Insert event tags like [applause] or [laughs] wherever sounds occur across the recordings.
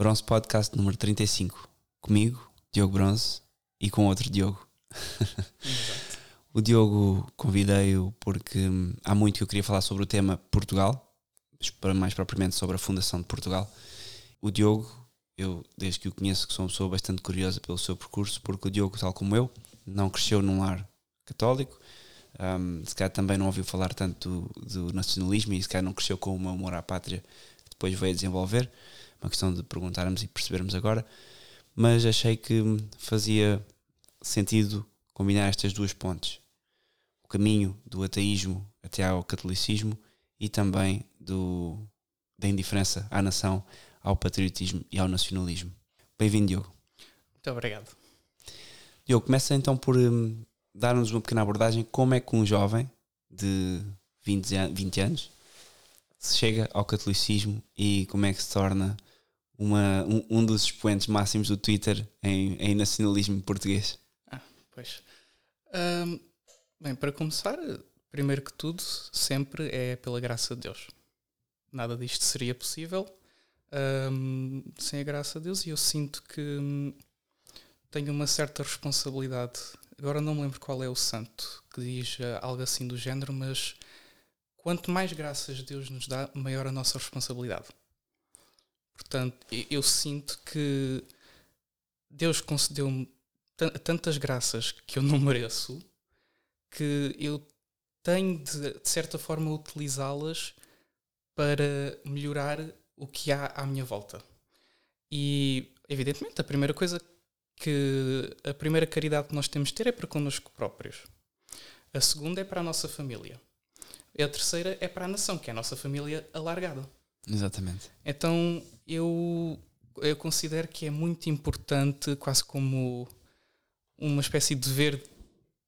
Bronze Podcast número 35. Comigo, Diogo Bronze, e com outro Diogo. [laughs] o Diogo convidei-o porque hum, há muito que eu queria falar sobre o tema Portugal, mais propriamente sobre a fundação de Portugal. O Diogo, eu desde que o conheço, que sou uma pessoa bastante curiosa pelo seu percurso, porque o Diogo, tal como eu, não cresceu num lar católico, um, se calhar também não ouviu falar tanto do, do, nacionalismo e se calhar não cresceu com o amor à pátria que depois veio a desenvolver. Uma questão de perguntarmos e percebermos agora. Mas achei que fazia sentido combinar estas duas pontes: o caminho do ateísmo até ao catolicismo e também do, da indiferença à nação, ao patriotismo e ao nacionalismo. Bem-vindo, Diogo. Muito obrigado. Diogo, começa então por hum, dar-nos uma pequena abordagem como é que um jovem de 20, an 20 anos chega ao catolicismo e como é que se torna uma, um, um dos expoentes máximos do Twitter em, em nacionalismo português. Ah, pois. Bem, para começar, primeiro que tudo, sempre é pela graça de Deus. Nada disto seria possível sem a graça de Deus e eu sinto que hum, tenho uma certa responsabilidade. Agora não me lembro qual é o santo que diz uh, algo assim do género, mas quanto mais graças Deus nos dá, maior a nossa responsabilidade. Portanto, eu sinto que Deus concedeu-me tantas graças que eu não [laughs] mereço que eu tenho de, de certa forma utilizá-las para melhorar o que há à minha volta. E evidentemente a primeira coisa que a primeira caridade que nós temos de ter é para connosco próprios. A segunda é para a nossa família. E a terceira é para a nação, que é a nossa família alargada. Exatamente. Então eu, eu considero que é muito importante, quase como uma espécie de dever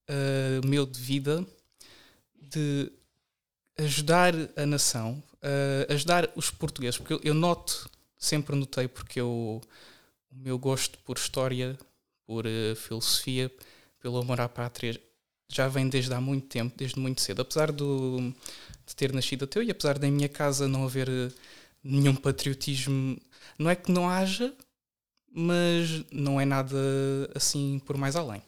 uh, meu de vida, de ajudar a nação, uh, ajudar os portugueses, porque eu, eu, noto, sempre notei, porque eu, o meu gosto por história, por uh, filosofia, pelo amor à pátria, já vem desde há muito tempo, desde muito cedo. Apesar do, de ter nascido ateu e apesar da minha casa não haver nenhum patriotismo. Não é que não haja, mas não é nada assim por mais além.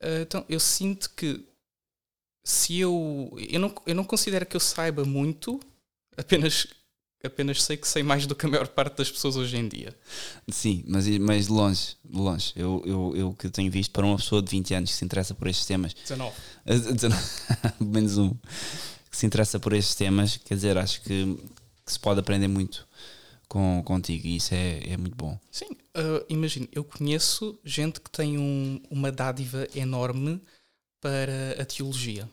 Ah, então, eu sinto que se eu. Eu não, eu não considero que eu saiba muito, apenas, apenas sei que sei mais do que a maior parte das pessoas hoje em dia. Sim, mas, mas de longe, de longe. Eu, eu, eu que tenho visto para uma pessoa de 20 anos que se interessa por estes temas. 19. 19 [laughs] menos um. Que se interessa por estes temas, quer dizer, acho que que se pode aprender muito com, contigo e isso é, é muito bom. Sim, uh, imagino, eu conheço gente que tem um, uma dádiva enorme para a teologia.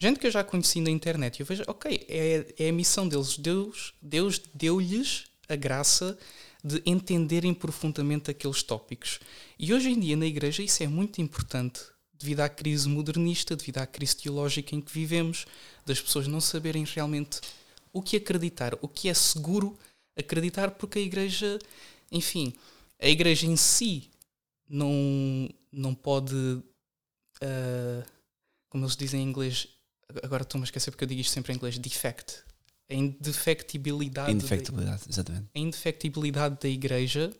Gente que eu já conheci na internet eu vejo, ok, é, é a missão deles. Deus, Deus deu-lhes a graça de entenderem profundamente aqueles tópicos. E hoje em dia na igreja isso é muito importante devido à crise modernista, devido à crise teológica em que vivemos, das pessoas não saberem realmente o que acreditar, o que é seguro acreditar, porque a igreja, enfim, a igreja em si não, não pode, uh, como eles dizem em inglês, agora estou-me a esquecer porque eu digo isto sempre em inglês, defect. A indefectibilidade. Indefectibilidade, da, exatamente. A indefectibilidade da igreja,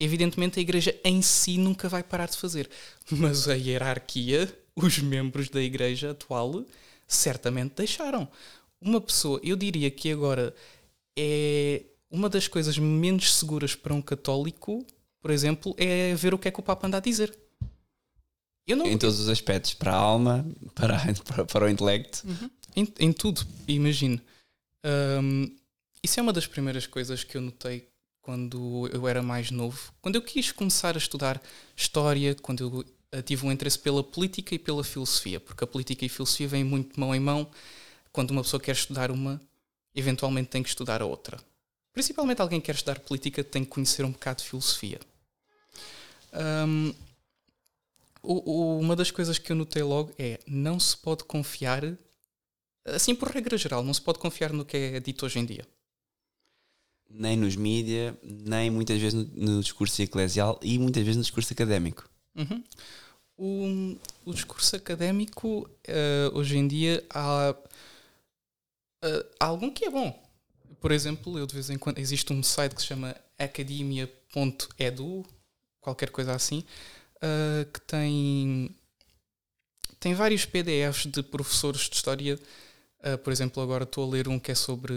evidentemente a igreja em si nunca vai parar de fazer, mas a hierarquia, os membros da igreja atual, certamente deixaram uma pessoa, eu diria que agora é uma das coisas menos seguras para um católico, por exemplo, é ver o que é que o Papa anda a dizer. Não... Em todos os aspectos, para a alma, para, para, para o intelecto. Uhum. Em, em, tudo, imagino. Um, isso é uma das primeiras coisas que eu notei quando eu era mais novo. Quando eu quis começar a estudar história, quando eu eh, tive um interesse pela política e pela filosofia, porque a política e a filosofia vêm muito mão em mão quando uma pessoa quer estudar uma, eventualmente tem que estudar a outra. Principalmente alguém que quer estudar política tem que conhecer um bocado de filosofia. Um, uma das coisas que eu notei logo é não se pode confiar, assim por regra geral, não se pode confiar no que é dito hoje em dia. Nem nos mídias, nem muitas vezes no, no, discurso eclesial e muitas vezes no discurso académico. Uhum. O, o, discurso académico, uh, hoje em dia, há uh, algum que é bom. Por exemplo, eu de vez em quando existe um site que se chama academia.edu, qualquer coisa assim, uh, que tem, tem vários PDFs de professores de história. Uh, por exemplo, agora estou a ler um que é sobre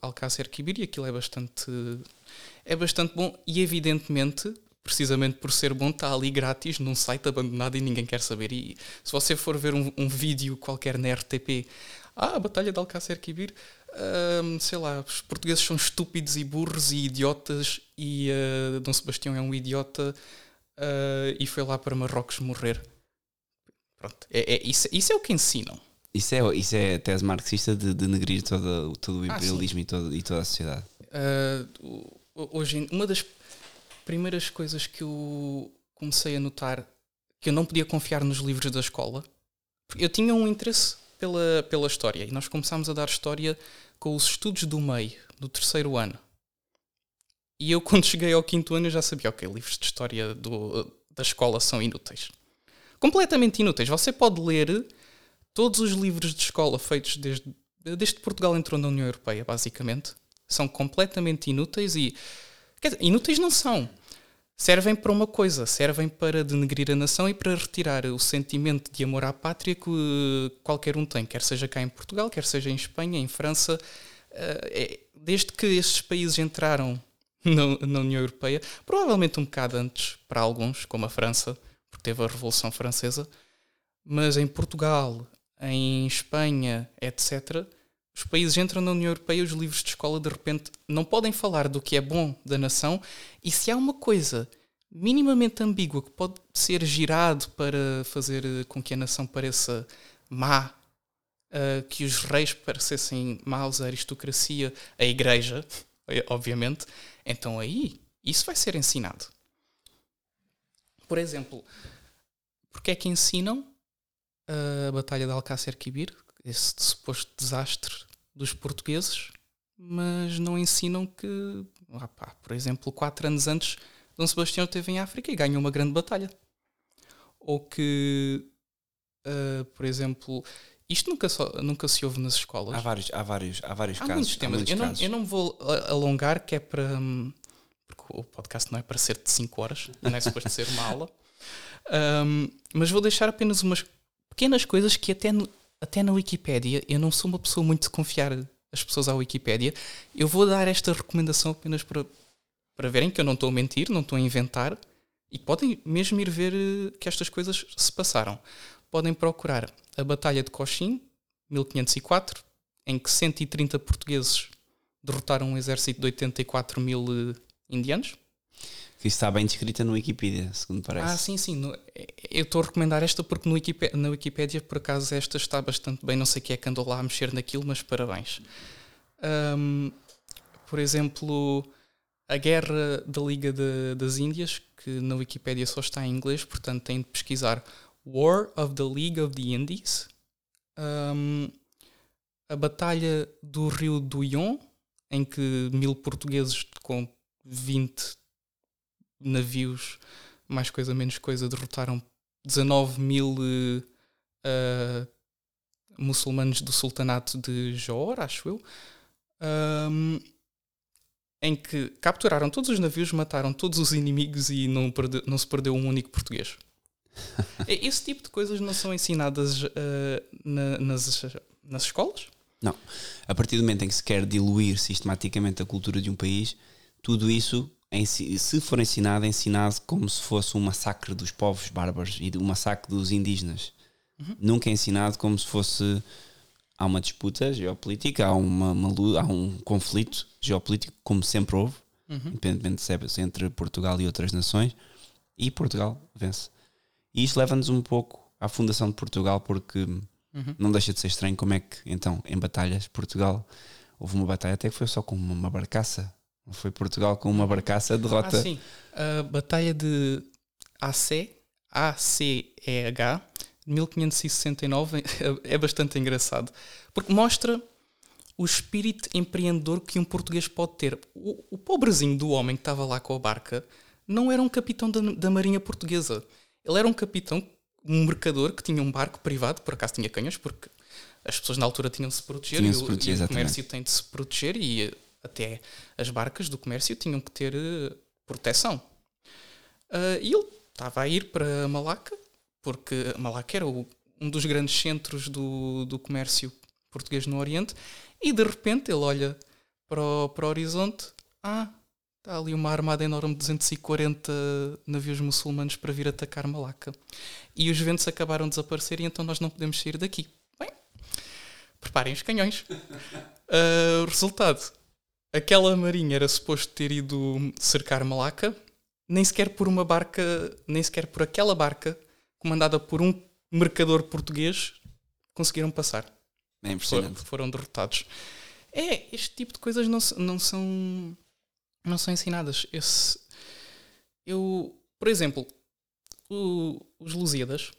Alcácer Quibir e aquilo é bastante, é bastante bom e evidentemente precisamente por ser bom, está ali grátis num site abandonado e ninguém quer saber. E se você for ver um, um vídeo qualquer na RTP, ah, a Batalha de Alcácer Quibir, um, sei lá, os portugueses são estúpidos e burros e idiotas e uh, Dom Sebastião é um idiota uh, e foi lá para Marrocos morrer. Pronto, é, é, isso, isso é o que ensinam. Isso é, isso é a tese marxista de denegrir todo, todo o ah, imperialismo ah, e, todo, e toda a sociedade. Uh, hoje, uma das primeiras coisas que eu comecei a notar que eu não podia confiar nos livros da escola. Eu tinha um interesse pela, pela história e nós começámos a dar história com os estudos do meio, do terceiro ano. E eu, [laughs] quando cheguei ao quinto ano, eu já sabia: ok, livros de história do, da escola são inúteis. Completamente inúteis. Você pode ler todos os livros de escola feitos desde, desde que Portugal entrou na União Europeia, basicamente. São completamente inúteis e Quer dizer, inúteis não são. Servem para uma coisa, servem para denegrir a nação e para retirar o sentimento de amor à pátria que qualquer um tem, quer seja cá em Portugal, quer seja em Espanha, em França. Eh, é, desde que estes países entraram na, União Europeia, provavelmente um bocado antes para alguns, como a França, porque teve a Revolução Francesa, mas em Portugal, em Espanha, etc., os países entram na União Europeia e os livros de escola de repente não podem falar do que é bom da nação e se há uma coisa minimamente ambígua que pode ser girado para fazer eh, com que a nação pareça má, uh, que os reis parecessem maus, a aristocracia, a igreja, obviamente, então aí isso vai ser ensinado. Por exemplo, porque é que ensinam a Batalha de Alcácer Quibir, esse suposto desastre dos portugueses, mas não ensinam que, ah por exemplo, quatro anos antes, Dom Sebastião esteve em África e ganhou uma grande batalha. Ou que, uh, por exemplo, isto nunca, só, nunca se ouve nas escolas. Há vários, há vários, há vários há casos. Muitos temas. Muitos eu, não, eu não vou alongar, que é para. Hum, porque o podcast não é para ser de 5 horas, não é suposto ser uma aula. [laughs] Um, mas vou deixar apenas umas pequenas coisas que até no, até na Wikipédia, eu não sou uma pessoa muito de confiar as pessoas à Wikipédia. Eu vou dar esta recomendação apenas para, para verem que eu não estou a mentir, não estou a inventar e podem mesmo ir ver eh, que estas coisas se passaram. Podem procurar a Batalha de Cochin, 1504, em que 130 portugueses derrotaram um exército de 84 mil eh, indianos que está bem descrita no Wikipedia, segundo parece. Ah, sim, sim. No, eu estou a recomendar esta porque no Wikipédia, na Wikipédia, por acaso, esta está bastante bem. Não sei quem é que andou lá a mexer naquilo, mas parabéns. Um, por exemplo, a Guerra da Liga de, das Índias, que na Wikipédia só está em inglês, portanto tem de pesquisar War of the League of the Indies. Um, a Batalha do Rio do Ion, em que mil portugueses com 20 navios, mais coisa menos coisa, derrotaram 19 mil uh, muçulmanos do sultanato de Johor, acho eu, um, em que capturaram todos os navios, mataram todos os inimigos e não, perde, não se perdeu um único português. [laughs] Esse tipo de coisas não são ensinadas uh, na, nas, nas escolas? Não. A partir do momento em que se quer diluir sistematicamente a cultura de um país, tudo isso se for ensinado, é ensinado como se fosse um massacre dos povos bárbaros e um massacre dos indígenas. Uhum. Nunca é ensinado como se fosse há uma disputa geopolítica, há, uma, uma, há um conflito geopolítico, como sempre houve, uhum. independentemente se é entre Portugal e outras nações, e Portugal vence. E isto leva-nos um pouco à fundação de Portugal, porque uhum. não deixa de ser estranho como é que, então, em batalhas, Portugal houve uma batalha até que foi só com uma barcaça foi Portugal com uma barcaça derrota. Ah, sim. A Batalha de AC, ACEH, de 1569, [laughs] é bastante engraçado. Porque mostra o espírito empreendedor que um português pode ter. O, o pobrezinho do homem que estava lá com a barca não era um capitão da, da Marinha Portuguesa. Ele era um capitão, um mercador que tinha um barco privado, por acaso tinha canhões, porque as pessoas na altura tinham de se proteger tinham e, o, proteger, e o comércio tem de se proteger e Até as barcas do comércio tinham que ter uh, proteção. Uh, e ele estava a ir para Malaca, porque Malaca era um dos grandes centros do, do comércio português no Oriente, e de repente ele olha para o, para o horizonte: ah, está ali uma armada enorme de 240 navios muçulmanos para vir atacar Malaca. E os ventos acabaram de desaparecer, e então nós não podemos sair daqui. Bem, preparem os canhões. [laughs] Uh, resultado: aquela marinha era suposto ter ido cercar Malaca, nem sequer por uma barca, nem sequer por aquela barca comandada por um mercador português conseguiram passar. É impressionante. Foram, foram derrotados. É, este tipo de coisas não, não são não são ensinadas. Esse, eu, por exemplo, o, os Lusíadas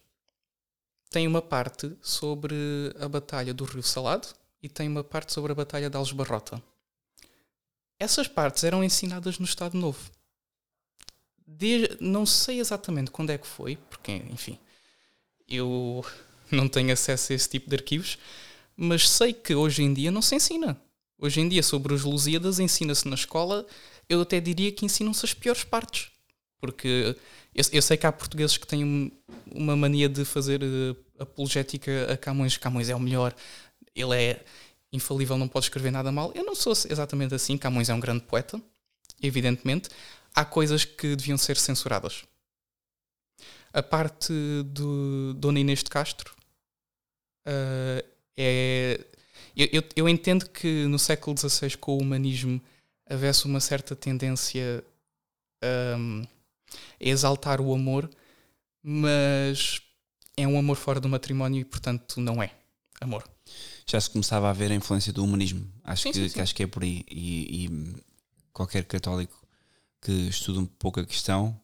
têm uma parte sobre a batalha do Rio Salado e tem uma parte sobre a batalha de Algebarrota. Essas partes eram ensinadas no Estado Novo. De, não sei exatamente quando é que foi, porque, enfim, eu [laughs] não tenho acesso a esse tipo de arquivos, mas sei que hoje em dia não se ensina. Hoje em dia, sobre os Lusíadas, ensina-se na escola, eu até diria que ensinam-se as piores partes. Porque eu, eu, sei que há portugueses que têm uma mania de fazer uh, apologética a Camões. Camões é o melhor, ele é infalível, não pode escrever nada mal. Eu não sou exatamente assim. Camões é um grande poeta, evidentemente há coisas que deviam ser censuradas. A parte do Dona Inês de Castro uh, é. Eu, eu, eu, entendo que no século XVI, com o humanismo, houvesse uma certa tendência um, a exaltar o amor, mas é um amor fora do matrimónio e, portanto, não é amor. Já se começava a ver a influência do humanismo. Acho, sim, que, sim, sim. que acho que é por aí. E, e qualquer católico que estuda um pouco a questão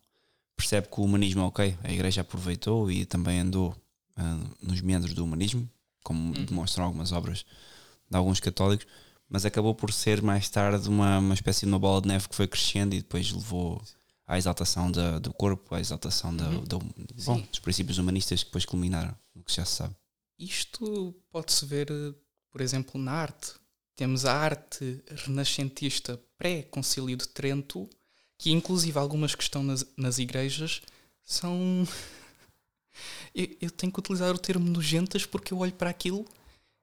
percebe que o humanismo, ok, a Igreja aproveitou e também andou uh, nos meandros do humanismo, como hum. demonstram algumas obras de alguns católicos, mas acabou por ser mais tarde uma, uma espécie de uma bola de neve que foi crescendo e depois levou à exaltação da, do corpo, à exaltação da, uhum. da, bom, dos princípios humanistas que depois culminaram no que já se sabe. Isto pode-se ver, por exemplo, na arte. Temos a arte renascentista pré-concílio de Trento, que inclusive algumas que estão nas, nas igrejas são. [laughs] eu, eu, tenho que utilizar o termo nojentas porque eu olho para aquilo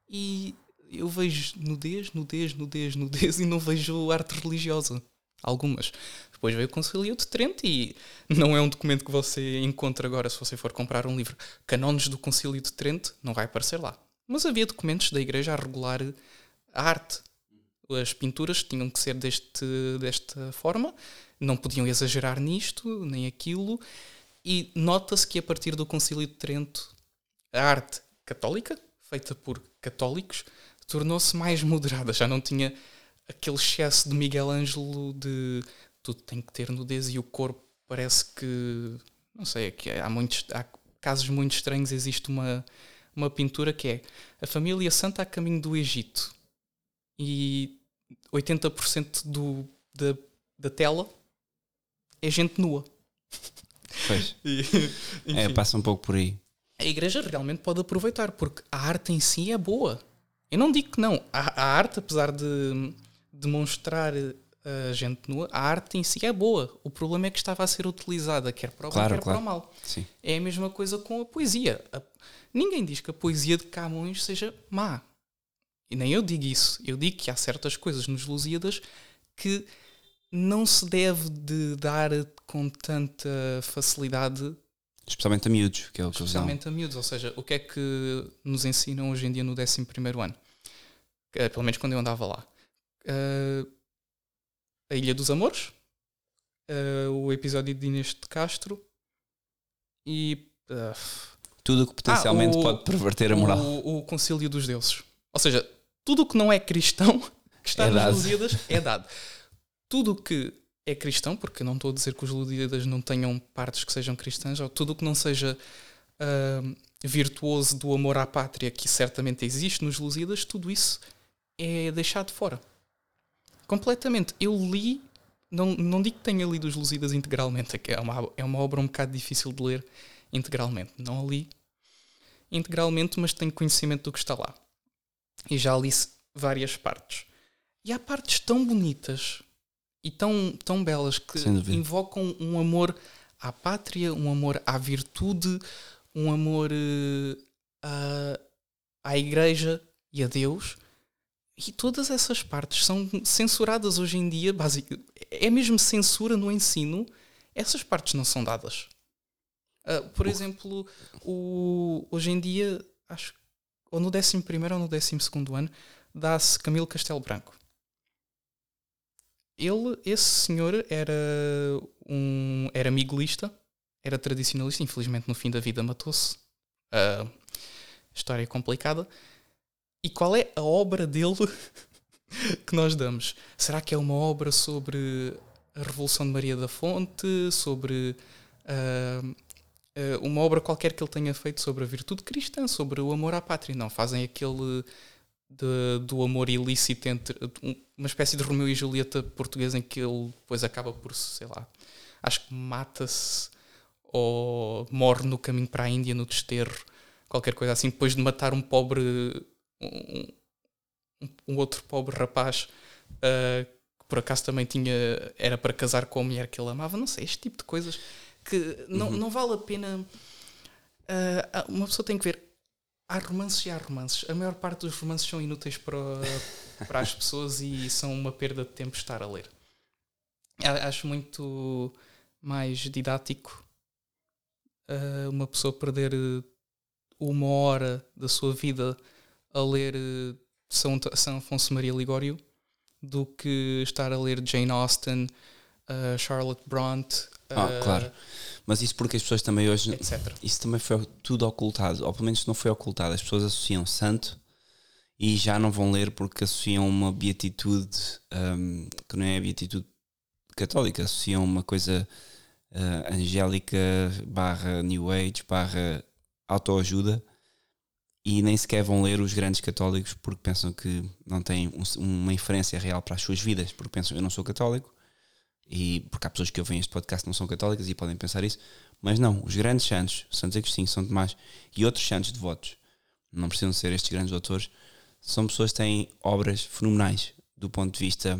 e eu vejo nudez, nudez, nudez, nudez e não vejo arte religiosa. Algumas. Depois veio o Concílio de Trento e não é um documento que você encontra agora se você for comprar um livro. Canones do Concílio de Trento não vai aparecer lá. Mas havia documentos da igreja a regular a arte. As pinturas tinham que ser deste, desta forma não podiam exagerar nisto, nem aquilo, e nota-se que a partir do Concílio de Trento, a arte católica, feita por católicos, tornou-se mais moderada, já não tinha aquele excesso de Miguel Ângelo de tudo tem que ter nudez e o corpo parece que não sei, é que há muitos há casos muito estranhos, existe uma uma pintura que é a família santa a caminho do Egito e 80% do, da, da tela é gente nua. Pois. [laughs] E, é, passa um pouco por aí. A igreja realmente pode aproveitar, porque a arte em si é boa. Eu não digo que não. A, a arte, apesar de demonstrar a gente nua, a arte em si é boa. O problema é que estava a ser utilizada, quer para o claro, bem, quer claro. para o mal. Sim. É a mesma coisa com a poesia. A, ninguém diz que a poesia de Camões seja má. E nem eu digo isso. Eu digo que há certas coisas nos Lusíadas que não se deve de dar com tanta facilidade. Especialmente a miúdos, que é o que Especialmente a miúdos, ou seja, o que é que nos ensinam hoje em dia no 11 ano? Uh, pelo menos quando eu andava lá. Uh, a Ilha dos Amores, uh, o episódio de Inês de Castro e. tudo o que potencialmente ah, o, pode perverter a moral. O, o Concílio dos Deuses. Ou seja, tudo o que não é cristão [laughs] que está é nas Lusíadas [laughs] é dado tudo o que é cristão, porque não estou a dizer que os Lusíadas não tenham partes que sejam cristãs, ou tudo o que não seja uh, virtuoso do amor à pátria, que certamente existe nos Lusíadas, tudo isso é deixado fora. Completamente. Eu li, não, não digo que tenha lido os Lusíadas integralmente, é uma, é uma obra um bocado difícil de ler integralmente. Não a li integralmente, mas tenho conhecimento do que está lá. E já li várias partes. E há partes tão bonitas e tão, tão belas que invocam um amor à pátria, um amor à virtude, um amor uh, à, à igreja e a Deus. E todas essas partes são censuradas hoje em dia, é mesmo censura no ensino, essas partes não são dadas. Uh, por exemplo, o, hoje em dia, acho ou no 11 ou no 12 ano, dá-se Camilo Castelo Branco. Ele, esse senhor, era um era miguelista, era tradicionalista, infelizmente no fim da vida matou-se. Uh, história complicada. E qual é a obra dele [laughs] que nós damos? Será que é uma obra sobre a Revolução de Maria da Fonte, sobre uh, uh, uma obra qualquer que ele tenha feito sobre a virtude cristã, sobre o amor à pátria. Não, fazem aquele de, do amor ilícito entre uma espécie de Romeu e Julieta portuguesa em que ele depois acaba por, sei lá, acho que mata-se ou morre no caminho para a Índia, no desterro, qualquer coisa assim, depois de matar um pobre, um, um outro pobre rapaz uh, que por acaso também tinha, era para casar com a mulher que ele amava, não sei, este tipo de coisas que não, uhum. não vale a pena. Uh, uma pessoa tem que ver. Há romances e há romances. A maior parte dos romances são inúteis para, para as pessoas e são uma perda de tempo estar a ler. Acho muito mais didático uh, uma pessoa perder uma hora da sua vida a ler São, São Afonso Maria Ligório do que estar a ler Jane Austen, uh, Charlotte Bronte, ah, claro. Mas isso porque as pessoas também hoje. Etc. Isso também foi tudo ocultado, ou pelo menos não foi ocultado. As pessoas associam santo e já não vão ler porque associam uma beatitude um, que não é a beatitude católica, associam uma coisa uh, angélica barra New Age barra autoajuda e nem sequer vão ler os grandes católicos porque pensam que não têm um, uma inferência real para as suas vidas, porque pensam eu não sou católico, e porque há pessoas que ouvem este podcast que não são católicas e podem pensar isso, mas não, os grandes santos, Santos Agostinho, São Tomás e outros santos devotos, não precisam ser estes grandes autores, são pessoas que têm obras fenomenais do ponto de vista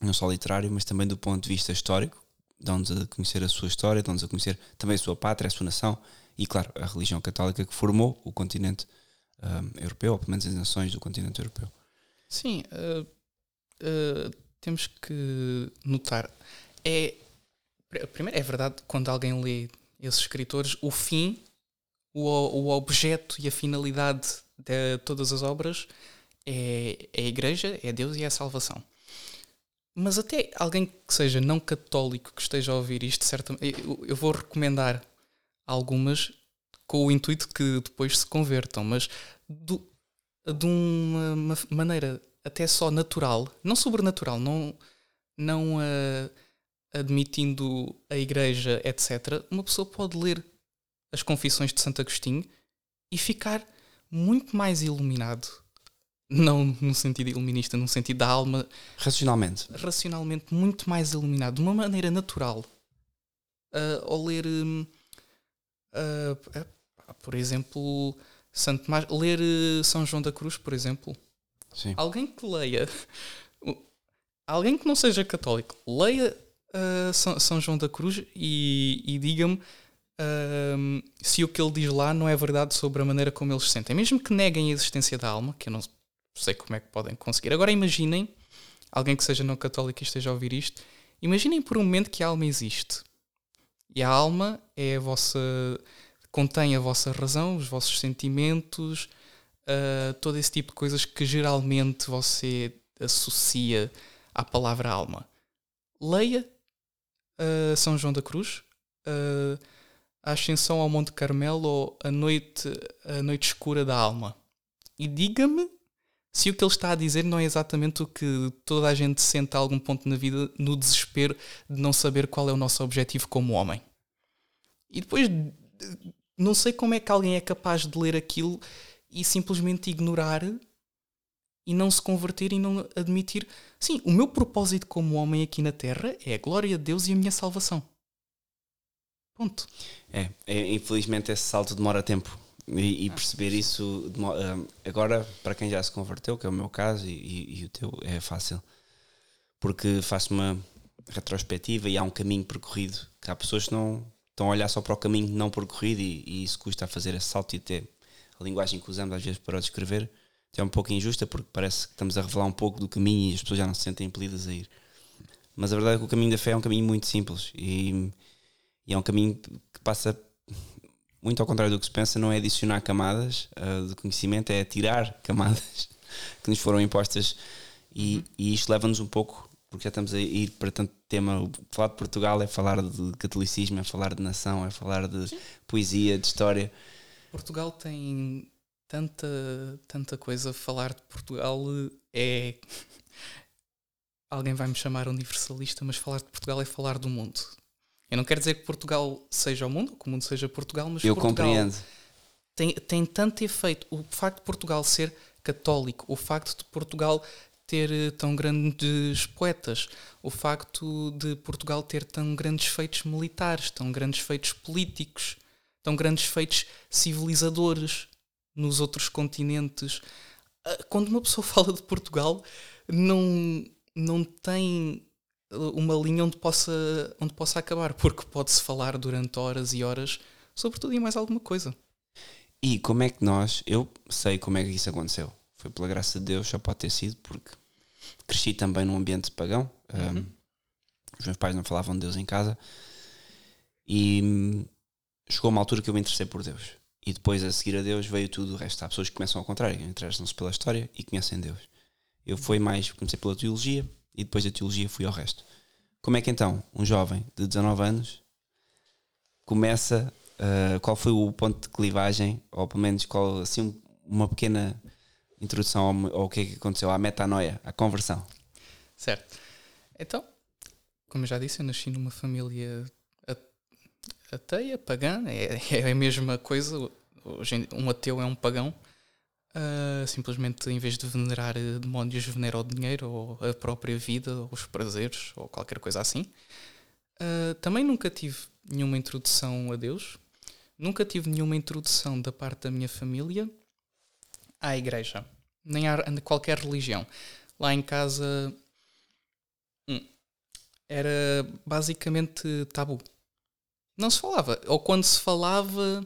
não só literário, mas também do ponto de vista histórico, dão-nos a conhecer a sua história, dão-nos a conhecer também a sua pátria, a sua nação e, claro, a religião católica que formou o continente um, europeu, ou pelo menos as nações do continente europeu. Sim, uh, uh, temos que notar é primeiro é verdade quando alguém lê esses escritores o fim o, o objeto e a finalidade de todas as obras é, é a igreja é Deus e é a salvação mas até alguém que seja não católico que esteja a ouvir isto eu, eu vou recomendar algumas com o intuito que depois se convertam mas do, de uma maneira até só natural, não sobrenatural, não, não uh, admitindo a igreja, etc., uma pessoa pode ler as Confissões de Santo Agostinho e ficar muito mais iluminado. Não no sentido iluminista, no sentido da alma. Racionalmente. Racionalmente, muito mais iluminado, de uma maneira natural. Uh, ao ler, uh, uh, por exemplo, Santo Tomás, ler São João da Cruz, por exemplo, Sim. Alguém que leia, alguém que não seja católico, leia uh, São, São, João da Cruz e, e diga-me uh, se o que ele diz lá não é verdade sobre a maneira como eles se sentem. Mesmo que neguem a existência da alma, que eu não sei como é que podem conseguir. Agora imaginem, alguém que seja não católico e esteja a ouvir isto, imaginem por um momento que a alma existe. E a alma é a vossa. contém a vossa razão, os vossos sentimentos, uh, todo esse tipo de coisas que geralmente você associa à palavra alma. Leia uh, São João da Cruz, uh, a Ascensão ao Monte Carmelo ou a noite, a noite Escura da Alma. E diga-me se o que ele está a dizer não é exatamente o que toda a gente sente a algum ponto na vida no desespero de não saber qual é o nosso objetivo como homem. E depois, não sei como é que alguém é capaz de ler aquilo e simplesmente ignorar e não se converter e não admitir. Sim, o meu propósito como homem aqui na Terra é a glória de Deus e a minha salvação. Ponto. É, é infelizmente esse salto demora tempo. E, e perceber isso de mo- ah, agora, para quem já se converteu, que é o meu caso, e, e- e o teu, é fácil. Porque faço uma retrospectiva e há um caminho percorrido. Que há pessoas que não estão a olhar só para o caminho não percorrido e, e isso custa a fazer esse salto e até a linguagem que usamos às vezes para o descrever é um pouco injusta porque parece que estamos a revelar um pouco do caminho e as pessoas já não se sentem impelidas a ir. Mas a verdade é que o caminho da fé é um caminho muito simples e, e é um caminho que passa muito ao contrário do que se pensa, não é adicionar camadas ah, de conhecimento, é tirar [laughs] camadas que nos foram impostas e, e isto leva-nos um pouco, porque já estamos a ir para tanto tema. Falar de Portugal é falar de catolicismo, é falar de nação, é falar de poesia, de história. Portugal tem tanta, tanta coisa. Falar de Portugal é. [laughs] Alguém vai me chamar universalista, mas falar de Portugal é falar do mundo. Eu não quero dizer que Portugal seja o mundo, ou que o mundo seja Portugal, mas Eu Portugal compreendo. tem, tem tanto efeito. O facto de Portugal ser católico, o facto de Portugal ter eh, tão grandes poetas, o facto de Portugal ter tão grandes feitos militares, tão grandes feitos políticos, tão grandes feitos civilizadores nos outros continentes. Ah, Quando uma pessoa [laughs] fala de Portugal, não, não tem uma linha onde possa, onde possa acabar, porque pode-se falar durante horas e horas sobre tudo e mais alguma coisa. E como é que nós, eu sei como é que isso aconteceu. Foi pela graça de Deus, só pode ter sido, porque cresci também num ambiente pagão. Um, os meus pais não falavam de Deus em casa. E hum, chegou uma altura que eu me interessei por Deus. E depois, a seguir a Deus, veio tudo o resto. Há pessoas que começam ao contrário, interessam-se pela história e conhecem Deus. Eu fui mais, comecei pela teologia e depois da teologia fui ao resto. Como é que então um jovem de 19 anos começa Uh, qual foi o ponto de clivagem, ou pelo menos qual, assim, um- uma pequena introdução ao, ao que é que aconteceu, à metanoia, à conversão. Certo. Então, como já disse, eu nasci numa família ateia, pagã, é, [laughs] é a mesma coisa. Hoje um ateu é um pagão. Ah, simplesmente, em vez de venerar eh, demónios, venera o dinheiro, ou a própria vida, ou os prazeres, ou qualquer coisa assim. Ah, também nunca tive nenhuma introdução a Deus. Nunca tive nenhuma introdução da parte da minha família à igreja, nem a qualquer religião. Lá em casa hum, era basicamente tabu. Não se falava. Ou quando se falava,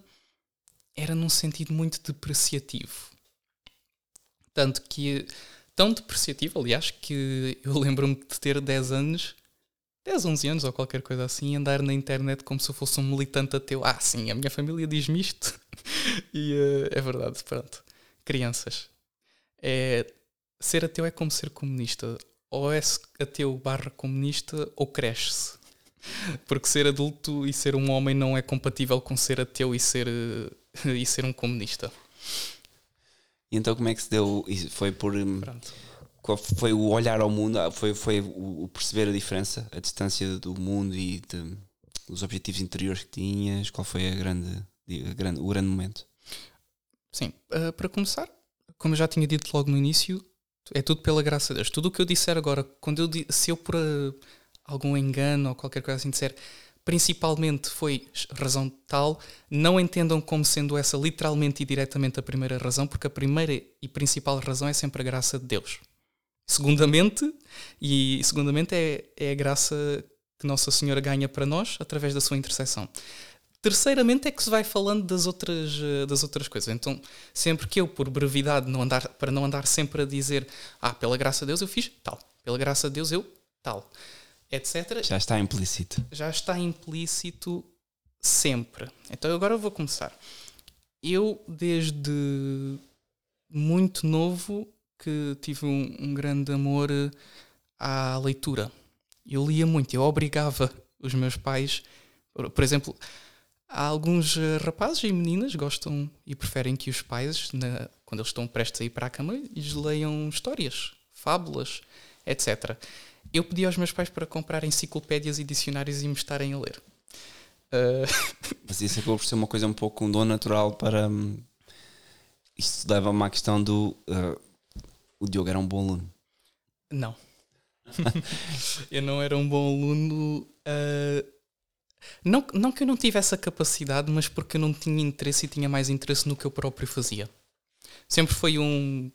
era num sentido muito depreciativo. Tanto que. Tão depreciativo, aliás, que eu [laughs] lembro-me de ter 10 anos, 10, 11 anos ou qualquer coisa assim, andar na internet como se eu fosse um militante ateu. Ah, sim, a minha família diz-me isto. [laughs] e eh, é verdade, pronto. Crianças. É, ser ateu é como ser comunista. Ou é ateu barra comunista ou cresce-se. Porque ser adulto e ser um homem não é compatível com ser ateu e ser, eh, [laughs] e ser um comunista. E então como é que se deu? Foi por hum, Pronto. foi o olhar ao mundo? Ah, Foi, foi o perceber a diferença, a distância do mundo e de- dos objetivos interiores que tinhas? Qual foi a grande, a grande, o grande momento? Sim, uh, para começar, como eu já tinha dito logo no início, é tudo pela graça de Deus. Tudo o que eu disser agora, quando eu se eu por uh, algum engano ou qualquer coisa assim disser, principalmente foi razão tal, não entendam como sendo essa literalmente e diretamente a primeira razão, porque a primeira e principal razão é sempre a graça de Deus. Segundamente, e segundamente é, é a graça que Nossa Senhora ganha para nós através da sua intercessão. Terceiramente é que se vai falando das outras, eh, das outras coisas. Então, sempre que eu, por brevidade, não andar, para não andar sempre a dizer ah, pela graça de Deus eu fiz tal, pela graça de Deus eu tal, etc., Já está implícito. já está implícito sempre. Então agora eu vou começar. Eu, desde muito novo, que tive um, um grande amor à leitura. Eu lia muito, eu obrigava os meus pais, por, por exemplo, há alguns eh, rapazes e meninas gostam e preferem que os pais, na- quando eles estão prestes a ir para a cama, lhes leiam histórias, fábulas, etc. Eu pedi aos meus pais para comprar enciclopédias e dicionários e me estarem a ler. Ah, [laughs] Mas isso acabou por ser uma coisa um pouco um dom natural para. hum, Isto leva-me à questão do. ah, o Diogo era um bom aluno. não. [laughs] [laughs] eu não era um bom aluno. ah, Não, não que eu não tivesse a capacidade, mas porque eu não tinha interesse e tinha mais interesse no que eu próprio fazia. Sempre foi um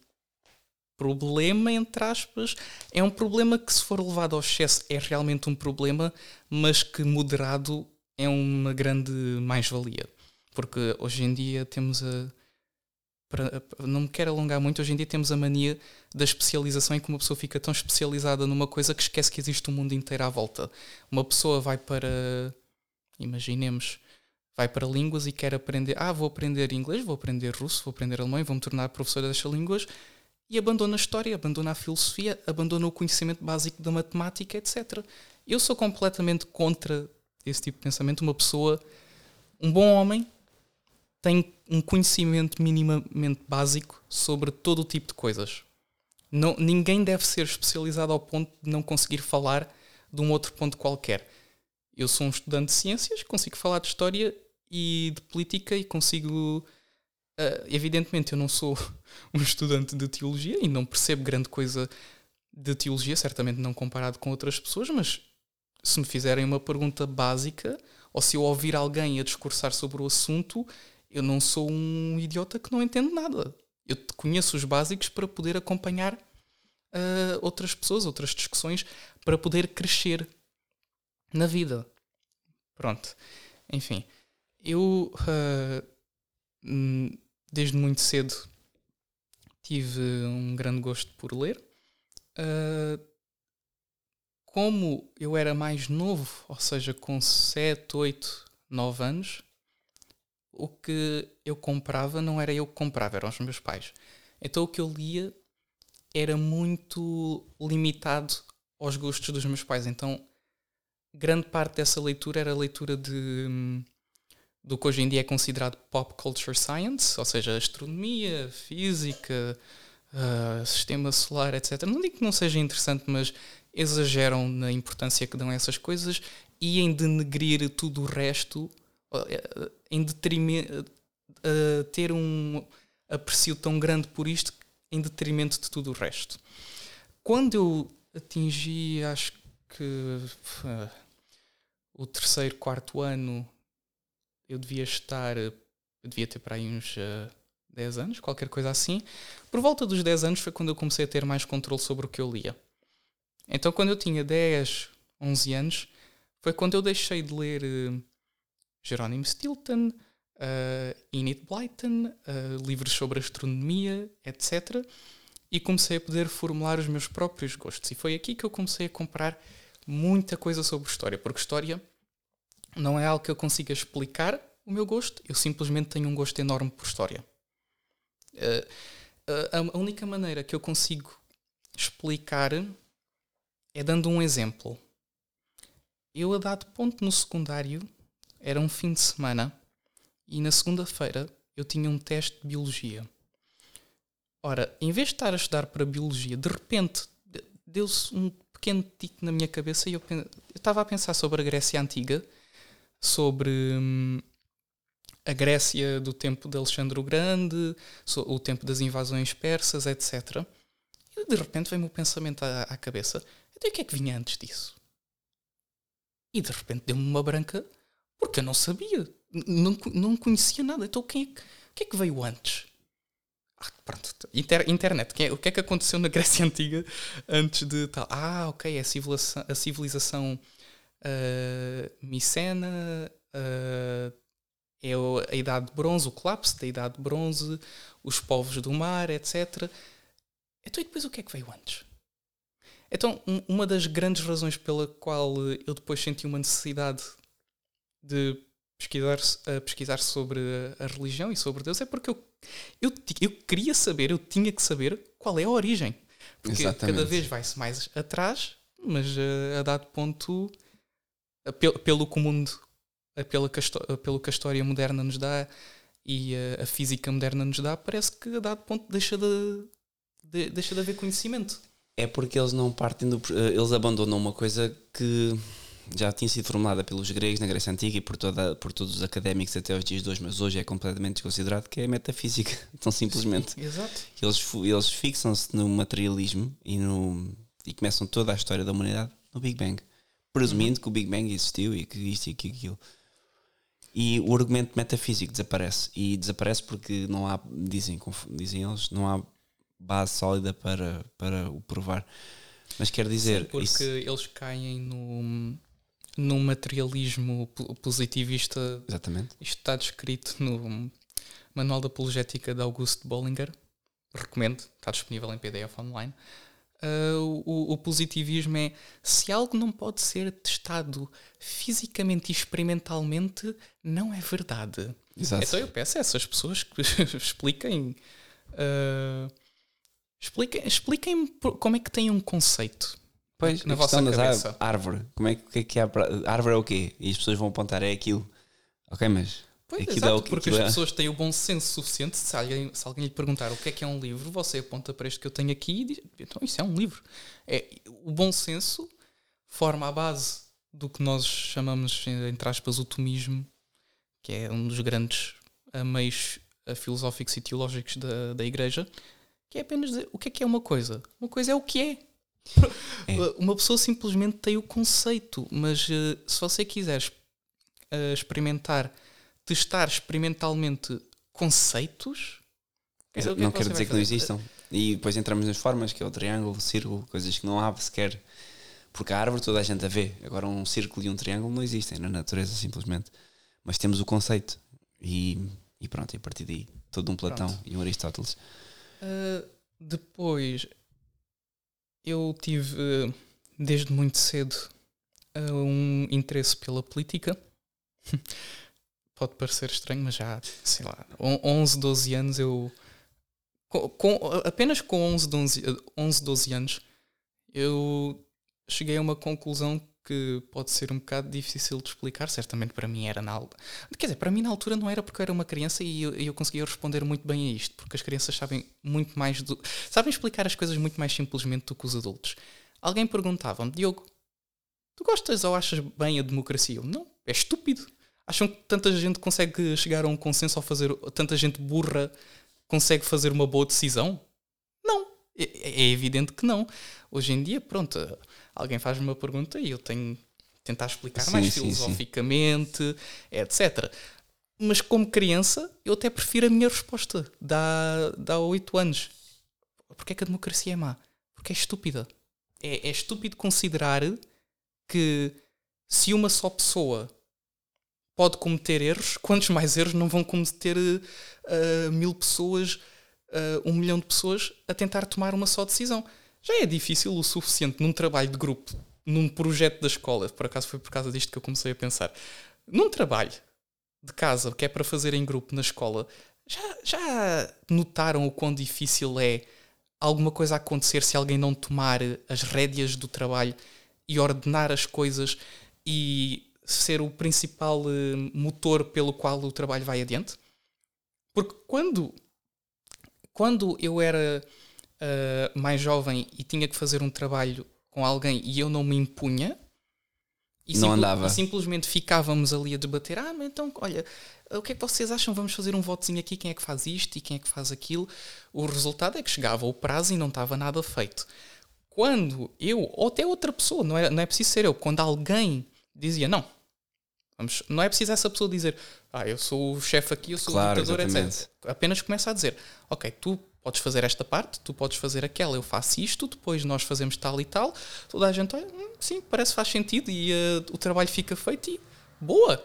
problema, entre aspas. É um problema que, se for levado ao excesso, é realmente um problema, mas que moderado é uma grande mais-valia. Porque hoje em dia temos a. Para, não me quero alongar muito, hoje em dia temos a mania da especialização em que uma pessoa fica tão especializada numa coisa que esquece que existe um mundo inteiro à volta. Uma pessoa vai para. Imaginemos, vai para línguas e quer aprender. Ah, vou aprender inglês, vou aprender russo, vou aprender alemão e vou-me tornar professora destas línguas. E abandona a história, abandona a filosofia, abandona o conhecimento básico da matemática, etc. Eu sou completamente contra esse tipo de pensamento. Uma pessoa, um bom homem, tem um conhecimento minimamente básico sobre todo o tipo de coisas. Não, ninguém deve ser especializado ao ponto de não conseguir falar de um outro ponto qualquer. Eu sou um estudante de ciências, consigo falar de história e de política e consigo. Uh, evidentemente, eu não sou [laughs] um estudante de teologia e não percebo grande coisa de teologia, certamente não comparado com outras pessoas, mas se me fizerem uma pergunta básica ou se eu ouvir alguém a discursar sobre o assunto, eu não sou um idiota que não entende nada. Eu conheço os básicos para poder acompanhar uh, outras pessoas, outras discussões, para poder crescer na vida. Pronto. Enfim, eu uh, desde muito cedo tive um grande gosto por ler. Uh, como eu era mais novo, ou seja, com 7, 8, 9 anos, o que eu comprava não era eu que comprava, eram os meus pais. Então o que eu lia era muito limitado aos gostos dos meus pais. Então grande parte dessa leitura era leitura de do que hoje em dia é considerado pop culture science, ou seja, astronomia, física, uh, sistema solar, etc. Não digo que não seja interessante, mas exageram na importância que dão a essas coisas e em denegrir tudo o resto em detrimento, uh, ter um aprecio tão grande por isto em detrimento de tudo o resto. Quando eu atingi, acho que uh, o terceiro, quarto ano, eu devia estar, eu devia ter para aí uns uh, 10 anos, qualquer coisa assim. Por volta dos 10 anos foi quando eu comecei a ter mais controle sobre o que eu lia. Então, quando eu tinha 10, 11 anos, foi quando eu deixei de ler uh, Jerónimo Stilton, uh, Enid Blyton, uh, livros sobre astronomia, etc. E comecei a poder formular os meus próprios gostos. E foi aqui que eu comecei a comprar muita coisa sobre história, porque história não é algo que eu consiga explicar o meu gosto, eu simplesmente tenho um gosto enorme por história. Uh, a única maneira que eu consigo explicar é dando um exemplo. Eu, a dado ponto no secundário, era um fim de semana e na segunda-feira eu tinha um teste de biologia. Ora, em vez de estar a estudar para biologia, de repente deu-se um pequeno tique na minha cabeça e eu, eu estava a pensar sobre a Grécia Antiga, sobre hum, a Grécia do tempo de Alexandre o Grande, o tempo das invasões persas, etc. E de repente veio-me o pensamento à, à cabeça: então o que é que vinha antes disso? E de repente deu-me uma branca porque eu não sabia, não, não conhecia nada. Então quem é que, o que é que veio antes? Ah, pronto, Inter, internet. É, o que é que aconteceu na Grécia [laughs] Antiga antes de tal? Ah, ok, é a civilização, a civilização uh, micena, uh, é a Idade de Bronze, o colapso da Idade de Bronze, os povos do mar, etc. Então e depois o que é que veio antes? Então, um, uma das grandes razões pela qual eu depois senti uma necessidade de pesquisar, uh, pesquisar sobre a religião e sobre Deus é porque eu, eu, eu queria saber, eu tinha que saber qual é a origem. Porque Exatamente. cada vez vai-se mais atrás, mas uh, a dado ponto, pelo, pelo que o mundo, pela, pelo que a história moderna nos dá e a física moderna nos dá, parece que a dado ponto deixa de, de, deixa de haver conhecimento. É porque eles não partem do. Eles abandonam uma coisa que já tinha sido formulada pelos gregos na Grécia Antiga e por, toda, por todos os académicos até os dias de hoje, mas hoje é completamente desconsiderado, que é a metafísica, [laughs] tão simplesmente. Exato. Eles, eles fixam-se no materialismo e, no, e começam toda a história da humanidade no Big Bang. Presumindo que o Big Bang existiu e que isto e que aquilo. E o argumento metafísico desaparece. E desaparece porque não há, dizem, dizem eles, não há base sólida para, para o provar. Mas quer dizer. Sim, porque isso... eles caem no, no materialismo positivista. Exatamente. Isto está descrito no Manual da Apologética de Augusto Bollinger. Recomendo, está disponível em PDF online. Uh, o, o, positivismo é se algo não pode ser testado fisicamente e experimentalmente, não é verdade. Exato. Então eu peço a essas pessoas que [laughs] expliquem. Uh, expliquem, expliquem como é que têm um conceito. Pois, na vossa cabeça. Árvore. Como é que, que é que é? Árvore é o quê? E as pessoas vão apontar, é aquilo. Ok, mas Pois, exato, é o que, porque as é. pessoas têm o bom senso suficiente. Se alguém, se alguém lhe perguntar o que é que é um livro, você aponta para este que eu tenho aqui e diz: então isso é um livro. É, o bom senso forma a base do que nós chamamos, entre aspas, o tomismo, que é um dos grandes meios filosóficos e teológicos da, da Igreja, que é apenas dizer o que é que é uma coisa. Uma coisa é o que é. [laughs] é. Uma pessoa simplesmente tem o conceito, mas uh, se você quiser uh, experimentar testar experimentalmente conceitos. Não, não quero dizer que não existam. E depois entramos nas formas, que é o triângulo, o círculo, coisas que não há sequer. Porque a árvore toda a gente a vê. Agora um círculo e um triângulo não existem na natureza, simplesmente. Mas temos o conceito. E, e pronto, e a partir daí, todo um Platão pronto. e um Aristóteles. Uh, depois, eu tive, uh, desde muito cedo, uh, um interesse pela política. [laughs] pode parecer estranho, mas já, sei lá, 11, 12 anos eu. Com, com, apenas com 11 12, 11, 12 anos eu cheguei a uma conclusão que pode ser um bocado difícil de explicar. Certamente para mim era na altura. Quer dizer, para mim na altura não era porque eu era uma criança e eu, eu conseguia responder muito bem a isto, porque as crianças sabem muito mais do. sabem explicar as coisas muito mais simplesmente do que os adultos. Alguém perguntava-me, Diogo, tu gostas ou achas bem a democracia? Eu, não, é estúpido. Acham que tanta gente consegue chegar a um consenso ao fazer. tanta gente burra consegue fazer uma boa decisão? Não. É, é evidente que não. Hoje em dia, pronto, alguém faz uma pergunta e eu tenho tentar explicar sim, mais sim, filosoficamente, sim. etc. Mas como criança, eu até prefiro a minha resposta da há oito anos. Porquê é que a democracia é má? Porque é estúpida. É, é estúpido considerar que se uma só pessoa pode cometer erros, quantos mais erros não vão cometer uh, mil pessoas, uh, um milhão de pessoas a tentar tomar uma só decisão? Já é difícil o suficiente num trabalho de grupo, num projeto da escola, por acaso foi por causa disto que eu comecei a pensar, num trabalho de casa que é para fazer em grupo na escola, já, já notaram o quão difícil é alguma coisa acontecer se alguém não tomar as rédeas do trabalho e ordenar as coisas e ser o principal eh, motor pelo qual o trabalho vai adiante. Porque quando, quando eu era uh, mais jovem e tinha que fazer um trabalho com alguém e eu não me impunha, e, não andava. e simplesmente ficávamos ali a debater: ah, mas então, olha, o que é que vocês acham? Vamos fazer um votozinho aqui, quem é que faz isto e quem é que faz aquilo. O resultado é que chegava o prazo e não estava nada feito. Quando eu, ou até outra pessoa, não é, não é preciso ser eu, quando alguém dizia: não, vamos, não é preciso essa pessoa dizer, ah, eu sou o chefe aqui, eu sou claro, o ditador, etc. Apenas começa a dizer, ok, tu podes fazer esta parte, tu podes fazer aquela, eu faço isto, depois nós fazemos tal e tal. Toda a gente, olha, hum, sim, parece que faz sentido e uh, o trabalho fica feito e boa.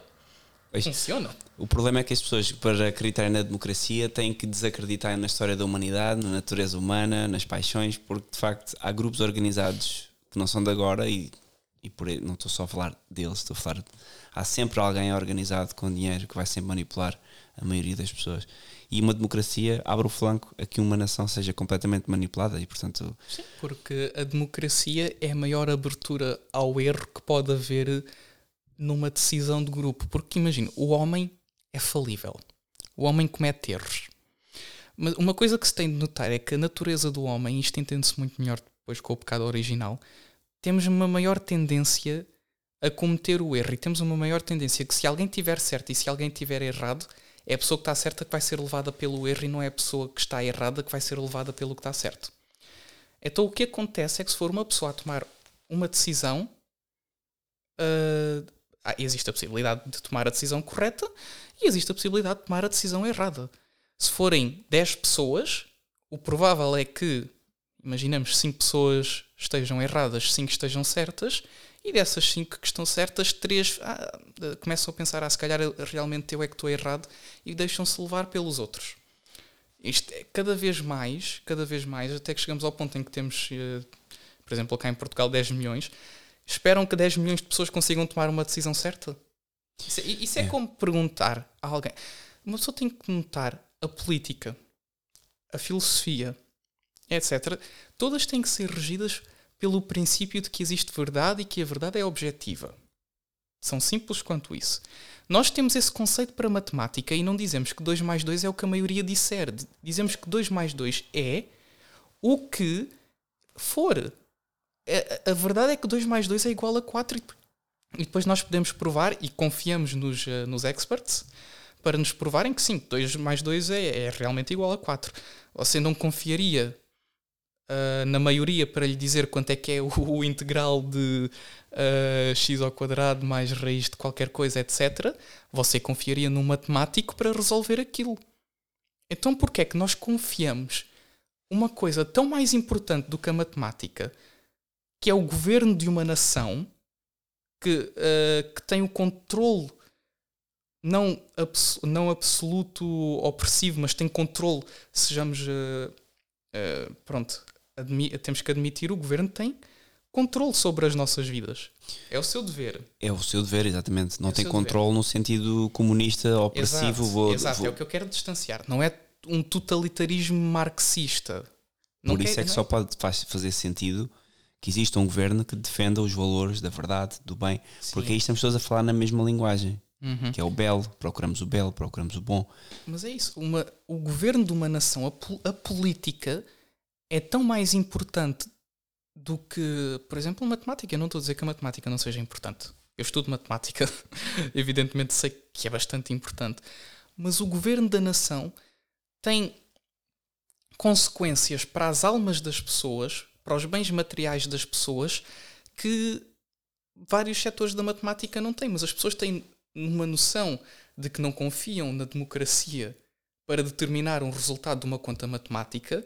Funciona. O problema é que as pessoas, para acreditarem na democracia, têm que desacreditar na história da humanidade, na natureza humana, nas paixões, porque de facto há grupos organizados que não são de agora e e por não estou só a falar deles, estou a falar. Há sempre alguém organizado com dinheiro que vai sempre manipular a maioria das pessoas. E uma democracia abre o flanco a que uma nação seja completamente manipulada e, portanto. Sim, porque a democracia é a maior abertura ao erro que pode haver numa decisão de grupo. Porque imagina, o homem é falível. O homem comete erros. Mas uma coisa que se tem de notar é que a natureza do homem, isto entende-se muito melhor depois com o pecado original, temos uma maior tendência a cometer o erro e temos uma maior tendência que se alguém tiver certo e se alguém tiver errado, é a pessoa que está certa que vai ser levada pelo erro e não é a pessoa que está errada que vai ser levada pelo que está certo. Então o que acontece é que se for uma pessoa a tomar uma decisão, uh, existe a possibilidade de tomar a decisão correta e existe a possibilidade de tomar a decisão errada. Se forem 10 pessoas, o provável é que, imaginamos, 5 pessoas estejam erradas, 5 estejam certas, e dessas 5 que estão certas, 3 ah, começam a pensar, ah, se calhar realmente eu é que estou errado, e deixam-se levar pelos outros. Isto é cada vez mais, cada vez mais, até que chegamos ao ponto em que temos, eh, por exemplo, cá em Portugal, 10 milhões, esperam que 10 milhões de pessoas consigam tomar uma decisão certa? Isso é, isso é, é. como perguntar a alguém. Uma pessoa tem que notar a política, a filosofia, etc. Todas têm que ser regidas pelo princípio de que existe verdade e que a verdade é objetiva. São simples quanto isso. Nós temos esse conceito para matemática e não dizemos que 2 mais 2 é o que a maioria disser. Dizemos que 2 mais 2 é o que for a, a verdade é que 2 mais 2 é igual a 4 e, e depois nós podemos provar e confiamos nos, uh, nos experts para nos provarem que sim, 2 mais 2 é, é realmente igual a 4. Você não confiaria uh, na maioria para lhe dizer quanto é que é o, [laughs] o integral de uh, x ao quadrado mais raiz de qualquer coisa, etc. Você confiaria num matemático para resolver aquilo. Então porquê é que nós confiamos uma coisa tão mais importante do que a matemática que é o governo de uma nação que, uh, que tem o controle não, não absoluto opressivo, mas tem controle, sejamos uh, uh, pronto, temos que admitir o governo tem controle sobre as nossas vidas. É o seu dever. É o seu dever, exatamente. Não é tem controle dever. no sentido comunista, opressivo. Exato, vou, exato vou... é o que eu quero distanciar. Não é um totalitarismo marxista. Não Por isso quer, é que só é... pode fazer sentido que exista um governo que defenda os valores da verdade, do bem, Sim. porque aí estamos todos a falar na mesma linguagem, uhum. que é o belo, procuramos o belo, procuramos o bom. Mas é isso, uma, o governo de uma nação, a, a política é tão mais importante do que, por exemplo, matemática. Eu não estou a dizer que a matemática não seja importante. Eu estudo matemática, [laughs] evidentemente sei que é bastante importante. Mas o governo da nação tem consequências para as almas das pessoas para os bens materiais das pessoas que vários setores da matemática não têm. Mas as pessoas têm uma noção de que não confiam na democracia para determinar um resultado de uma conta matemática,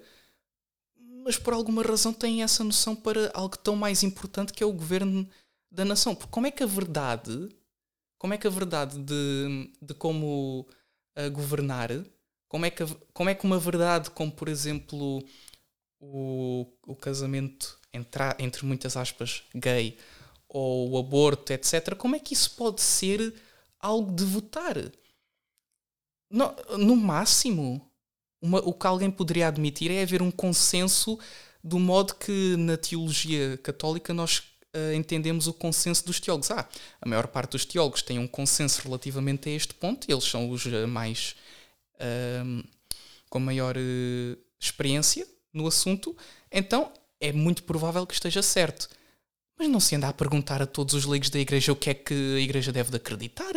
mas por alguma razão têm essa noção para algo tão mais importante que é o governo da nação. Porque como é que a verdade, como é que a verdade de, de como uh, governar, como é, que, como é que uma verdade como, por exemplo, o, o casamento entre, entre muitas aspas gay ou o aborto, etc., como é que isso pode ser algo de votar? No, no máximo, uma, o que alguém poderia admitir é haver um consenso do modo que na teologia católica nós uh, entendemos o consenso dos teólogos. Ah, a maior parte dos teólogos tem um consenso relativamente a este ponto, eles são os uh, mais uh, com maior experiência no assunto, então é muito provável que esteja certo. Mas não se anda a perguntar a todos os leigos da igreja o que é que a igreja deve de acreditar.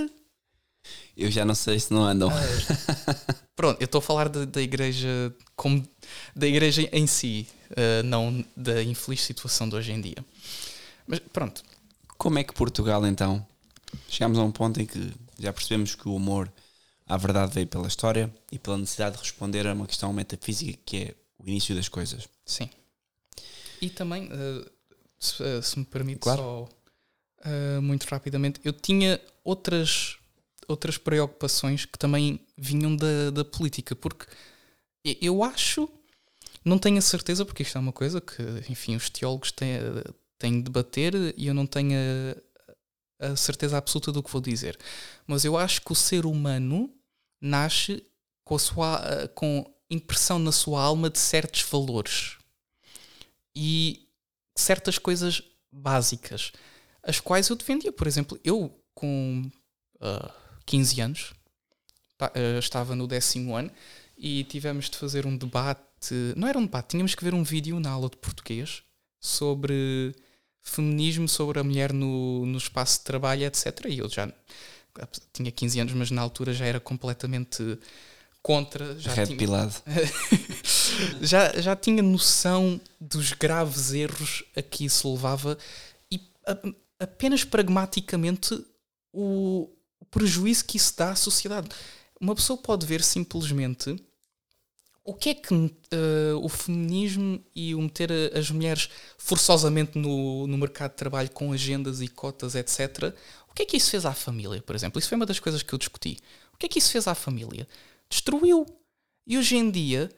Eu já não sei se não andam. Ah, [laughs] pronto, eu estou a falar da, da igreja como da igreja em si, uh, não da infeliz situação de hoje em dia. Mas pronto. Como é que Portugal então? Chegamos a um ponto em que já percebemos que o amor à verdade veio pela história e pela necessidade de responder a uma questão metafísica que é o início das coisas. Sim. E também, uh, se, uh, se, me permite claro. só uh, muito rapidamente, eu tinha outras, outras preocupações que também vinham da, da política, porque eu acho, não tenho a certeza, porque isto é uma coisa que, enfim, os teólogos têm, têm de debater e eu não tenho a, a certeza absoluta do que vou dizer. Mas eu acho que o ser humano nasce com, a sua, com impressão na sua alma de certos valores e certas coisas básicas, as quais eu defendia. Por exemplo, eu com uh, 15 anos uh, estava no décimo ano e tivemos de fazer um debate. Não era um debate, tínhamos que ver um vídeo na aula de português sobre feminismo, sobre a mulher no, no espaço de trabalho, etc. E eu já tinha 15 anos, mas na altura já era completamente contra. Já Red tinha, pilado. [laughs] já, já tinha noção dos graves erros a que isso levava e apenas pragmaticamente o prejuízo que isso dá à sociedade. Uma pessoa pode ver simplesmente o que é que uh, o feminismo e o meter as mulheres forçosamente no, no mercado de trabalho com agendas e cotas, etc., o que é que isso fez à família, por exemplo? Isso foi uma das coisas que eu discuti. O que é que isso fez à família? Destruiu. E hoje em dia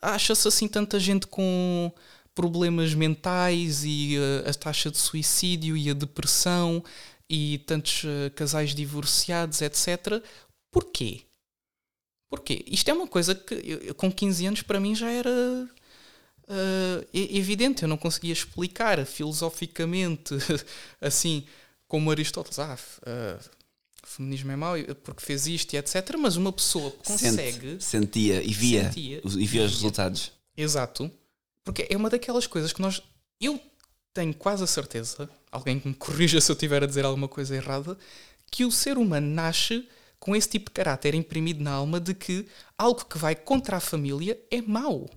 acha-se assim tanta gente com problemas mentais e uh, a taxa de suicídio e a depressão e tantos uh, casais divorciados, etc. Porquê? Porquê? Isto é uma coisa que eu, com 15 anos para mim já era uh, evidente, eu não conseguia explicar filosoficamente [laughs] assim como Aristóteles. Ah, uh, feminismo é mau porque fez isto e etc. Mas uma pessoa consegue. Sente, sentia e via, sentia, e via os resultados. Exato. Porque é uma daquelas coisas que nós. Eu tenho quase a certeza, alguém que me corrija se eu estiver a dizer alguma coisa errada, que o ser humano nasce com esse tipo de caráter imprimido na alma de que algo que vai contra a família é mau.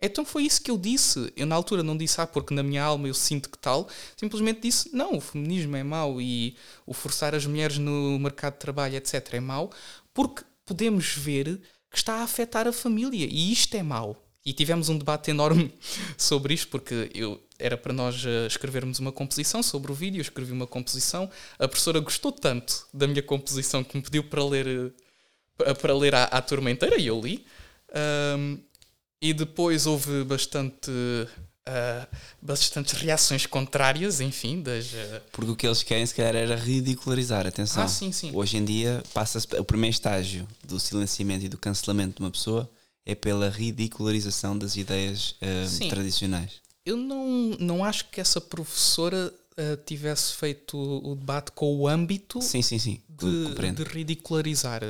Então foi isso que eu disse. Eu na altura não disse, ah, porque na minha alma eu sinto que tal. Simplesmente disse, não, o feminismo é mau e o forçar as mulheres no mercado de trabalho, etc., é mau, porque podemos ver que está a afetar a família e isto é mau. E tivemos um debate enorme [laughs] sobre isto, porque eu, era para nós eh, escrevermos uma composição sobre o vídeo, eu escrevi uma composição. A professora gostou tanto da minha composição que me pediu para ler, eh, para ler à, à turma inteira e eu li. Um, e depois houve bastante. Uh, bastantes reações contrárias, enfim, das. Uh... Porque o que eles querem, se calhar, era ridicularizar. Atenção. Ah, sim, sim. Hoje em dia, passa o primeiro estágio do silenciamento e do cancelamento de uma pessoa é pela ridicularização das ideias uh, tradicionais. Eu não, não acho que essa professora tivesse feito o, o, debate com o âmbito sim, sim, sim. De, de ridicularizar.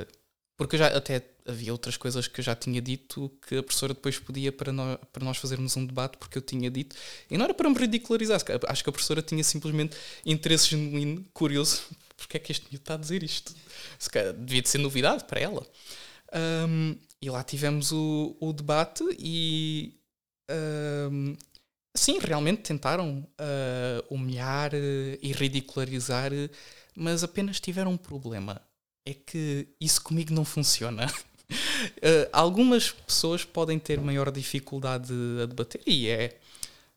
Porque já até havia outras coisas que eu já tinha dito que a professora depois podia para nós, para nós fazermos um debate, porque eu tinha dito. E não era para me ridicularizar, acho que a professora tinha simplesmente interesse genuíno, curioso, [laughs] porque é que este miúdo está a dizer isto? Se calhar, devia de ser novidade para ela. Um, e lá tivemos o, o debate e. Um, sim, realmente tentaram uh, humilhar uh, e ridicularizar, mas apenas tiveram um problema. É que isso comigo não funciona. Uh, [laughs] algumas pessoas podem ter maior dificuldade a debater e é,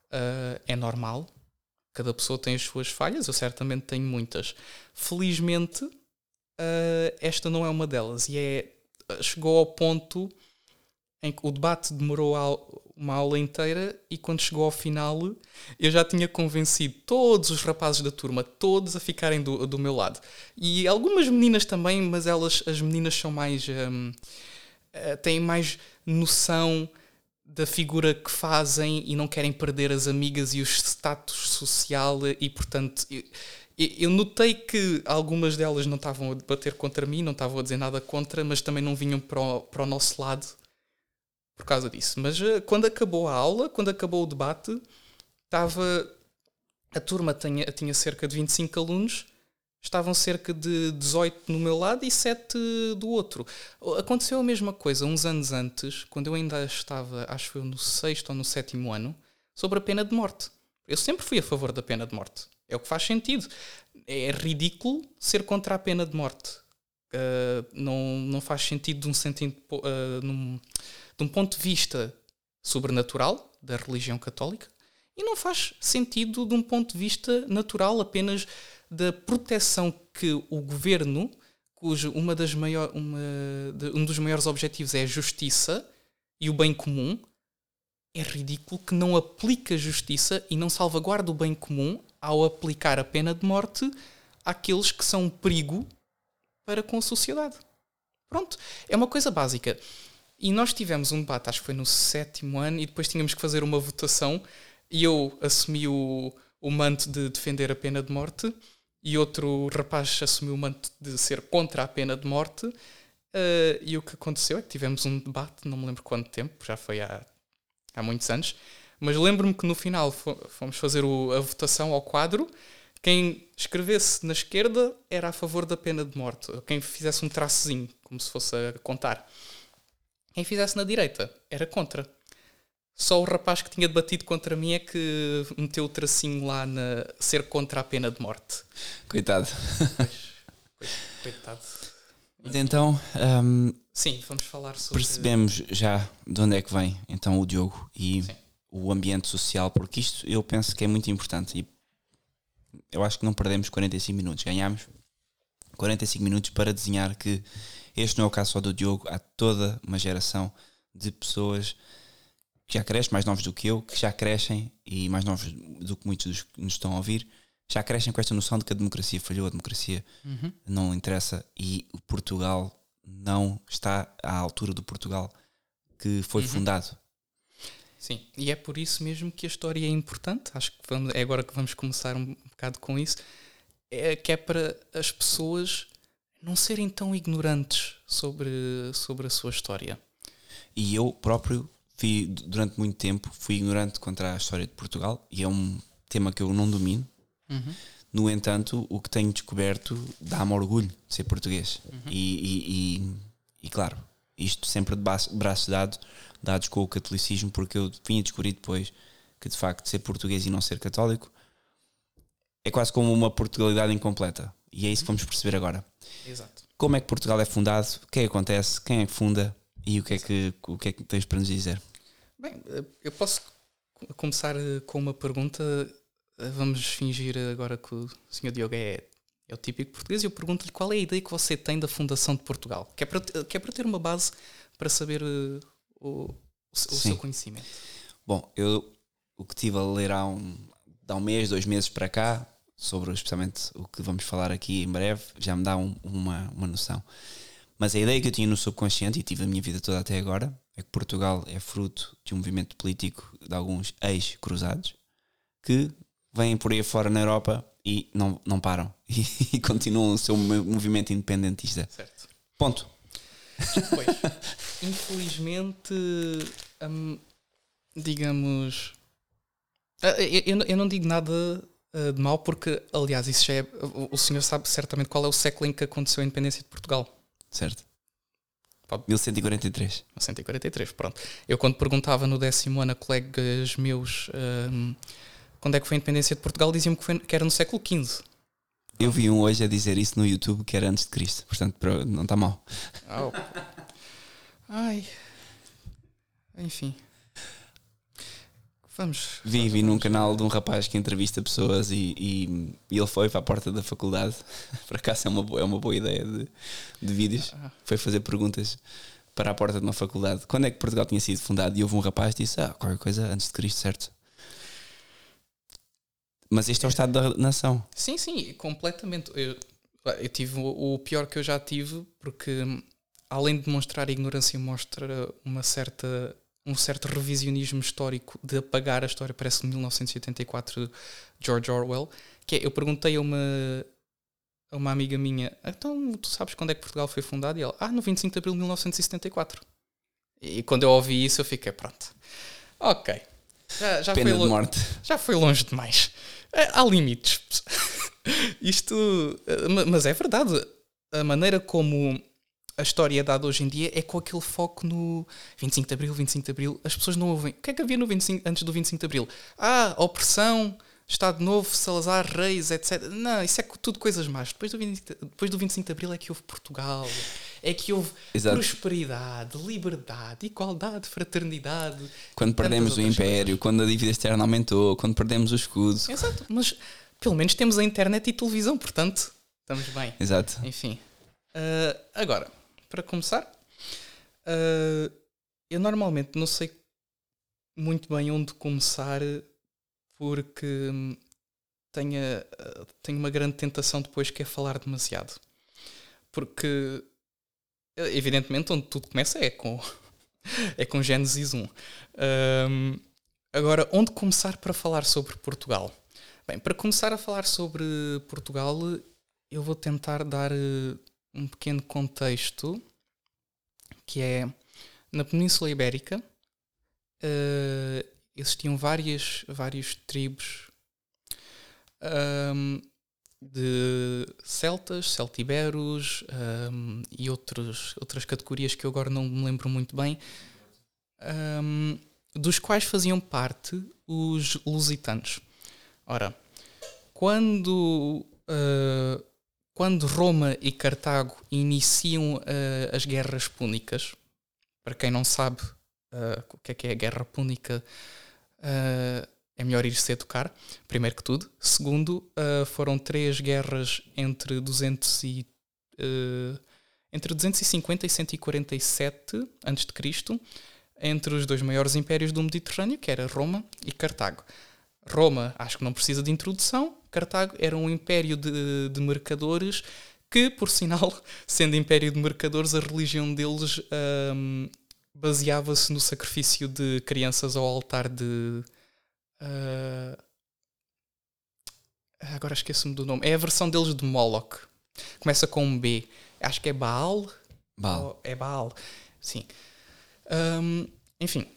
uh, é normal. Cada pessoa tem as suas falhas, eu certamente tenho muitas. Felizmente, uh, esta não é uma delas e é, chegou ao ponto em que o debate demorou uma aula inteira e quando chegou ao final eu já tinha convencido todos os rapazes da turma, todos a ficarem do, do meu lado. E algumas meninas também, mas elas, as meninas são mais... Um, eh, têm mais noção da figura que fazem e não querem perder as amigas e o status social e portanto eu, eu notei que algumas delas não estavam a debater contra mim, não estavam a dizer nada contra, mas também não vinham para o, para o nosso lado por causa disso. Mas uh, quando acabou a aula, quando acabou o debate, estava a turma tinha, tinha cerca de 25 alunos estavam cerca de 18 no meu lado e 7 do outro. Aconteceu a mesma coisa uns anos antes, quando eu ainda estava, acho eu, no sexto ou no sétimo ano, sobre a pena de morte. Eu sempre fui a favor da pena de morte. É o que faz sentido. É ridículo ser contra a pena de morte. Uh, não, não faz sentido de um, sentido, uh, num, de um ponto de vista sobrenatural da religião católica e não faz sentido de um ponto de vista natural apenas da proteção que o governo, cujo uma das maior, uma de, um dos maiores objetivos é a justiça e o bem comum, é ridículo que não aplique a justiça e não salvaguarde o bem comum ao aplicar a pena de morte àqueles que são um perigo para com a sociedade. Pronto, é uma coisa básica. E nós tivemos um debate, acho que foi no sétimo ano, e depois tínhamos que fazer uma votação, e eu assumi o, o manto de defender a pena de morte, e outro rapaz assumiu o manto de ser contra a pena de morte. Uh, e o que aconteceu é que tivemos um debate, não me lembro quanto tempo, já foi há, há muitos anos, mas lembro-me que no final fomos fazer o, a votação ao quadro. Quem escrevesse na esquerda era a favor da pena de morte. Quem fizesse um traçozinho, como se fosse a contar. Quem fizesse na direita era contra. Só o rapaz que tinha debatido contra mim é que meteu o tracinho lá na ser contra a pena de morte. Coitado. Pois, coitado. Mas então, hum, Sim, vamos falar sobre. percebemos já de onde é que vem então o Diogo e Sim. O ambiente social, porque isto eu penso que é muito importante e eu acho que não perdemos 45 minutos, ganhámos 45 minutos para desenhar que este não é o caso só do Diogo, há toda uma geração de pessoas que já crescem, mais novos do que eu, que já crescem e mais novos do que muitos dos que nos estão a ouvir, já crescem com esta noção de que a democracia falhou, a democracia Uhum. não interessa e o Portugal não está à altura do Portugal que foi Uhum. fundado. Sim, e é por isso mesmo que a história é importante. Acho que vamos, é agora que vamos começar um bocado com isso. É que é para as pessoas não serem tão ignorantes sobre, sobre a sua história. E eu próprio fui, durante muito tempo, fui ignorante contra a história de Portugal e é um tema que eu não domino. No entanto, o que tenho descoberto dá-me orgulho de ser português. E, e- e- e, claro, isto sempre de braço- braços dados, dados com o catolicismo, porque eu vim a descobrir depois que de facto ser português e não ser católico é quase como uma Portugalidade incompleta. E é isso que vamos perceber agora. Exato. Como é que Portugal é fundado? O que é que acontece? Quem é que funda? E o que é que, o que, é que tens para nos dizer? Bem, eu posso co- começar eh, com uma pergunta. Eh, Vamos fingir agora que o Sr. Diogo é, é o típico português e eu pergunto-lhe qual é a ideia que você tem da fundação de Portugal, que é para, que é para ter uma base para saber eh, o, o o seu conhecimento. Bom, eu o que estive a ler há um, há um mês, dois meses para cá, sobre especialmente o que vamos falar aqui em breve, já me dá um- uma, uma noção. Mas a ideia que eu tinha no subconsciente, e tive a minha vida toda até agora, é que Portugal é fruto de um movimento político de alguns ex-cruzados que vêm por aí fora na Europa e não, não param [laughs] e, continuam o seu mo- movimento independentista. Certo. Ponto. Pois, infelizmente, hum, digamos. ah, Eu, eu não- digo nada ah, de mal, porque, aliás, isso já é. O, senhor sabe certamente qual é o século em que aconteceu a independência de Portugal. Certo. Pode. 1143. 143, pronto. Eu, quando perguntava no décimo ano a colegas meus hum, quando é que foi a independência de Portugal, diziam-me que, que era no século XV. Eu vi um hoje a dizer isso no YouTube que era antes de Cristo, portanto não está mal. Au. Ai. Enfim. Vamos. Vi, vi num canal de um rapaz que entrevista pessoas e, e- e ele foi para a porta da faculdade. [laughs] Por acaso é uma boa, é uma boa ideia de, de vídeos. Ah. Foi fazer perguntas para a porta de uma faculdade. Quando é que Portugal tinha sido fundado? E houve um rapaz que disse: Ah, qualquer coisa antes de Cristo, certo? Mas este é o Estado da nação. Sim, sim, completamente. Eu, eu tive o, o pior que eu já tive, porque hum, além de demonstrar ignorância, mostra uma certa, um certo revisionismo histórico de apagar a história. Parece 1984 de George Orwell. Que é, eu perguntei a uma, a uma amiga minha: então tu sabes quando é que Portugal foi fundado? E ela: ah, no 25 de abril de 1974. E quando eu ouvi isso, eu fiquei: pronto, ok. Já, já Pena foi de morte. já foi longe demais. Eh, Há limites. [laughs] Isto. eh, ma- Mas é verdade. A maneira como a história é dada hoje em dia é com aquele foco no 25 de Abril, 25 de Abril. As pessoas não ouvem. O que é que havia no 25, antes do 25 de Abril? Ah, opressão, Estado Novo, Salazar, Reis, etc. Não, isso é tudo coisas más. Depois do, 20 de- depois do 25 de Abril é que houve Portugal. É que houve Exato. prosperidade, liberdade, igualdade, fraternidade. Quando perdemos o Império, quando a dívida externa aumentou, quando perdemos o escudo. Exato, mas pelo menos temos a internet e televisão, portanto, estamos bem. Exato. Enfim. Ah, agora, para começar, ah, eu normalmente não sei muito bem onde começar porque hum, tenho, tenho uma grande tentação depois que é falar demasiado. Porque, eh, evidentemente, onde tudo começa é com, [laughs] é com Gênesis 1. Ahm, agora, onde começar para falar sobre Portugal? Bem, para começar a falar sobre Portugal, eu vou tentar dar eh, um pequeno contexto, que é na Península Ibérica eh, existiam várias, várias tribos ahm, de celtas, celtiberos ahm, e outros, outras categorias que eu agora não me lembro muito bem. Ahm, dos quais faziam parte os lusitanos. Ora, quando, uh, quando Roma e Cartago iniciam uh, as guerras púnicas, para quem não sabe uh, o que é que é a guerra púnica, é melhor ir se educar, primeiro que tudo. Segundo, foram três guerras entre 200 e, entre 250 e 147 a.C., entre os dois maiores impérios do Mediterrâneo, que era Roma e Cartago. Roma, acho que não precisa de introdução, Cartago era um império de, de mercadores que, por sinal, [laughs] sendo império de mercadores, a religião deles um, baseava-se no sacrifício de crianças ao altar de. Uh, agora esqueço-me do nome. É a versão deles de Moloch. Começa com um B. Acho que é Baal. Baal. É Baal. Sim. Um, enfim,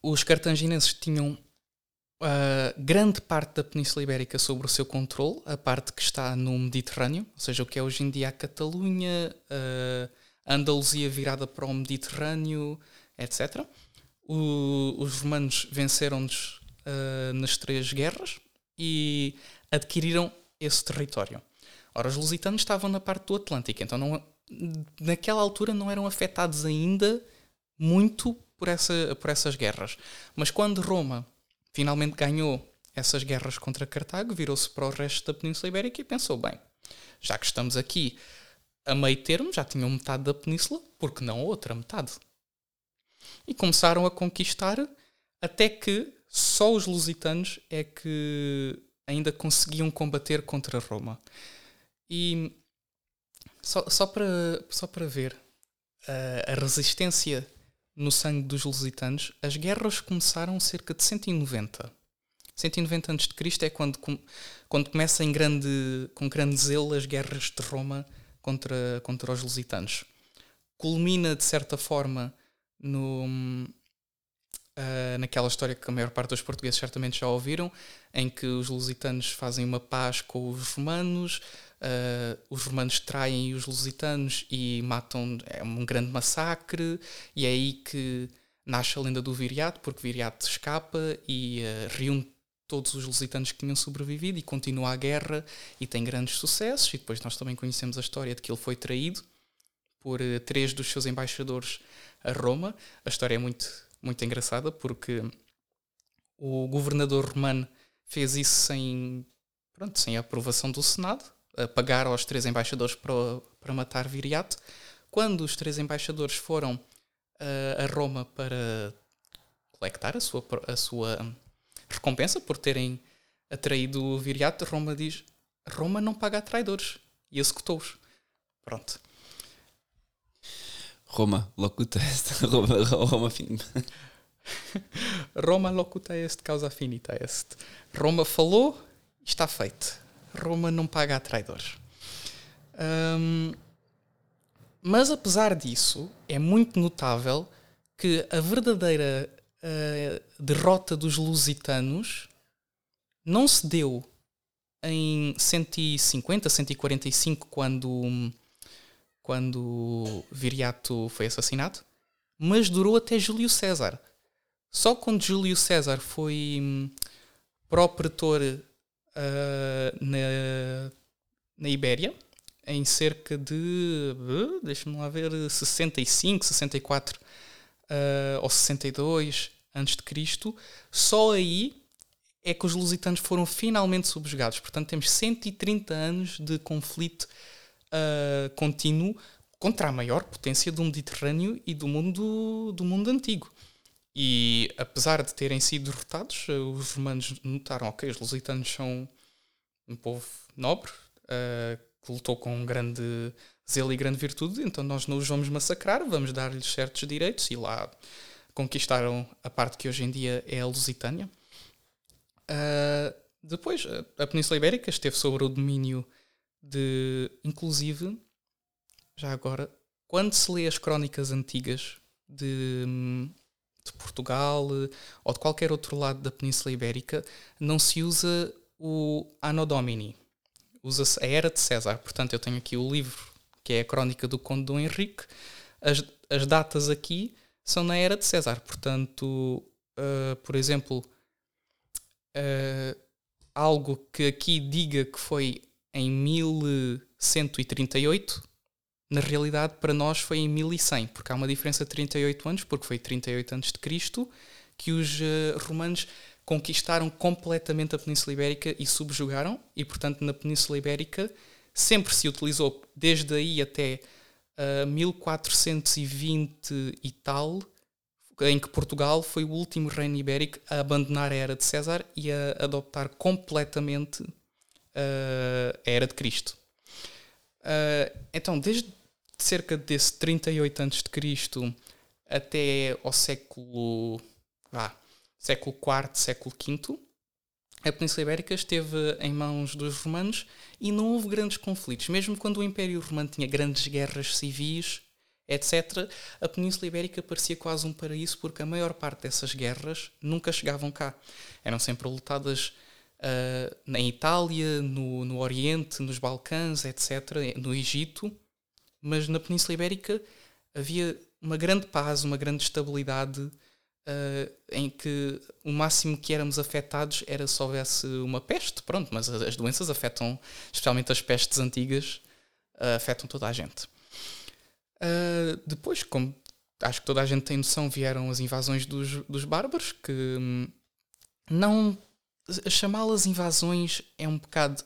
os cartaginenses tinham uh, grande parte da Península Ibérica sob o seu controle, a parte que está no Mediterrâneo, ou seja, o que é hoje em dia a Catalunha, uh, Andaluzia virada para o Mediterrâneo, etc. O, os romanos venceram-nos uh, nas três guerras e adquiriram esse território. Ora, os lusitanos estavam na parte do Atlântico, então não, naquela altura não eram afetados ainda muito por, essa, por essas guerras. Mas quando Roma finalmente ganhou essas guerras contra Cartago, virou-se para o resto da Península Ibérica e pensou: bem, já que estamos aqui a meio termo, já tinham metade da península, porque não a outra metade? E começaram a conquistar até que só os lusitanos é que ainda conseguiam combater contra Roma. E só, só, para, só para ver a, a resistência no sangue dos lusitanos, as guerras começaram cerca de 190. 190 a.C. é quando, quando começa em grande, com grande zelo as guerras de Roma contra, contra os lusitanos. Culmina, de certa forma, no, uh, naquela história que a maior parte dos portugueses certamente já ouviram, em que os lusitanos fazem uma paz com os romanos, Uh, os romanos traem os lusitanos e matam, é um grande massacre, e é aí que nasce a lenda do Viriato, porque Viriato escapa e uh, reúne todos os lusitanos que tinham sobrevivido e continua a guerra e tem grandes sucessos. E depois nós também conhecemos a história de que ele foi traído por uh, três dos seus embaixadores a Roma. A história é muito, muito engraçada porque o governador romano fez isso sem, pronto, sem a aprovação do Senado pagar aos três embaixadores para, para matar Viriato. Quando os três embaixadores foram uh, a Roma para colectar a sua, a sua recompensa por terem atraído Viriato, Roma diz: Roma não paga a traidores. E executou-os. Pronto. Roma locuta est. [laughs] Roma, Roma, [laughs] Roma locuta est, causa finita est. Roma falou, está feito. Roma não paga a traidores. Um, mas apesar disso, é muito notável que a verdadeira uh, derrota dos lusitanos não se deu em 150, 145, quando, quando Viriato foi assassinado, mas durou até Júlio César. Só quando Júlio César foi hum, pró-pretor uh, na, na Ibéria, em cerca de, uh, deixa-me lá ver, 65, 64 uh, ou 62 antes de Cristo, só aí é que os lusitanos foram finalmente subjugados. Portanto, temos 130 anos de conflito uh, contínuo contra a maior potência do Mediterrâneo e do mundo, do mundo antigo. E apesar de terem sido derrotados, os romanos notaram: ok, os lusitanos são um povo nobre uh, que lutou com grande zelo e grande virtude, então nós não os vamos massacrar, vamos dar-lhes certos direitos. E lá conquistaram a parte que hoje em dia é a Lusitânia. Uh, depois, a Península Ibérica esteve sobre o domínio de. Inclusive, já agora, quando se lê as crónicas antigas de de Portugal eh, ou de qualquer outro lado da Península Ibérica, não se usa o Anno Domini, usa-se a Era de César. Portanto, eu tenho aqui o livro que é a Crónica do Conde Dom Henrique. As, as datas aqui são na Era de César, portanto, uh, por exemplo, uh, algo que aqui diga que foi em 1138, na realidade para nós foi em 1100, porque há uma diferença de 38 anos, porque foi 38 antes de Cristo que os uh, romanos conquistaram completamente a Península Ibérica e subjugaram, e portanto na Península Ibérica sempre se utilizou, desde aí até uh, 1420 e tal, em que Portugal foi o último reino ibérico a abandonar a era de César e a adoptar completamente uh, a era de Cristo. Uh, então, desde cerca desse 38 a.C. até ao século, vá, século IV, século V, a Península Ibérica esteve em mãos dos romanos e não houve grandes conflitos. Mesmo quando o Império Romano tinha grandes guerras civis, etc., a Península Ibérica parecia quase um paraíso porque a maior parte dessas guerras nunca chegavam cá. Eram sempre lutadas uh, na Itália, no, no Oriente, nos Balcãs, etc., no Egito, mas na Península Ibérica havia uma grande paz, uma grande estabilidade uh, em que o máximo que éramos afetados era se houvesse uma peste, pronto, mas as doenças afetam, especialmente as pestes antigas, uh, afetam toda a gente. Uh, depois, como acho que toda a gente tem noção, vieram as invasões dos, dos bárbaros, que hum, não. Chamá-las invasões é um bocado.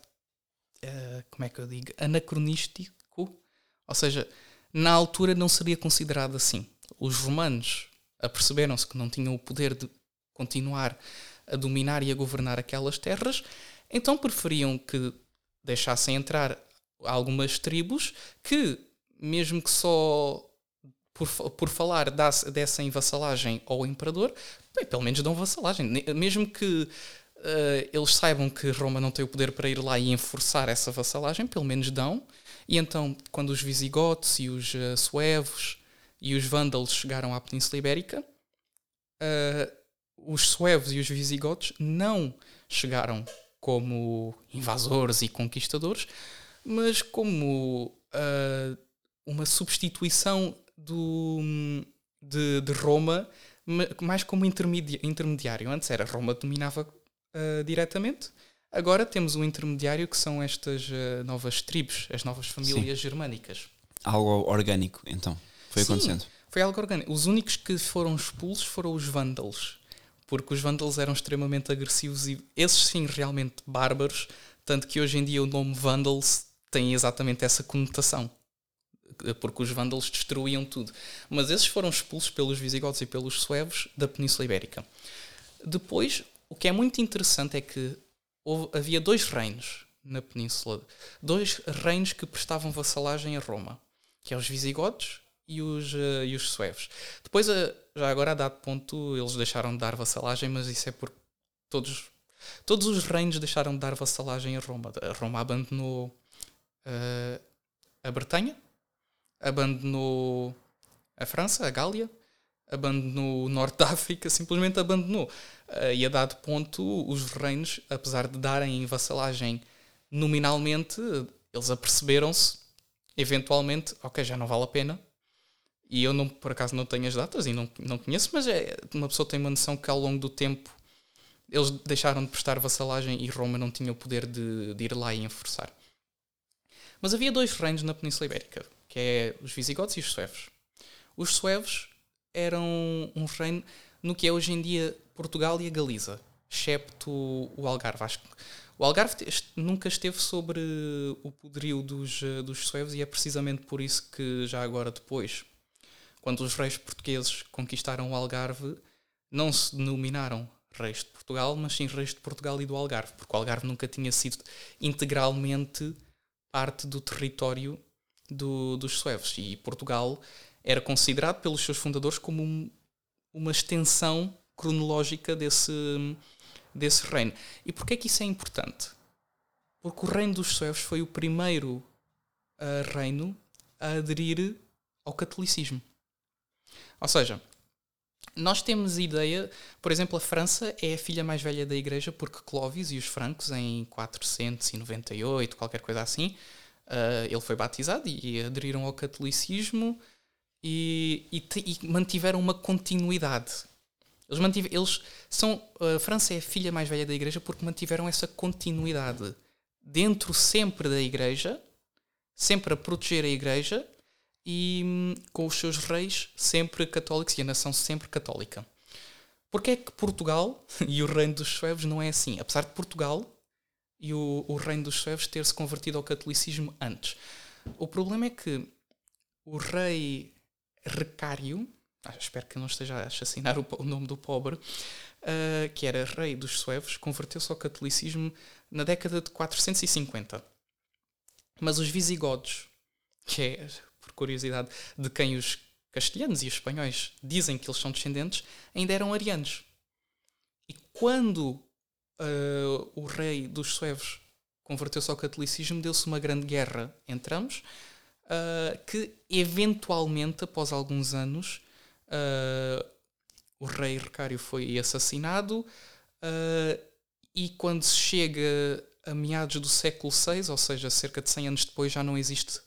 Como é que eu digo? Anacronístico. Ou seja, na altura não seria considerado assim. Os romanos aperceberam-se que não tinham o poder de continuar a dominar e a governar aquelas terras, então preferiam que deixassem entrar algumas tribos que, mesmo que só por, por falar dasse, dessem vassalagem ao imperador, bem, pelo menos dão vassalagem. Mesmo que uh, eles saibam que Roma não tem o poder para ir lá e enforçar essa vassalagem, pelo menos dão. E então, quando os visigotos e os uh, suevos e os vândalos chegaram à Península Ibérica, uh, os suevos e os visigodos não chegaram como invasores e conquistadores, mas como uh, uma substituição do, de, de, Roma, mais como intermedi intermediário. Antes era Roma dominava uh, diretamente, agora temos um intermediário que são estas uh, novas tribos, as novas famílias Sim. germânicas. Algo orgânico, então. Foi Sim, acontecendo. Foi algo orgânico. Os únicos que foram expulsos foram os vândalos, porque os vândalos eram extremamente agressivos e esses sim realmente bárbaros, tanto que hoje em dia o nome Vandals tem exatamente essa conotação, porque os vândalos destruíam tudo. Mas esses foram expulsos pelos visigodos e pelos suevos da Península Ibérica. Depois, o que é muito interessante é que houve, havia dois reinos na Península, dois reinos que prestavam vassalagem a Roma, que é os visigodos e os, uh, e os suevos. Depois, uh, já agora a dado ponto, eles deixaram de dar vassalagem, mas isso é porque todos, todos os reinos deixaram de dar vassalagem a Roma. A Roma abandonou uh, a Bretanha, abandonou a França, a Gália, abandonou o Norte da [laughs] África, simplesmente abandonou. e a dado ponto, os reinos, apesar de darem vassalagem nominalmente, eles aperceberam-se, eventualmente, ok, já não vale a pena, e eu não, por acaso não tenho as datas e não, não conheço, mas é, uma pessoa tem uma noção que ao longo do tempo eles deixaram de prestar vassalagem e Roma não tinha o poder de, de ir lá e enforçar. Mas havia dois reinos na Península Ibérica, que é os visigodos e os suevos. Os suevos eram um reino no que é hoje em dia Portugal e a Galiza, excepto o Algarve. Acho que o Algarve nunca esteve sobre o poderio dos, dos suevos e é precisamente por isso que já agora depois quando os reis portugueses conquistaram o Algarve, não se denominaram reis de Portugal, mas sim reis de Portugal e do Algarve, porque o Algarve nunca tinha sido integralmente parte do território do, dos suevos. E Portugal era considerado pelos seus fundadores como um, uma extensão cronológica desse, desse reino. E porquê é que isso é importante? Porque o reino dos suevos foi o primeiro uh, reino a aderir ao catolicismo. Ou seja, nós temos ideia, por exemplo, a França é a filha mais velha da Igreja porque Clovis e os francos, em 498, qualquer coisa assim, uh, ele foi batizado e aderiram ao catolicismo e, e, e, mantiveram uma continuidade. Eles, mantive, eles são. A França é a filha mais velha da Igreja porque mantiveram essa continuidade dentro sempre da Igreja, sempre a proteger a Igreja e hum, com os seus reis sempre católicos e a nação sempre católica. Porque é que Portugal [laughs] e o reino dos suevos não é assim? Apesar de Portugal e o, o reino dos suevos ter se convertido ao catolicismo antes. O problema é que o rei Recário, ah, espero que não esteja a assassinar o, o nome do pobre, uh, que era rei dos suevos, converteu-se ao catolicismo na década de 450. Mas os visigodos, que é, curiosidade, de quem os castelhanos e os espanhóis dizem que eles são descendentes, ainda eram arianos. E quando uh, o rei dos suevos converteu-se ao catolicismo, deu-se uma grande guerra entre ambos, uh, que eventualmente, após alguns anos, uh, o rei Recário foi assassinado e quando se chega a meados do século VI, ou seja, cerca de 100 anos depois, já não existe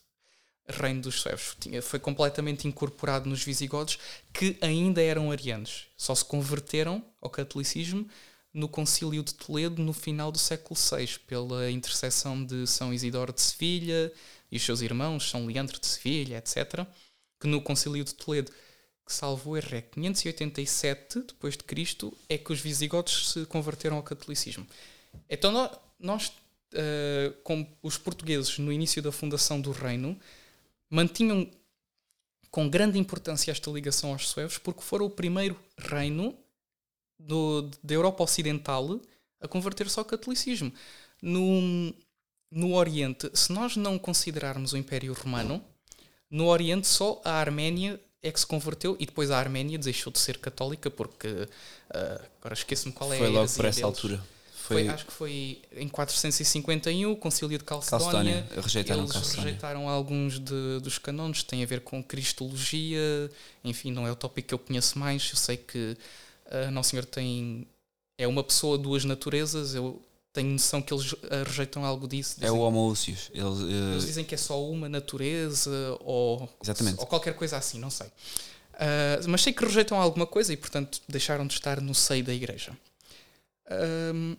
reino dos suevos. Foi completamente incorporado nos visigodos, que ainda eram arianos. Só se converteram ao catolicismo no concílio de Toledo no final do século VI, pela intercessão de São Isidoro de Sevilha e os seus irmãos, São Leandro de Sevilha, etc., que no concílio de Toledo que salvo erro é 587 depois de Cristo é que os visigodos se converteram ao catolicismo. Então nós, uh, como os portugueses no início da fundação do reino mantinham com grande importância esta ligação aos suevos porque foram o primeiro reino do, da Europa Ocidental a converter-se ao catolicismo. No, no Oriente, se nós não considerarmos o Império Romano, no Oriente só a Arménia é que se converteu e depois a Arménia deixou de ser católica porque uh, agora esqueço-me qual é foi a logo por essa deles. altura foi... foi... acho que foi em 451 o concílio de Calcedónia, Calcedónia. rejeitaram eles Calcedónia. rejeitaram alguns de, dos canones tem a ver com cristologia enfim não é o tópico que eu conheço mais eu sei que uh, Nosso Senhor tem é uma pessoa duas naturezas eu tenho noção que eles uh, rejeitam algo disso. Dizem, é o homoúcios. Eles, uh, eles, dizem que é só uma natureza ou, Exatamente. ou qualquer coisa assim, não sei. Uh, mas sei que rejeitam alguma coisa e, portanto, deixaram de estar no seio da igreja. Um,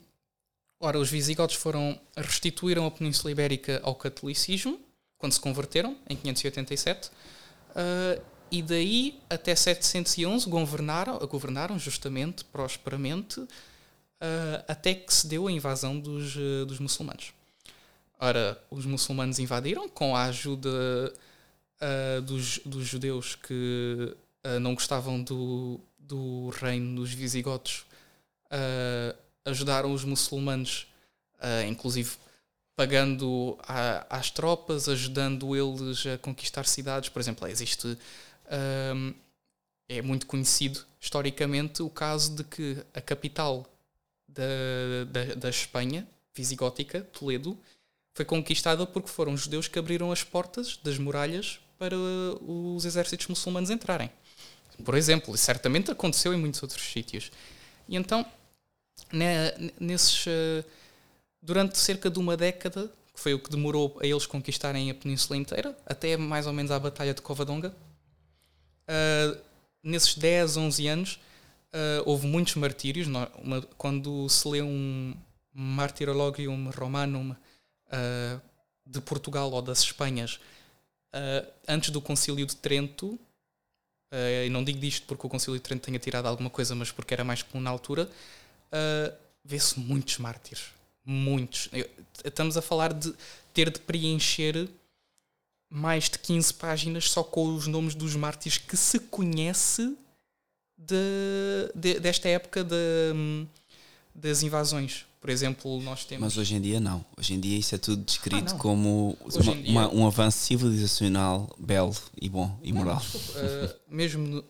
ora, os visigodos foram restituíram a Península Ibérica ao catolicismo quando se converteram, em 587. e daí até 711 governaram, governaram justamente, prosperamente, uh, até que se deu a invasão dos, uh, dos muçulmanos. Ora, os muçulmanos invadiram com a ajuda uh, dos, dos judeus que não gostavam do, do reino dos visigodos, ajudaram os muçulmanos, inclusive pagando a, às tropas, ajudando eles a conquistar cidades. Por exemplo, existe. é muito conhecido historicamente o caso de que a capital da, da, da Espanha, visigótica, Toledo, foi conquistada porque foram os judeus que abriram as portas das muralhas para os exércitos muçulmanos entrarem. Por exemplo, certamente aconteceu em muitos outros sítios. E então, nesses, eh, durante cerca de uma década, que foi o que demorou a eles conquistarem a península inteira, até mais ou menos à Batalha de Covadonga, uh, nesses 10, 11 anos, uh, houve muitos martírios. Uma, quando se lê um Martyrologium Romanum uh, de Portugal ou das Espanhas, uh, antes do Concílio de Trento, e não digo disto porque o Concílio de Trento tenha tirado alguma coisa, mas porque era mais comum na altura, vê-se muitos mártires. Muitos. Estamos a falar de ter de preencher mais de 15 páginas só com os nomes dos mártires que se conhece de, de, desta época de, das invasões. Por exemplo, nós temos. Mas hoje em dia não. Hoje em dia isso é tudo descrito ah, como uma, dia... uma, um avanço civilizacional belo e bom e não, moral. Desculpa, uh, mesmo no,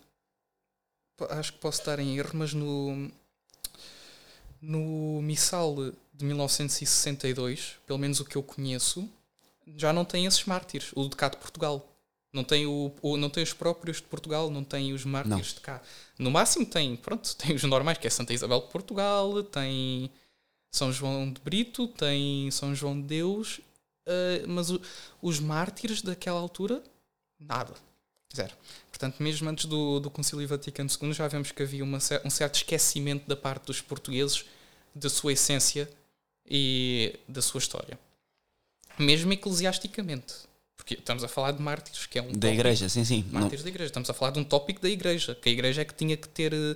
acho que posso estar em erro, mas no no Missal de 1962, pelo menos o que eu conheço, já não tem esses mártires. O Decado de Portugal. Não tem, o, o, não tem os próprios de Portugal, não tem os mártires não. de cá. No máximo tem, pronto, tem os normais, que é Santa Isabel de Portugal, tem São João de Brito, tem São João de Deus, uh, mas o, os mártires daquela altura, nada. Zero. Portanto, mesmo antes do, do Concílio Vaticano II, já vemos que havia uma, um certo esquecimento da parte dos portugueses da sua essência e da sua história. Mesmo eclesiasticamente. Porque estamos a falar de mártires, que é um. Da tópico, igreja, sim, sim. Mártires da igreja. Estamos a falar de um tópico da igreja. Que a igreja é que tinha que ter eh,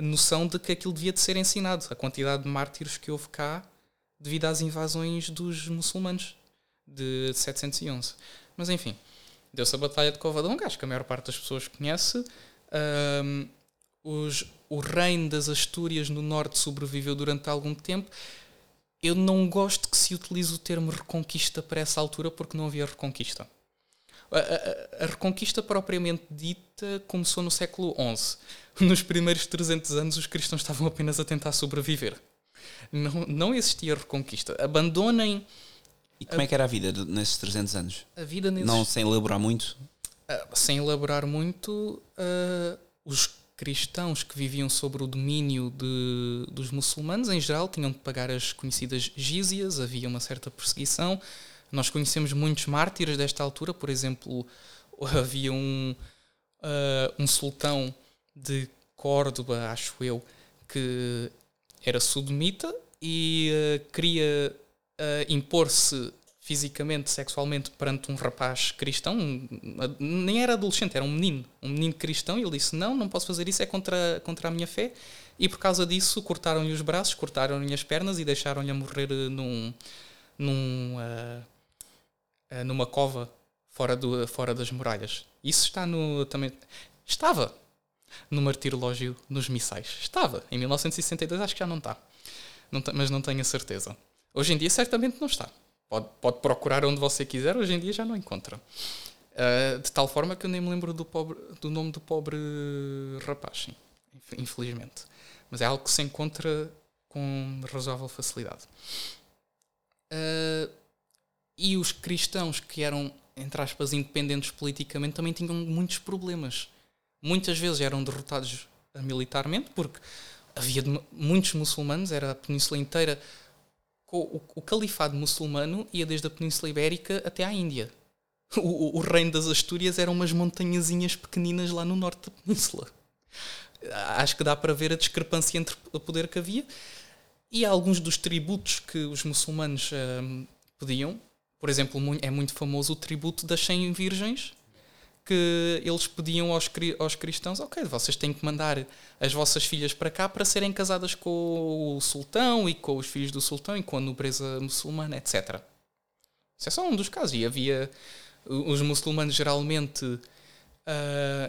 noção de que aquilo devia de ser ensinado. A quantidade de mártires que houve cá devido às invasões dos muçulmanos de 711. Mas enfim, deu-se a Batalha de Covadonga, acho que a maior parte das pessoas conhece. Um, os, o reino das Astúrias no norte sobreviveu durante algum tempo. Eu não gosto que se utilize o termo reconquista para essa altura porque não havia reconquista. A, a, a, reconquista propriamente dita começou no século XI. [laughs] Nos primeiros 300 anos, os cristãos estavam apenas a tentar sobreviver. Não, não existia reconquista. Abandonem. E como é que era a vida nesses 300 anos? A vida nesses... Não sem elaborar muito? Uh, sem elaborar muito, uh, os cristãos que viviam sobre o domínio de, dos muçulmanos, em geral, tinham de pagar as conhecidas gízias, havia uma certa perseguição. Nós conhecemos muitos mártires desta altura, por exemplo, [laughs] havia um, uh, um sultão de Córdoba, acho eu, que era sodomita e uh, queria uh, impor-se fisicamente, sexualmente perante um rapaz cristão, um, nem era adolescente, era um menino, um menino cristão, e ele disse: Não, não posso fazer isso, é contra, contra a minha fé. E por causa disso, cortaram-lhe os braços, cortaram-lhe as pernas e deixaram-lhe a morrer eh, num, num, uh, numa cova fora, do, fora das muralhas. Isso está no. também Estava no martirológio nos missais. Estava. Em 1962, acho que já não está. Não mas não tenho a certeza. Hoje em dia, certamente não está. Pode, pode procurar onde você quiser, hoje em dia já não encontra. Uh, de tal forma que eu nem me lembro do, pobre, do nome do pobre rapaz, sim, infelizmente. Mas é algo que se encontra com razoável facilidade. Uh, e os cristãos que eram, entre aspas, independentes politicamente também tinham muitos problemas. Muitas vezes eram derrotados militarmente, porque havia muitos muçulmanos, era a península inteira o, o, califado muçulmano ia desde a Península Ibérica até à Índia. O, o, reino das Astúrias eram umas montanhazinhas pequeninas lá no norte da península. Acho que dá para ver a discrepância entre o poder que havia e alguns dos tributos que os muçulmanos hum, pediam. Por exemplo, é muito famoso o tributo das 100 virgens, que eles pediam aos, aos cristãos: ok, vocês têm que mandar as vossas filhas para cá para serem casadas com o sultão e com os filhos do sultão e com a nobreza muçulmana, etc. Isso é só um dos casos. E havia os muçulmanos geralmente uh,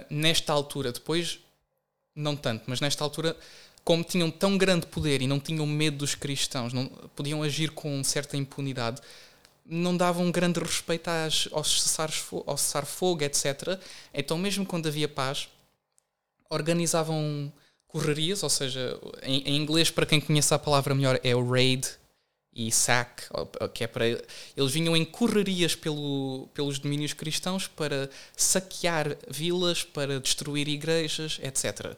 nesta altura, depois não tanto, mas nesta altura, como tinham tão grande poder e não tinham medo dos cristãos, não, podiam agir com certa impunidade não davam grande respeito às, aos cessar, ao cessar fogo, etc. Então, mesmo quando havia paz, organizavam correrias, ou seja, em, em, inglês, para quem conhece a palavra melhor, é o raid e sack, que é para. Eles vinham em correrias pelo, pelos domínios cristãos para saquear vilas, para destruir igrejas, etc.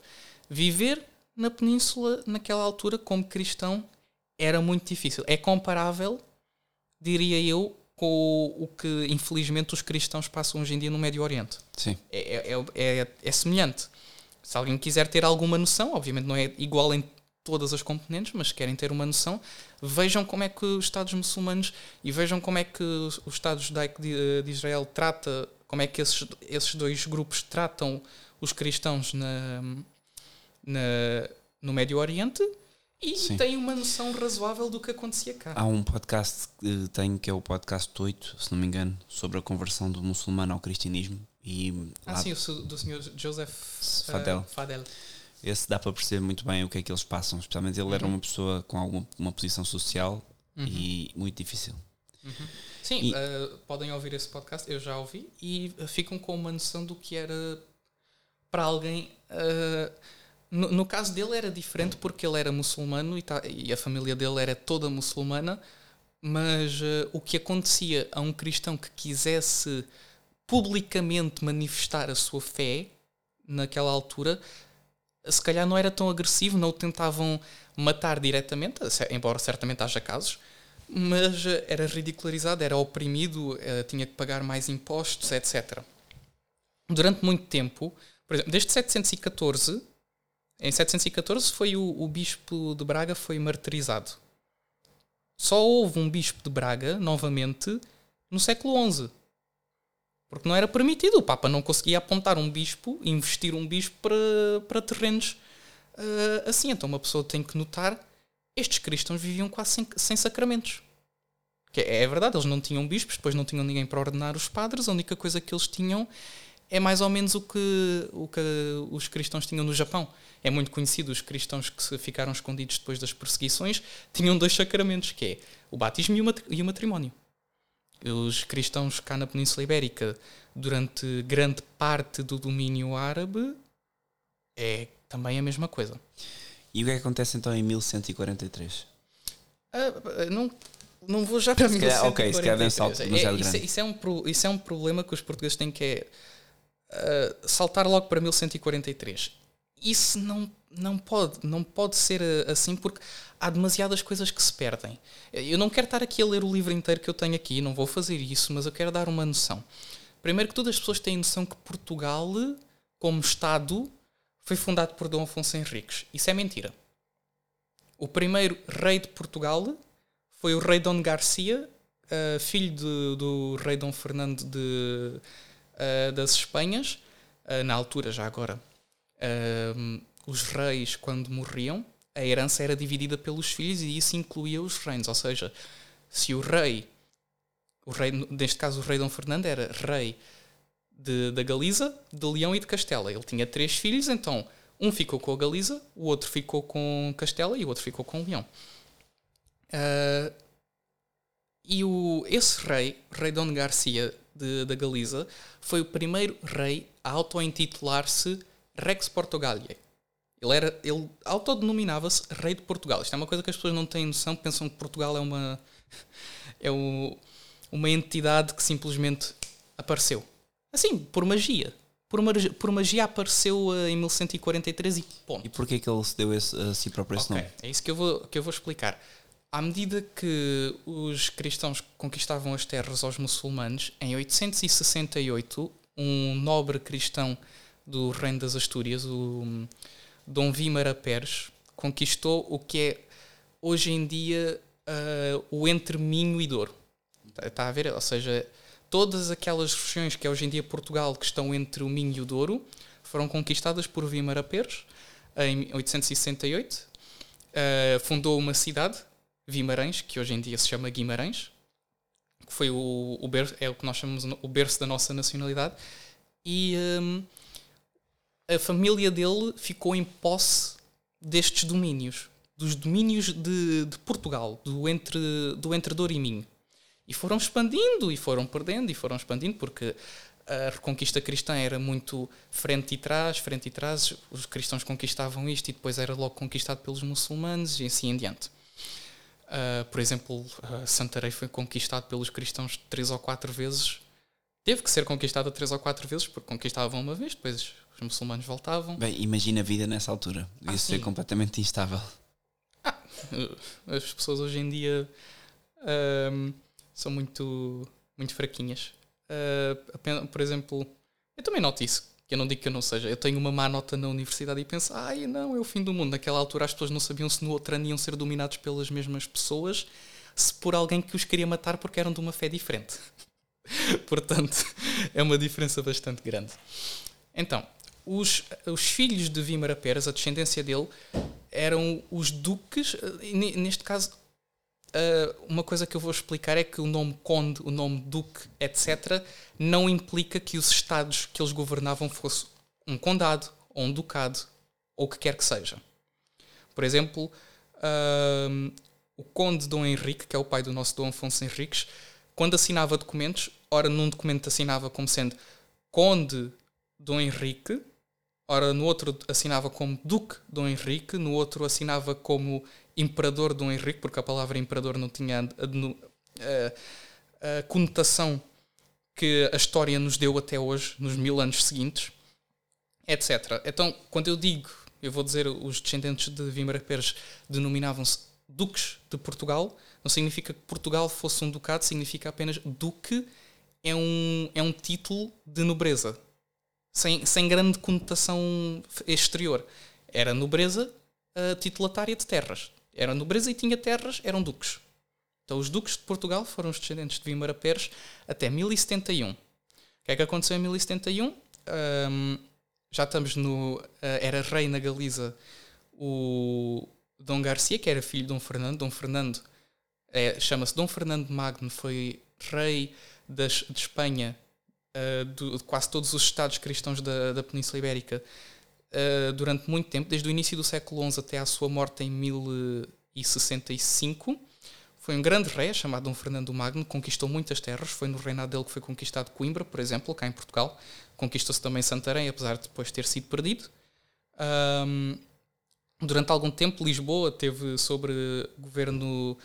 Viver na península naquela altura como cristão era muito difícil. É comparável diria eu, com o que infelizmente os cristãos passam hoje em dia no Médio Oriente. Sim. É, é, é, é, semelhante. Se alguém quiser ter alguma noção, obviamente não é igual em todas as componentes, mas querem ter uma noção, vejam como é que os Estados muçulmanos e vejam como é que o Estado judaico de, de Israel trata, como é que esses, esses dois grupos tratam os cristãos na, na, no Médio Oriente e Sim. tem uma noção razoável do que acontecia cá. Há um podcast que tenho que é o podcast 8, se não me engano, sobre a conversão do muçulmano ao cristianismo. E ah, sim, o do senhor Joseph Fadel. Uh, Fadel. Esse dá para perceber muito bem o que é que eles passam, especialmente ele uhum. era uma pessoa com alguma uma posição social uhum. e muito difícil. Uhum. Sim, e... uh, podem ouvir esse podcast, eu já ouvi, e ficam com uma noção do que era para alguém. Uh, no, no, caso dele era diferente porque ele era muçulmano e, tá, e a família dele era toda muçulmana, mas uh, o que acontecia a um cristão que quisesse publicamente manifestar a sua fé naquela altura, se calhar não era tão agressivo, não o tentavam matar diretamente, embora certamente haja casos, mas uh, era ridicularizado, era oprimido, uh, tinha que pagar mais impostos, etc. durante muito tempo, por exemplo, desde 714, em 714 foi o, o bispo de Braga foi martirizado. Só houve um bispo de Braga, novamente, no século XI. Porque não era permitido. O Papa não conseguia apontar um bispo, investir um bispo para, para terrenos uh, assim. Então uma pessoa tem que notar: estes cristãos viviam quase sem, sem sacramentos. Que é, é verdade, eles não tinham bispos, depois não tinham ninguém para ordenar os padres, a única coisa que eles tinham é mais ou menos o que, o que os cristãos tinham no Japão. É muito conhecido, os cristãos que ficaram escondidos depois das perseguições tinham dois sacramentos, que é o batismo e o matrimónio. Os cristãos cá na Península Ibérica, durante grande parte do domínio árabe, é também a mesma coisa. E o que é que acontece então em 1143? Ah, não, não vou já para se 1143. Ok, se calhar salto, é, isso, isso, é um, isso é um problema que os portugueses têm que é saltar logo para 1143. Isso não, não, pode, não pode ser ah, assim porque há demasiadas coisas que se perdem. Eu não quero estar aqui a ler o livro inteiro que eu tenho aqui, não vou fazer isso, mas eu quero dar uma noção. Primeiro que todas as pessoas têm noção que Portugal, como Estado, foi fundado por Dom Afonso Henriques. Isso é mentira. O primeiro rei de Portugal foi o rei Dom Garcia, uh, filho de, do rei Dom Fernando de, uh, das Espanhas. Uh, na altura, já agora, os reis, quando morriam, a herança era dividida pelos filhos e isso incluía os reinos. Ou seja, se o rei, o rei neste caso o rei Dom Fernando, era rei de, da Galiza, de Leão e de Castela. Ele tinha três filhos, então um ficou com a Galiza, o outro ficou com Castela e o outro ficou com Leão. Uh, e o, esse rei, rei Dom Garcia de, da Galiza, foi o primeiro rei a auto-intitular-se Rex Portugalia. Ele, era, ele autodenominava-se Rei de Portugal. Isto é uma coisa que as pessoas não têm noção, pensam que Portugal é uma, [laughs] é o, uma entidade que simplesmente apareceu. Assim, por magia. Por, uma, por magia apareceu uh, em 1143 e ponto. E porquê que ele se deu esse, a si próprio esse okay, nome? É isso que eu, vou, que eu vou explicar. À medida que os cristãos conquistavam as terras aos muçulmanos, em 868, um nobre cristão do Reino das Astúrias, o Dom Vímara Pérez, conquistou o que é hoje em dia uh, o entre Minho e Douro. Está tá a ver? Ou seja, todas aquelas regiões que é hoje em dia Portugal, que estão entre o Minho e o Douro, foram conquistadas por Vímara Pérez em 868. Uh, ah, fundou uma cidade, Vimarães, que hoje em dia se chama Guimarães, que foi o, o berço, é o que nós chamamos o berço da nossa nacionalidade. E um, a família dele ficou em posse destes domínios, dos domínios de, de Portugal, do entre, do entre Douro e Minho. E foram expandindo, e foram perdendo, e foram expandindo, porque a reconquista cristã era muito frente e trás, frente e trás, os cristãos conquistavam isto e depois era logo conquistado pelos muçulmanos e assim em diante. Uh, por exemplo, uh, Santarém foi conquistado pelos cristãos três ou quatro vezes. Teve que ser conquistado três ou quatro vezes, porque conquistavam uma vez, depois os muçulmanos voltavam. Bem, imagina a vida nessa altura. Devia ah, ser completamente instável. Ah, as pessoas hoje em dia são muito, muito fraquinhas. Uh, por exemplo, eu também noto isso. Que eu não digo que eu não seja. Eu tenho uma má nota na universidade e penso, ai não, é o fim do mundo. Naquela altura as pessoas não sabiam se no outro ano iam ser dominados pelas mesmas pessoas, se por alguém que os queria matar porque eram de uma fé diferente. [laughs] Portanto, é uma diferença bastante grande. Então, os, os filhos de Vímara Peras, a descendência dele, eram os duques, eh, neste caso, uh, uma coisa que eu vou explicar é que o nome conde, o nome duque, etc., não implica que os estados que eles governavam fosse um condado ou um ducado ou o que quer que seja. Por exemplo, uh, o conde Dom Henrique, que é o pai do nosso Dom Afonso Henriques, quando assinava documentos, ora num documento assinava como sendo conde Dom Henrique, Ora, no outro assinava como Duque Dom Henrique, no outro assinava como Imperador Dom Henrique, porque a palavra Imperador não tinha a, a, a conotação que a história nos deu até hoje, nos mil anos seguintes, etc. Então, quando eu digo, eu vou dizer, os descendentes de Vímara Pérez denominavam-se Duques de Portugal, não significa que Portugal fosse um ducado, significa apenas Duque é um, é um título de nobreza sem, sem grande conotação exterior. Era nobreza uh, titulatária de terras. Era nobreza e tinha terras, eram duques. Então, os duques de Portugal foram os descendentes de Vímara Pérez até 1071. O que é que aconteceu em 1071? Um, já estamos no. Uh, era rei na Galiza o Dom Garcia, que era filho de Dom Fernando. Dom Fernando é, chama-se Dom Fernando Magno, foi rei das, de Espanha, uh, do, de quase todos os estados cristãos da, da Península Ibérica, uh, durante muito tempo, desde o início do século XI até à sua morte em 1065. Foi um grande rei, chamado Dom Fernando Magno, conquistou muitas terras. Foi no reinado dele que foi conquistado Coimbra, por exemplo, cá em Portugal. Conquistou-se também Santarém, apesar de depois ter sido perdido. Um, durante algum tempo, Lisboa teve sobre governo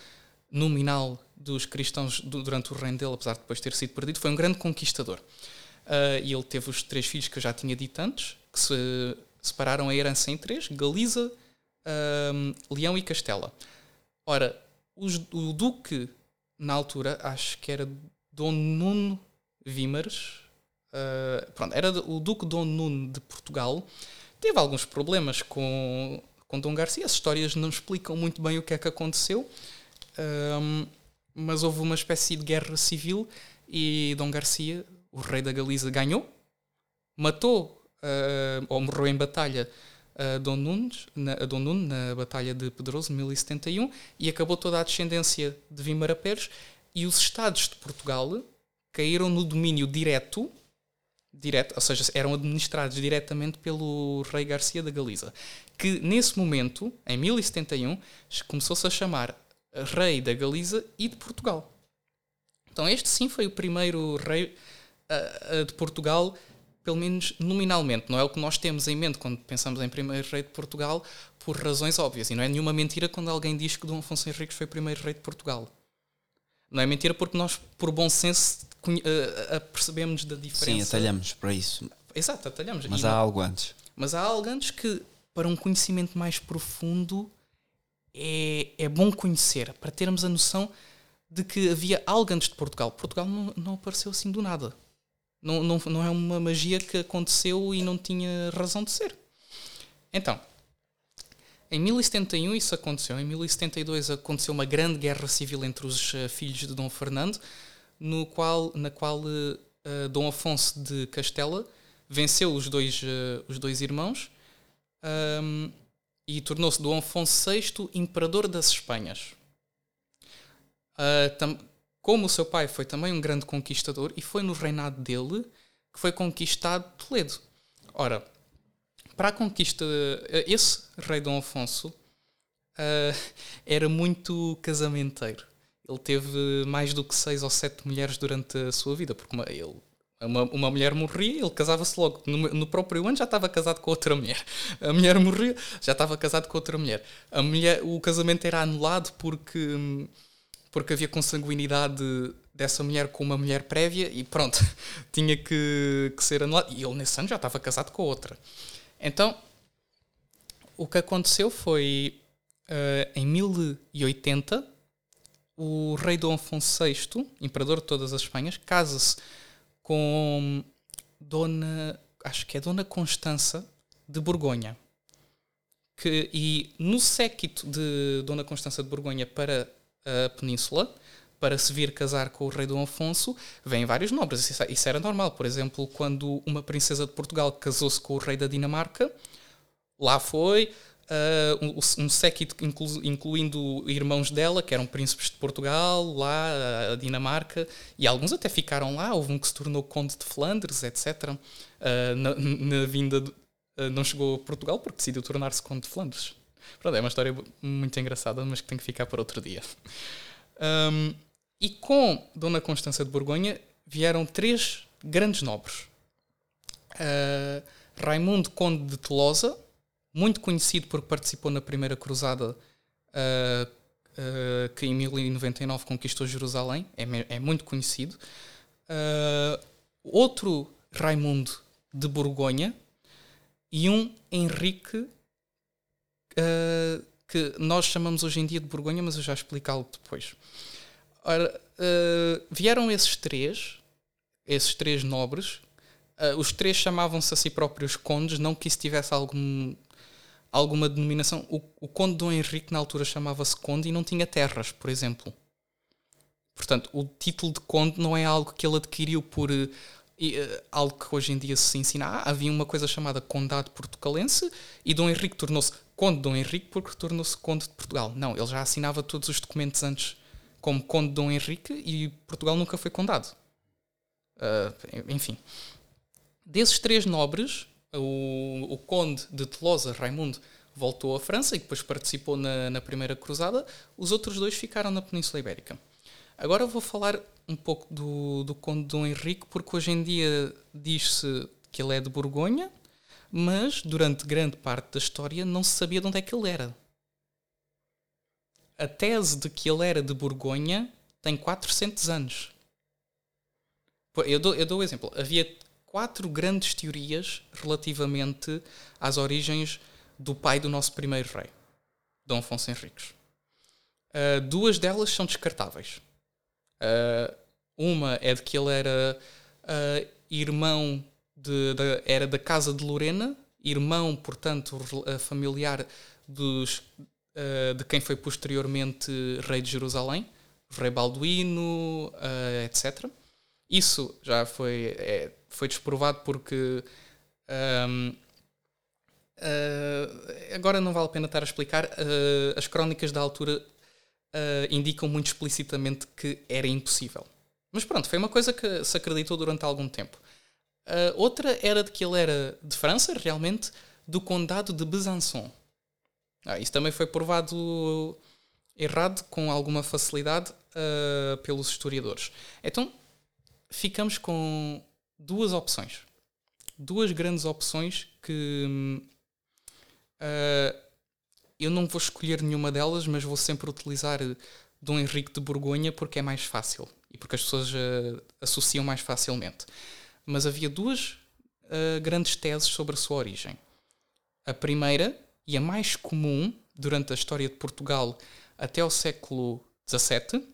nominal dos cristãos durante o reino dele, apesar de depois ter sido perdido. Foi um grande conquistador. Uh, e ele teve os três filhos que eu já tinha dito antes, que se separaram a herança em três: Galiza, um, Leão e Castela. Ora, os, o Duque, na altura, acho que era Dom Nuno Vímares, uh, pronto, era o Duque Dom Nuno de Portugal, teve alguns problemas com, com Dom Garcia. As histórias não explicam muito bem o que é que aconteceu, um, mas houve uma espécie de guerra civil e Dom Garcia, o rei da Galiza, ganhou, matou uh, ou morreu em batalha a Dom, Nunes, na, Dom Nuno na Batalha de Pedroso, 1071, e acabou toda a descendência de Vimara Pérez, e os estados de Portugal caíram no domínio direto, direto, ou seja, eram administrados diretamente pelo rei Garcia da Galiza, que nesse momento, em 1071, começou-se a chamar rei da Galiza e de Portugal. Então este sim foi o primeiro rei uh, de Portugal pelo menos nominalmente. Não é o que nós temos em mente quando pensamos em primeiro rei de Portugal, por razões óbvias. E não é nenhuma mentira quando alguém diz que Dom Afonso Henriques foi o primeiro rei de Portugal. Não é mentira porque nós, por bom senso, uh, percebemos da diferença. Sim, atalhamos para isso. Exato, atalhamos. Mas e há não... algo antes. Mas há algo antes que, para um conhecimento mais profundo, é, é bom conhecer, para termos a noção de que havia algo antes de Portugal. Portugal não, não apareceu assim do nada. Não, não, não é uma magia que aconteceu e não tinha razão de ser. Então, em 1071 isso aconteceu. Em 1072 aconteceu uma grande guerra civil entre os uh, filhos de Dom Fernando, no qual, na qual uh, Dom Afonso de Castela venceu os dois, uh, os dois irmãos um, e tornou-se Dom Afonso VI imperador das Espanhas. Uh, como o seu pai foi também um grande conquistador e foi no reinado dele que foi conquistado Toledo. Ora, para a conquista, esse rei Dom Afonso uh, era muito casamenteiro. Ele teve mais do que seis ou sete mulheres durante a sua vida, porque uma, ele, uma, uma mulher morria, ele casava-se logo. No, no, próprio ano já estava casado com outra mulher. A mulher morria, já estava casado com outra mulher. A mulher o casamento era anulado porque hum, porque havia consanguinidade dessa mulher com uma mulher prévia e pronto, [laughs] tinha que, que ser anulado. E ele nesse ano já estava casado com outra. Então, o que aconteceu foi, uh, em 1080, o rei Dom Afonso VI, imperador de todas as Espanhas, casa-se com Dona, acho que é Dona Constança de Borgonha. Que, e no séquito de Dona Constança de Borgonha para a península para se vir casar com o rei Dom Afonso, vêm vários nobres. Isso era normal. Por exemplo, quando uma princesa de Portugal casou-se com o rei da Dinamarca, lá foi uh, um, um séquito, inclu, incluindo irmãos dela, que eram príncipes de Portugal, lá, a Dinamarca, e alguns até ficaram lá. Houve um que se tornou conde de Flandres, etc. Uh, na, na, vinda. De, uh, não chegou a Portugal porque decidiu tornar-se conde de Flandres. Pronto, é uma história muito engraçada, mas que tem que ficar para outro dia. Um, e com Dona Constança de Borgonha vieram três grandes nobres. Uh, Raimundo Conde de Tolosa, muito conhecido porque participou na primeira cruzada uh, uh, que em 1099 conquistou Jerusalém, é, é muito conhecido. outro Raimundo de Borgonha e um Henrique uh, que nós chamamos hoje em dia de Borgonha, mas eu já explicá-lo depois. Ora, uh, vieram esses três, esses três nobres, Uh, os três chamavam-se a si próprios condes, não que isso tivesse algum, alguma denominação. O, o conde Dom Henrique, na altura, chamava-se conde e não tinha terras, por exemplo. Portanto, o título de conde não é algo que ele adquiriu por uh, algo que hoje em dia se ensina. Ah, havia uma coisa chamada Condado Portugalense e Dom Henrique tornou-se Conde Dom Henrique porque tornou-se Conde de Portugal. Não, ele já assinava todos os documentos antes como Conde Dom Henrique e Portugal nunca foi condado. Uh, enfim. Desses três nobres, o, o Conde de Tolosa, Raimundo, voltou à França e depois participou na, na Primeira Cruzada. Os outros dois ficaram na Península Ibérica. Agora vou falar um pouco do, do Conde Dom Henrique, porque hoje em dia diz-se que ele é de Borgonha, mas durante grande parte da história não se sabia de onde é que ele era. A tese de que ele era de Borgonha tem 400 anos. Eu dou, eu dou um exemplo. Havia quatro grandes teorias relativamente às origens do pai do nosso primeiro rei, Dom Afonso Henriques. Uh, duas delas são descartáveis. Uh, uma é de que ele era uh, irmão de, de, era da casa de Lorena, irmão, portanto, familiar dos, uh, de quem foi posteriormente rei de Jerusalém, rei Balduíno, etc. Isso já foi, é, foi desprovado porque um, agora não vale a pena estar a explicar. as crónicas da altura uh, indicam muito explicitamente que era impossível. Mas pronto, foi uma coisa que se acreditou durante algum tempo. Uh, outra era de que ele era de França, realmente, do condado de Besançon. Ah, isso também foi provado errado com alguma facilidade uh, pelos historiadores. Então, ficamos com duas opções. Duas grandes opções que uh, eu não vou escolher nenhuma delas, mas vou sempre utilizar Dom Henrique de Borgonha porque é mais fácil e porque as pessoas uh, associam mais facilmente. Mas havia duas uh, grandes teses sobre a sua origem. A primeira, e a mais comum durante a história de Portugal até ao século XVII,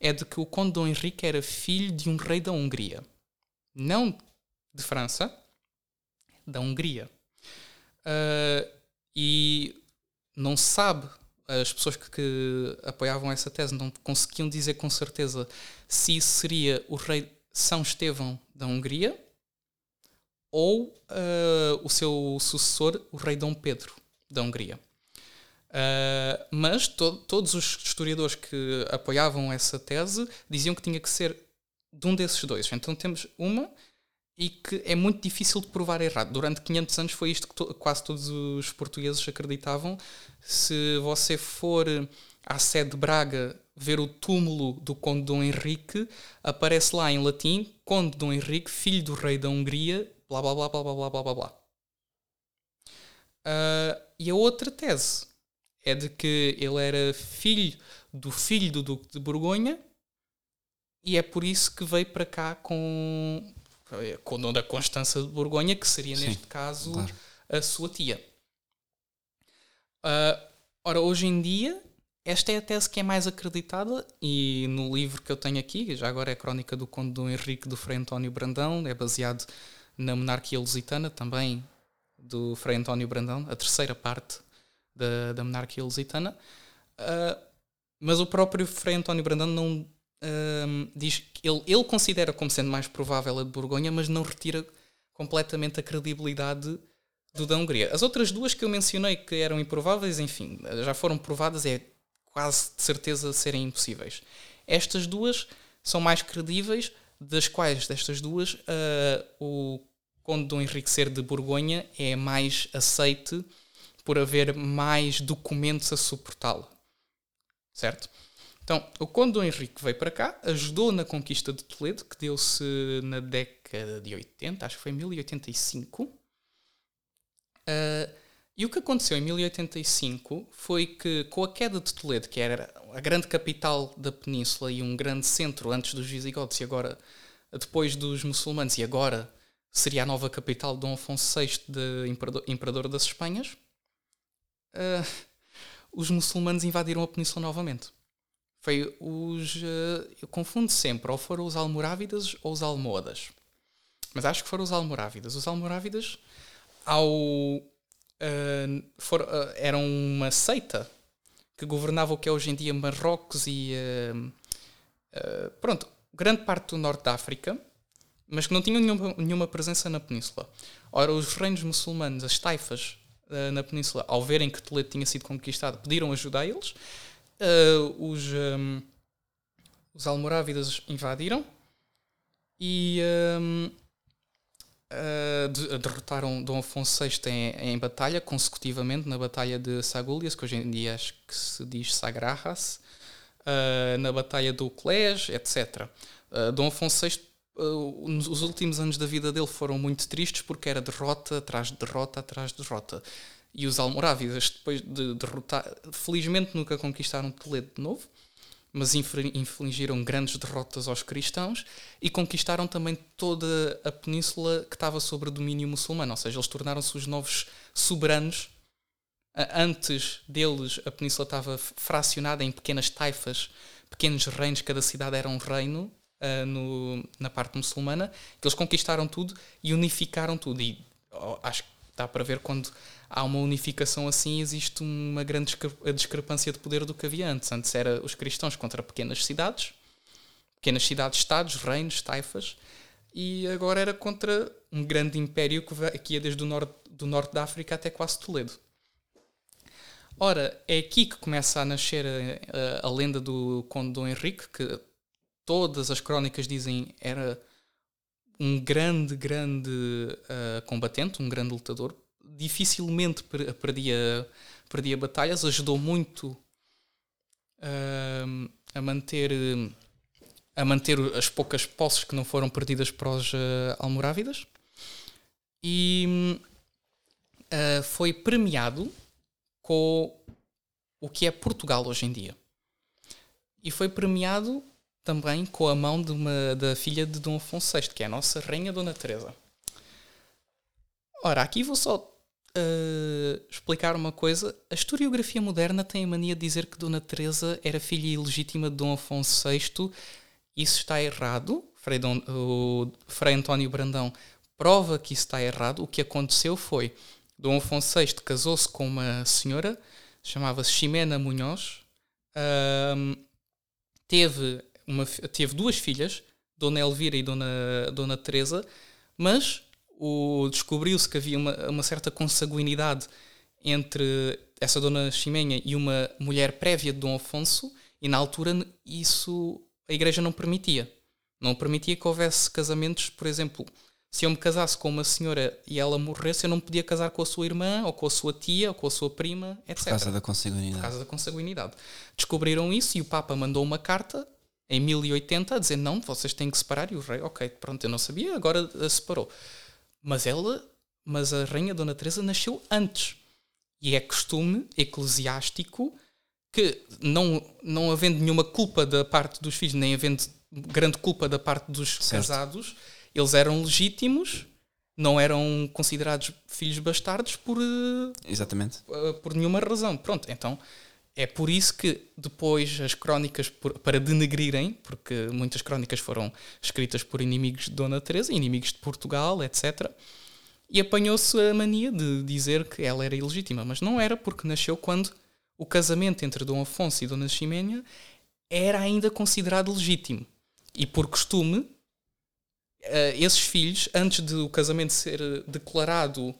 é de que o Conde Dom Henrique era filho de um rei da Hungria. Não de França, da Hungria. Uh, e não sabe, as pessoas que, que, apoiavam essa tese não conseguiam dizer com certeza se isso seria o rei São Estevão da Hungria ou uh, o seu sucessor, o rei Dom Pedro da Hungria. Uh, mas to todos os historiadores que apoiavam essa tese diziam que tinha que ser de um desses dois. Então temos uma e que é muito difícil de provar errado. Durante 500 anos foi isto que to quase todos os portugueses acreditavam. Se você for à sede de Braga ver o túmulo do Conde Dom Henrique, aparece lá em latim Conde Dom Henrique, filho do rei da Hungria, blá blá blá blá blá blá blá blá blá. Uh, e a outra tese é de que ele era filho do filho do Duque de Borgonha e é por isso que veio para cá com com o da Constança de Borgonha, que seria Sim, neste caso claro. a sua tia. Uh, ora, hoje em dia, esta é a tese que é mais acreditada, e no livro que eu tenho aqui, já agora é a Crónica do Conde Dom Henrique do Frei António Brandão, é baseado na monarquia lusitana, também do Frei António Brandão, a terceira parte da, da monarquia lusitana. Uh, mas o próprio Frei António Brandão não um, diz que ele, ele considera como sendo mais provável a de Borgonha, mas não retira completamente a credibilidade do da Hungria. As outras duas que eu mencionei que eram improváveis, enfim, já foram provadas, é quase de certeza serem impossíveis. Estas duas são mais credíveis, das quais, destas duas, uh, o Conde Dom Henrique ser de Borgonha é mais aceite por haver mais documentos a suportá-lo. Certo? Então, o Conde Dom Henrique veio para cá, ajudou na conquista de Toledo, que deu-se na década de 80, acho que foi em 1085. Uh, e o que aconteceu em 1085 foi que, com a queda de Toledo, que era a grande capital da península e um grande centro antes dos visigodos e agora, depois dos muçulmanos, e agora seria a nova capital de Dom Afonso VI, de imperador, imperador das Espanhas, uh, os muçulmanos invadiram a península novamente. Foi os. Uh, eu confundo sempre, ou foram os Almorávidas ou os Almohadas. mas acho que foram os Almorávidas. Os Almorávidas, ao, uh, for, uh, eram uma seita que governava o que é hoje em dia Marrocos e. Uh, pronto, grande parte do norte da África, mas que não tinham nenhuma, nenhuma presença na península. Ora, os reinos muçulmanos, as taifas na península, ao verem que Toledo tinha sido conquistado, pediram ajuda a eles. os, um, os Almorávidas invadiram e. Um, uh, derrotaram Dom Afonso VI em, em, batalha, consecutivamente, na Batalha de Sagúlias, que hoje em dia acho que se diz Sagrarras, uh, na Batalha do Clés, etc. Uh, Dom Afonso VI, os últimos anos da vida dele foram muito tristes porque era derrota atrás de derrota atrás de derrota. E os Almorávidas, depois de derrotar, felizmente nunca conquistaram Toledo de novo, mas infligiram grandes derrotas aos cristãos e conquistaram também toda a península que estava sob domínio muçulmano, ou seja, eles tornaram-se os novos soberanos. Antes deles, a península estava fracionada em pequenas taifas, pequenos reinos, cada cidade era um reino uh, no, na parte muçulmana, eles conquistaram tudo e unificaram tudo. E oh, acho que dá para ver quando há uma unificação assim, existe uma grande discrepância de poder do que havia antes. Antes era os cristãos contra pequenas cidades, pequenas cidades, estados, reinos, taifas, e agora era contra um grande império que ia desde o norte, do norte da África até quase Toledo. Ora, é aqui que começa a nascer a, a, a lenda do Conde Dom Henrique, que todas as crónicas dizem era um grande, grande uh, combatente, um grande lutador, dificilmente perdia, perdia batalhas, ajudou muito uh, a manter a manter as poucas posses que não foram perdidas para os uh, almorávidas e uh, foi premiado com o que é Portugal hoje em dia. E foi premiado também com a mão de uma, da filha de Dom Afonso VI, que é a nossa Rainha Dona Teresa. Ora, aqui vou só uh, explicar uma coisa. A historiografia moderna tem a mania de dizer que Dona Teresa era filha ilegítima de Dom Afonso VI. Isso está errado. Frei, Dom, o Frei António Brandão prova que isso está errado. O que aconteceu foi Dom Afonso VI casou-se com uma senhora, chamava-se Ximena Munhoz, uh, teve, uma, teve duas filhas, Dona Elvira e Dona, Dona Teresa, mas descobriu-se que havia uma, uma, certa consanguinidade entre essa dona Ximenha e uma mulher prévia de Dom Afonso, e na altura isso a igreja não permitia. Não permitia que houvesse casamentos, por exemplo, se eu me casasse com uma senhora e ela morresse, eu não podia casar com a sua irmã, ou com a sua tia, ou com a sua prima, etc. Por causa da consanguinidade. Por causa da consanguinidade. Descobriram isso e o Papa mandou uma carta em 1080 a dizer: não, vocês têm que separar. E o rei, ok, pronto, eu não sabia, agora separou. Mas ela, mas a rainha Dona Teresa nasceu antes. E é costume eclesiástico que não não havendo nenhuma culpa da parte dos filhos, nem havendo grande culpa da parte dos certo. casados, eles eram legítimos, não eram considerados filhos bastardos por eh, Exatamente. Eh, por nenhuma razão. Pronto, então é por isso que depois as crónicas, por, para denegrirem, porque muitas crónicas foram escritas por inimigos de Dona Teresa, inimigos de Portugal, etc. E apanhou-se a mania de dizer que ela era ilegítima, mas não era porque nasceu quando o casamento entre Dom Afonso e Dona Ximénia era ainda considerado legítimo. E por costume, eh, esses filhos, antes do casamento ser declarado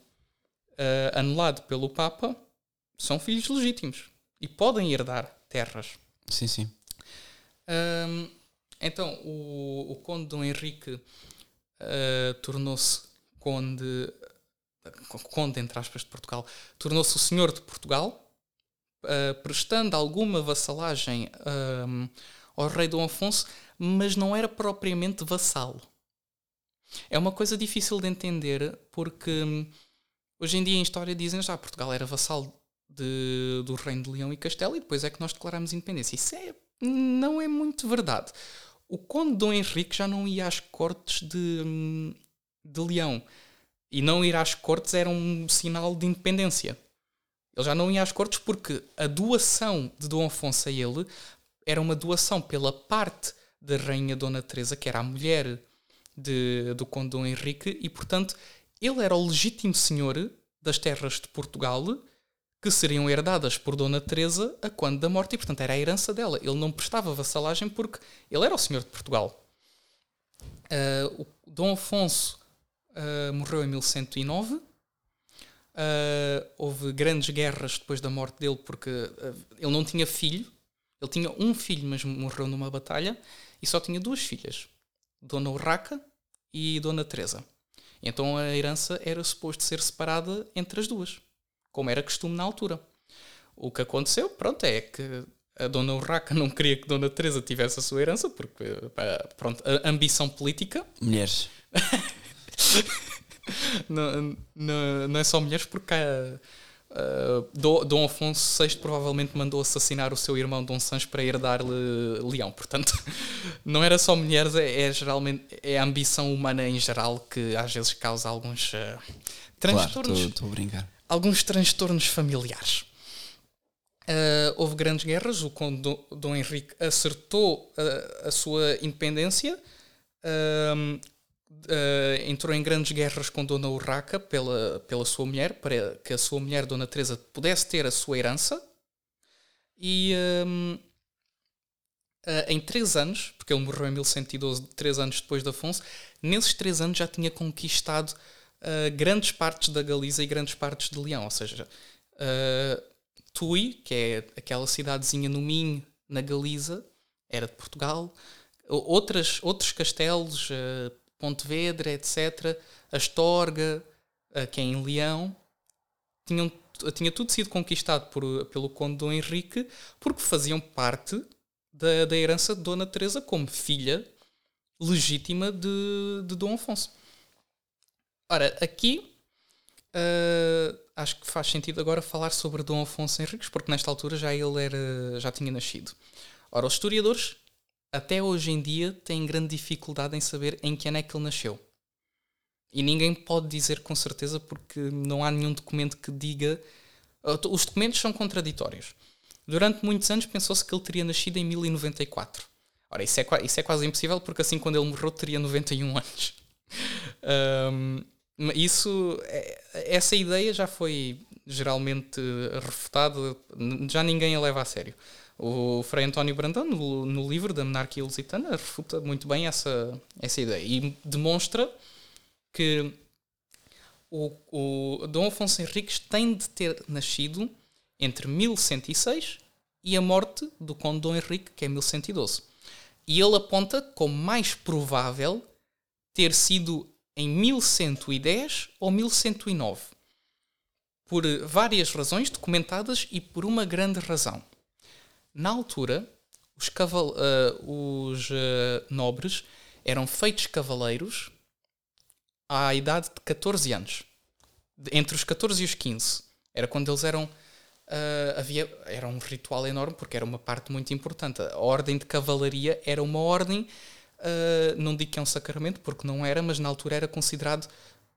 eh, anulado pelo Papa, são filhos legítimos e podem herdar terras. Sim, sim. Um, então, o, o conde Dom Henrique uh, tornou-se conde, conde, entre aspas, de Portugal, tornou-se o senhor de Portugal, uh, prestando alguma vassalagem um, ao rei Dom Afonso, mas não era propriamente vassalo. É uma coisa difícil de entender, porque hum, hoje em dia em história dizem já Portugal era vassalo de, do Reino de Leão e Castelo e depois é que nós declaramos independência. Isso é, não é muito verdade. O Conde Dom Henrique já não ia às cortes de, de Leão. E não ir às cortes era um sinal de independência. Ele já não ia às cortes porque a doação de Dom Afonso a ele era uma doação pela parte da Rainha Dona Teresa, que era a mulher de, do Conde Dom Henrique e, portanto, ele era o legítimo senhor das terras de Portugal que seriam herdadas por Dona Teresa a quando da morte e, portanto, era a herança dela. Ele não prestava vassalagem porque ele era o senhor de Portugal. Uh, o Dom Afonso uh, morreu em 1109. Uh, houve grandes guerras depois da morte dele porque ele não tinha filho. Ele tinha um filho, mas morreu numa batalha. E só tinha duas filhas. Dona Urraca e Dona Teresa. Então a herança era suposto ser separada entre as duas, como era costume na altura. O que aconteceu, pronto, é que a Dona Urraca não queria que Dona Teresa tivesse a sua herança, porque, pronto, a ambição política. Mulheres. [laughs] não, não, não, é só mulheres, porque há, uh, Dom Afonso VI provavelmente mandou assassinar o seu irmão Dom Sancho para herdar-lhe Leão. Portanto, [laughs] não era só mulheres, é, é, geralmente é a ambição humana em geral que às vezes causa alguns uh, transtornos. Claro, estou a brincar. Alguns transtornos familiares. Uh, houve grandes guerras, o conde Dom Henrique acertou a, a sua independência, uh, uh, entrou em grandes guerras com Dona Urraca pela, pela sua mulher, para que a sua mulher, Dona Teresa, pudesse ter a sua herança. E um, em três anos, porque ele morreu em 1112, três anos depois de Afonso, nesses três anos já tinha conquistado grandes partes da Galiza e grandes partes de Leão, ou seja, Tui, que é aquela cidadezinha no Minho, na Galiza, era de Portugal. Outras, outros castelos, uh, Pontevedra, etc., Astorga, uh, que é em Leão, tinham, tinha tudo sido conquistado por, pelo Conde Dom Henrique porque faziam parte da, da herança de Dona Teresa como filha legítima de, de Dom Afonso. Ora, aqui uh, acho que faz sentido agora falar sobre Dom Afonso Henriques, porque nesta altura já ele era, já tinha nascido. Ora, os historiadores, até hoje em dia, têm grande dificuldade em saber em que ano é que ele nasceu. E ninguém pode dizer com certeza porque não há nenhum documento que diga. Os documentos são contraditórios. Durante muitos anos pensou-se que ele teria nascido em 1094. Ora, isso é, isso é quase impossível porque assim quando ele morreu teria 91 anos. [laughs] um, Isso, é, essa ideia já foi geralmente refutada, já ninguém a leva a sério. O Frei António Brandão, no, no livro da Monarquia Lusitana, refuta muito bem essa, essa ideia e demonstra que o, o Dom Afonso Henriques tem de ter nascido entre 1106 e a morte do Conde Dom Henrique, que é 1112. E ele aponta como mais provável ter sido em 1110 ou 1109, por várias razões documentadas e por uma grande razão. Na altura, os, caval uh, os uh, nobres eram feitos cavaleiros à idade de 14 anos. Entre os 14 e os 15. Era quando eles eram. Uh, havia, era um ritual enorme porque era uma parte muito importante. A ordem de cavalaria era uma ordem Uh, não digo que é um sacramento, porque não era, mas na altura era considerado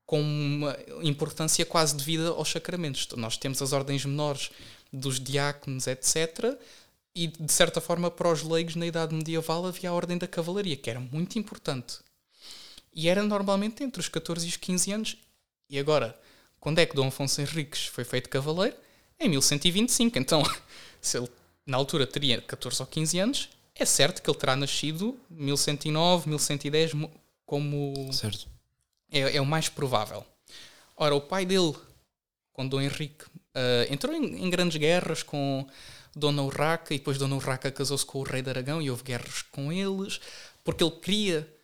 com uma importância quase devida aos sacramentos. Nós temos as ordens menores dos diáconos, etc. E, de certa forma, para os leigos, na Idade Medieval, havia a ordem da cavalaria, que era muito importante. E era normalmente entre os 14 e os 15 anos. E agora, quando é que Dom Afonso Henriques foi feito cavaleiro? Em 1125. Então, [laughs] se ele na altura teria 14 ou 15 anos, é certo que ele terá nascido 1109, 1110, como. Certo. É, é o mais provável. Ora, o pai dele, com Dom Henrique, uh, entrou em, em, grandes guerras com Dona Urraca e depois Dona Urraca casou-se com o rei de Aragão e houve guerras com eles, porque ele queria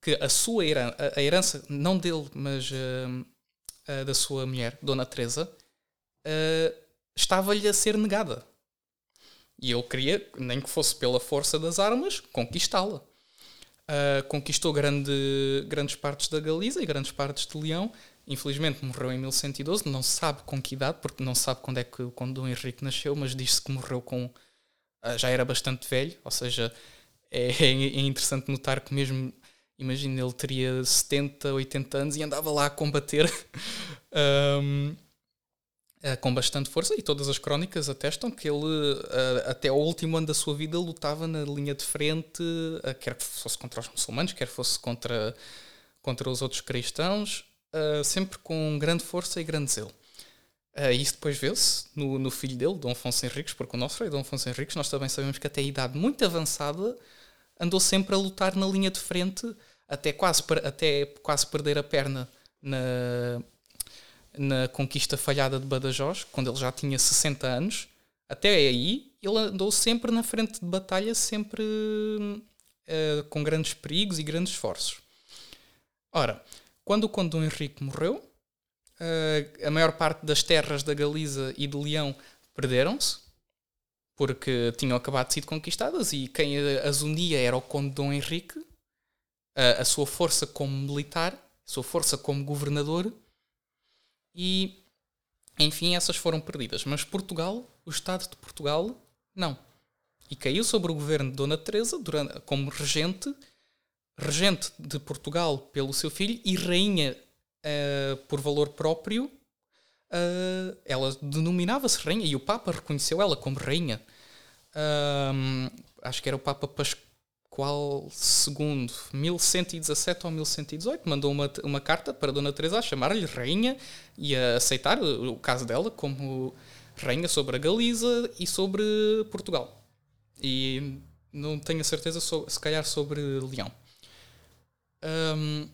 que a sua herança, a herança não dele, mas uh, uh, da sua mulher, Dona Teresa, estava-lhe a ser negada. E ele queria, nem que fosse pela força das armas, conquistá-la. Uh, conquistou grande, grandes partes da Galiza e grandes partes de Leão. Infelizmente morreu em 1112, não se sabe com que idade, porque não se sabe quando é que o Conde Dom Henrique nasceu, mas diz-se que morreu com. Uh, já era bastante velho, ou seja, é, é interessante notar que mesmo. Imagina, ele teria 70, 80 anos e andava lá a combater. um, [laughs] uh, com bastante força e todas as crónicas atestam que ele, uh, até ao último ano da sua vida, lutava na linha de frente, uh, quer fosse contra os muçulmanos, quer fosse contra contra os outros cristãos, sempre com grande força e grande zelo. Uh, isso depois vê-se no, no, filho dele, Dom Afonso Henriques, porque o nosso rei Dom Afonso Henriques, nós também sabemos que até a idade muito avançada andou sempre a lutar na linha de frente, até quase, até quase perder a perna na, na conquista falhada de Badajoz, quando ele já tinha 60 anos. Até aí, ele andou sempre na frente de batalha, sempre uh, com grandes perigos e grandes esforços. Ora, quando o Conde Dom Henrique morreu, uh, a maior parte das terras da Galiza e de Leão perderam-se, porque tinham acabado de ser conquistadas e quem as unia era o Conde Dom Henrique, a, a sua força como militar, a sua força como governador, e enfim, essas foram perdidas. Mas Portugal, o Estado de Portugal, não. E caiu sobre o governo de Dona Teresa durante, como regente, regente de Portugal pelo seu filho e rainha uh, por valor próprio. Uh, ela denominava-se rainha e o Papa reconheceu ela como rainha. Uh, acho que era o Papa Pascoal II, 1117 ou 1118, mandou uma, uma carta para Dona Teresa a chamar-lhe rainha e a aceitar o caso dela como rainha sobre a Galiza e sobre Portugal. E não tenho a certeza, se calhar, sobre Leão. Um,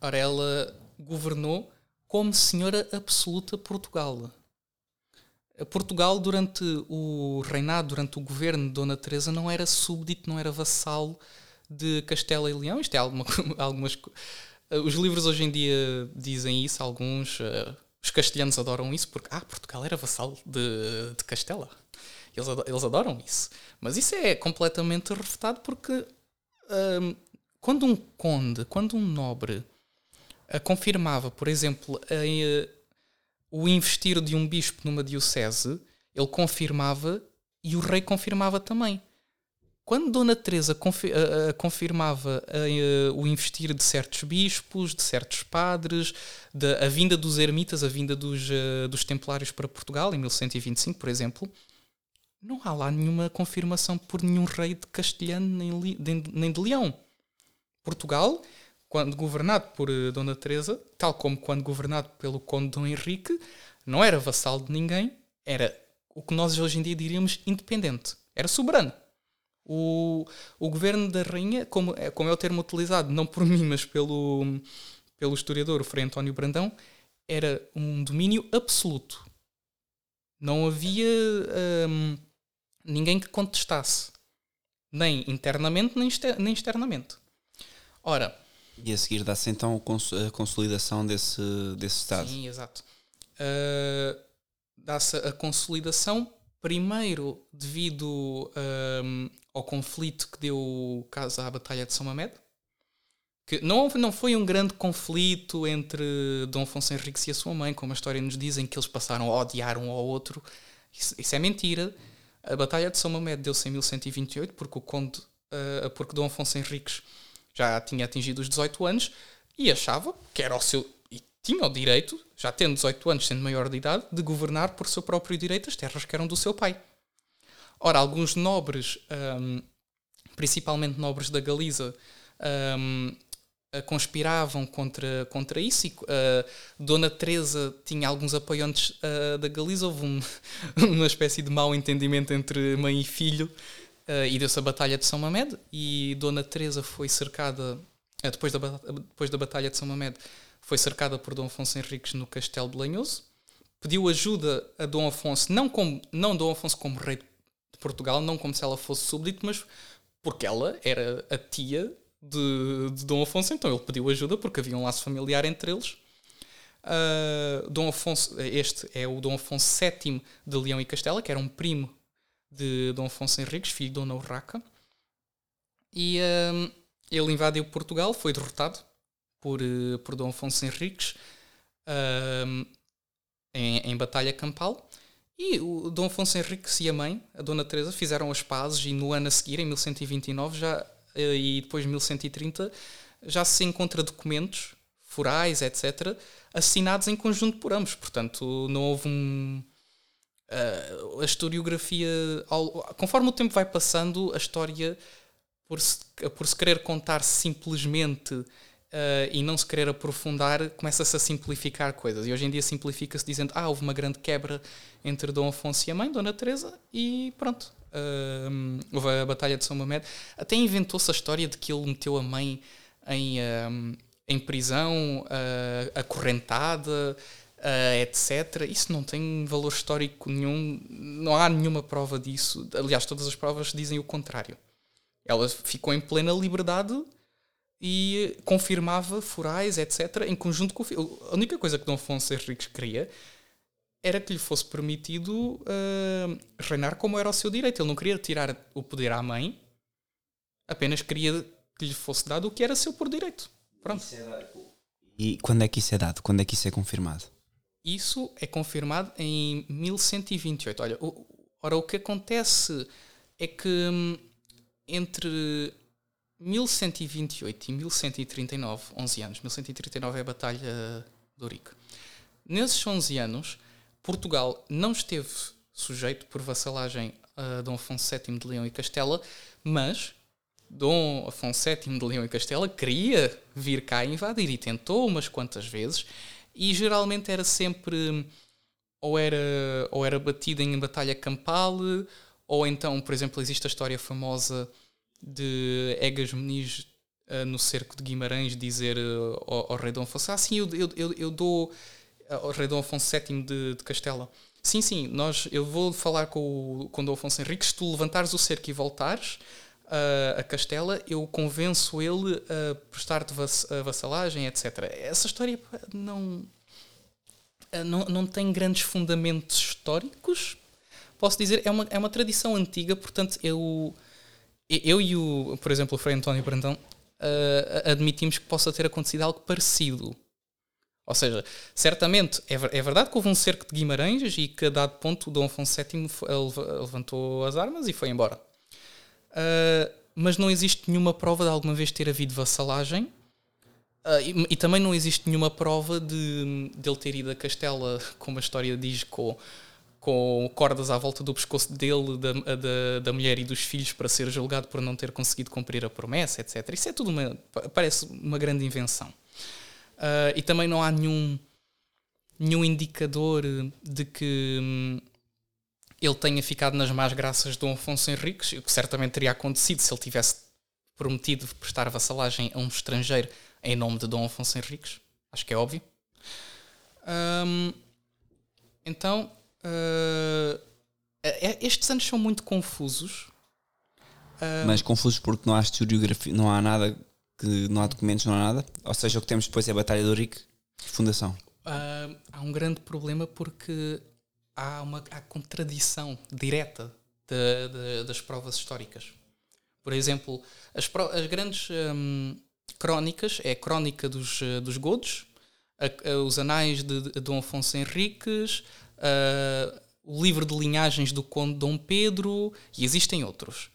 ora, ela governou como senhora absoluta Portugal. Portugal, durante o reinado, durante o governo de Dona Teresa, não era súbdito, não era vassalo de Castela e Leão. Isto é alguma, [laughs] algumas. Os livros hoje em dia dizem isso, alguns. Uh, os castelhanos adoram isso porque, ah, Portugal era vassalo de, de Castela. Eles, eles adoram isso. Mas isso é completamente refutado porque um, quando um conde, quando um nobre uh, confirmava, por exemplo, uh, o investir de um bispo numa diocese, ele confirmava e o rei confirmava também. Quando Dona Teresa confi uh, confirmava uh, o investir de certos bispos, de certos padres, de, a vinda dos ermitas, a vinda dos, uh, dos templários para Portugal, em 1125, por exemplo, não há lá nenhuma confirmação por nenhum rei de Castelhano nem, nem de Leão. Portugal, quando governado por Dona Teresa, tal como quando governado pelo Conde Dom Henrique, não era vassalo de ninguém, era o que nós hoje em dia diríamos independente, era soberano. O, o governo da rainha, como é, como é o termo utilizado, não por [laughs] mim, mas pelo, pelo historiador, Frei António Brandão, era um domínio absoluto. Não havia hum, ninguém que contestasse, nem internamente, nem externamente. Ora. E a seguir dá-se então a consolidação desse, desse Estado. Sim, exato. Uh, dá-se a consolidação, primeiro devido um, ao conflito que deu caso à Batalha de São Mamed. Que não, não foi um grande conflito entre Dom Afonso Henriques e a sua mãe, como a história nos dizem, que eles passaram a odiar um ao outro. Isso, isso é mentira. A Batalha de São Mamed deu-se em 1128, porque o conde, uh, porque Dom Afonso Henriques já tinha atingido os 18 anos e achava que era o seu. e tinha o direito, já tendo 18 anos, sendo maior de idade, de governar por seu próprio direito as terras que eram do seu pai. Ora, alguns nobres, um, principalmente nobres da Galiza, um, conspiravam contra, contra isso e uh, Dona Teresa tinha alguns apoiantes uh, da Galiza, houve um, [laughs] uma espécie de mau entendimento entre mãe e filho uh, e deu-se a Batalha de São Mamed e Dona Teresa foi cercada, depois, da, depois da Batalha de São Mamed, foi cercada por Dom Afonso Henriques no Castelo de Lanhoso, pediu ajuda a Dom Afonso, não, como, não Dom Afonso como rei de Portugal, não como se ela fosse súbdito, mas porque ela era a tia de, de Dom Afonso, então ele pediu ajuda porque havia um laço familiar entre eles. Uh, Dom Afonso, este é o Dom Afonso VII de Leão e Castela, que era um primo de Dom Afonso Henriques, filho de Dona Urraca. E uh, ele invadiu Portugal, foi derrotado por, uh, por Dom Afonso Henriques em, em batalha campal. E o Dom Afonso Henriques e a mãe, a Dona Teresa, fizeram as pazes e no ano a seguir, em 1129, já, eh, e depois 1130, já se encontra documentos forais, etc., assinados em conjunto por ambos. Portanto, não houve um. A historiografia, conforme o tempo vai passando, a história, por se, por se querer contar simplesmente uh, e não se querer aprofundar, começa-se a simplificar coisas. E hoje em dia simplifica-se dizendo: ah, houve uma grande quebra entre Dom Afonso e a mãe, Dona Teresa, e pronto. Uh, houve a Batalha de São Mamed. Até inventou-se a história de que ele meteu a mãe em, uh, em prisão, uh, acorrentada, uh, etc. Isso não tem valor histórico nenhum, não há nenhuma prova disso. Aliás, todas as provas dizem o contrário. Ela ficou em plena liberdade e confirmava forais, etc., em conjunto com o filho. A única coisa que Dom Afonso Henriques queria era que lhe fosse permitido uh, reinar como era o seu direito. Ele não queria tirar o poder à mãe, apenas queria que lhe fosse dado o que era seu por direito. Pronto. É e quando é que isso é dado? Quando é que isso é confirmado? Isso é confirmado em 1128. Olha, o, ora, o que acontece é que hum, entre 1128 e 1139, 11 anos, 1139 é a Batalha de Ourique. Nesses 11 anos, Portugal não esteve sujeito por vassalagem a Dom Afonso VII de Leão e Castela, mas Dom Afonso VII de Leão e Castela queria vir cá invadir e tentou umas quantas vezes e geralmente era sempre ou era, ou era batido em batalha campal ou então, por exemplo, existe a história famosa de Egas Meniz uh, no cerco de Guimarães dizer uh, ao, ao, rei Dom Afonso ah sim, eu, eu, eu, eu dou ao rei Dom Afonso VII de, de Castela. Sim, sim, nós, eu vou falar com o com Dom Afonso Henrique se tu levantares o cerco e voltares uh, a Castela, eu convenço ele a prestar-te vass vassalagem, etc. Essa história não, não, não tem grandes fundamentos históricos. Posso dizer, é uma, é uma tradição antiga, portanto, eu, eu e o, por exemplo, o Frei António Brandão uh, admitimos que possa ter acontecido algo parecido. Ou seja, certamente é, é, verdade que houve um cerco de Guimarães e que a dado ponto o Dom Afonso VII levantou as armas e foi embora. Uh, mas não existe nenhuma prova de alguma vez ter havido vassalagem. Uh, e, e, também não existe nenhuma prova de, de ele ter ido a Castela, [laughs] como a história diz, com, com cordas à volta do pescoço dele, da, da, da, mulher e dos filhos para ser julgado por não ter conseguido cumprir a promessa, etc. Isso é tudo uma, parece uma grande invenção. Uh, e também não há nenhum, nenhum indicador de que hum, ele tenha ficado nas más graças de Dom Afonso Henriques, o que certamente teria acontecido se ele tivesse prometido prestar vassalagem a um estrangeiro em nome de Dom Afonso Henriques. Acho que é óbvio. Então, uh, estes anos são muito confusos. Uh, Mas confusos porque não há historiografia, não há nada, que, não há documentos, não há nada. Ou seja, o que temos depois é a Batalha do Rique, fundação. Uh, há um grande problema porque há uma há contradição direta de, de, das provas históricas. Por exemplo, as, as grandes hum, crónicas é a crónica dos, eh, dos Godos, a, a, os anais de, de, Dom Afonso Henriques, a, o livro de linhagens do Conde Dom Pedro, e existem outros.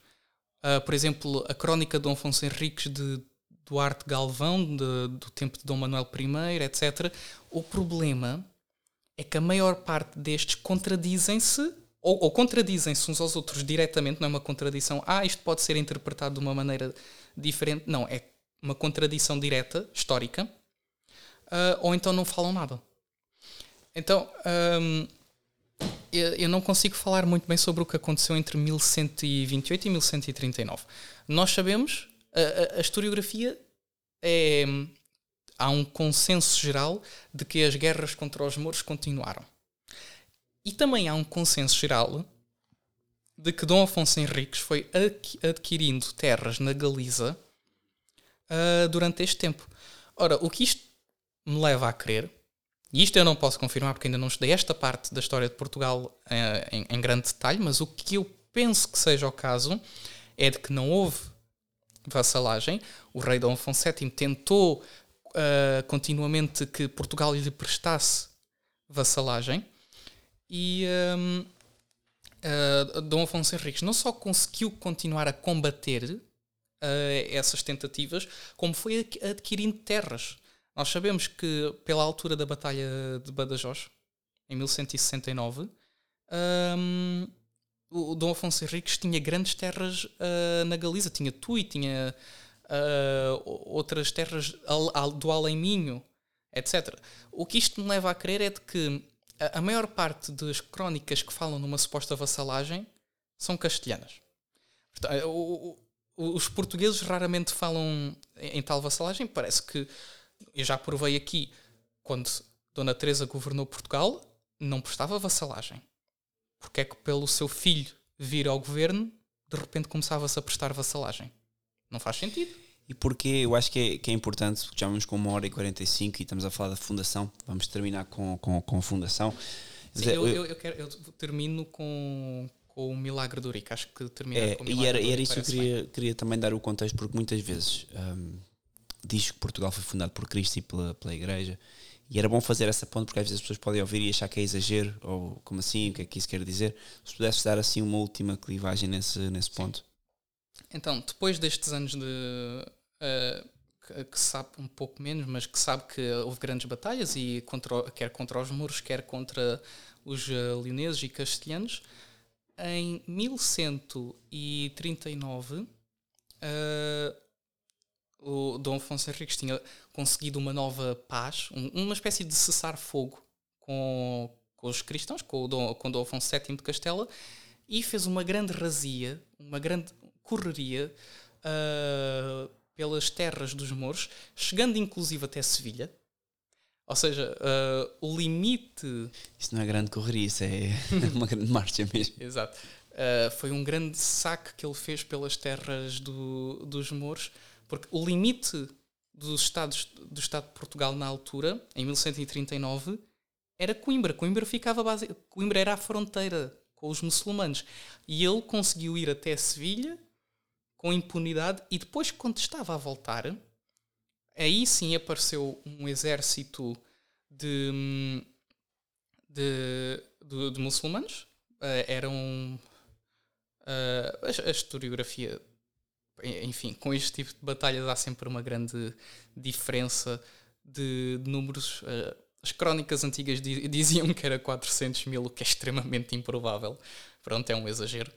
por exemplo, a crónica de Dom Afonso Henriques de Duarte Galvão, de, do tempo de Dom Manuel I, etc. O problema é que a maior parte destes contradizem-se ou, ou contradizem-se uns aos outros diretamente, não é uma contradição, ah, isto pode ser interpretado de uma maneira diferente. Não, é uma contradição direta, histórica, uh, ou então não falam nada. Então, um, eu, eu, não consigo falar muito bem sobre o que aconteceu entre 1128 e 1139. Nós sabemos, a, a, a historiografia é há um consenso geral de que as guerras contra os mouros continuaram. E também há um consenso geral de que Dom Afonso Henriques foi adquirindo terras na Galiza uh, durante este tempo. Ora, o que isto me leva a crer, e isto eu não posso confirmar porque ainda não estudei esta parte da história de Portugal uh, em, em grande detalhe, mas o que eu penso que seja o caso é de que não houve vassalagem. O rei Dom Afonso VII tentou uh, continuamente que Portugal lhe prestasse vassalagem e um, uh, ah, Dom Afonso Henriques não só conseguiu continuar a combater uh, essas tentativas, como foi adquirindo terras. Nós sabemos que pela altura da Batalha de Badajoz, em 1169, um, o Dom Afonso Henriques tinha grandes terras uh, na Galiza, tinha Tui, tinha uh, outras terras do além-minho, etc. O que isto me leva a crer é de que a, maior parte das crónicas que falam numa suposta vassalagem são castelhanas. O, os portugueses raramente falam em, em tal vassalagem. Parece que eu já provei aqui quando Dona Teresa governou Portugal, não prestava vassalagem. Porque é que pelo seu filho vir ao governo, de repente começava-se a prestar vassalagem? Não faz sentido. E porque eu acho que é, que é importante, porque já vamos com uma hora e 45 e estamos a falar da fundação, vamos terminar com, com, com a fundação. Sim, eu, eu, eu, quero, eu termino com, com o milagre do Urique, acho que termina é, com o milagre E era, era isso que eu queria, queria também dar o contexto, porque muitas vezes um, diz que Portugal foi fundado por Cristo e pela, pela Igreja, e era bom fazer essa ponte, porque às vezes as pessoas podem ouvir e achar que é exagero, ou como assim, o que é que isso quer dizer. Se pudesses dar assim uma última clivagem nesse, nesse ponto. Então, depois destes anos de. Uh, que, sabe um pouco menos, mas que sabe que houve grandes batalhas, e contra, quer contra os muros, quer contra os uh, leoneses e castelhanos, em 1139. Uh, o Dom Afonso Henriques tinha conseguido uma nova paz, um, uma espécie de cessar-fogo com, com os cristãos, com o Dom, com o Dom Afonso VII de Castela, e fez uma grande razia, uma grande correria uh, pelas terras dos mouros, chegando inclusive até Sevilha. Ou seja, uh, o limite. Isso não é grande correria, isso é [laughs] uma grande marcha mesmo. Exato. Uh, foi um grande saque que ele fez pelas terras do, dos mouros porque o limite dos estados, do Estado de Portugal na altura, em 1139, era Coimbra. Coimbra ficava base... Coimbra era a fronteira com os muçulmanos. E ele conseguiu ir até Sevilha com impunidade e depois quando estava a voltar, aí sim apareceu um exército de, de, de, de muçulmanos. Uh, eram uh, a, a historiografia enfim, com este tipo de batalhas há sempre uma grande diferença de, de números. Uh, as crónicas antigas diziam que era 400 mil, o que é extremamente improvável. Pronto, é um exagero.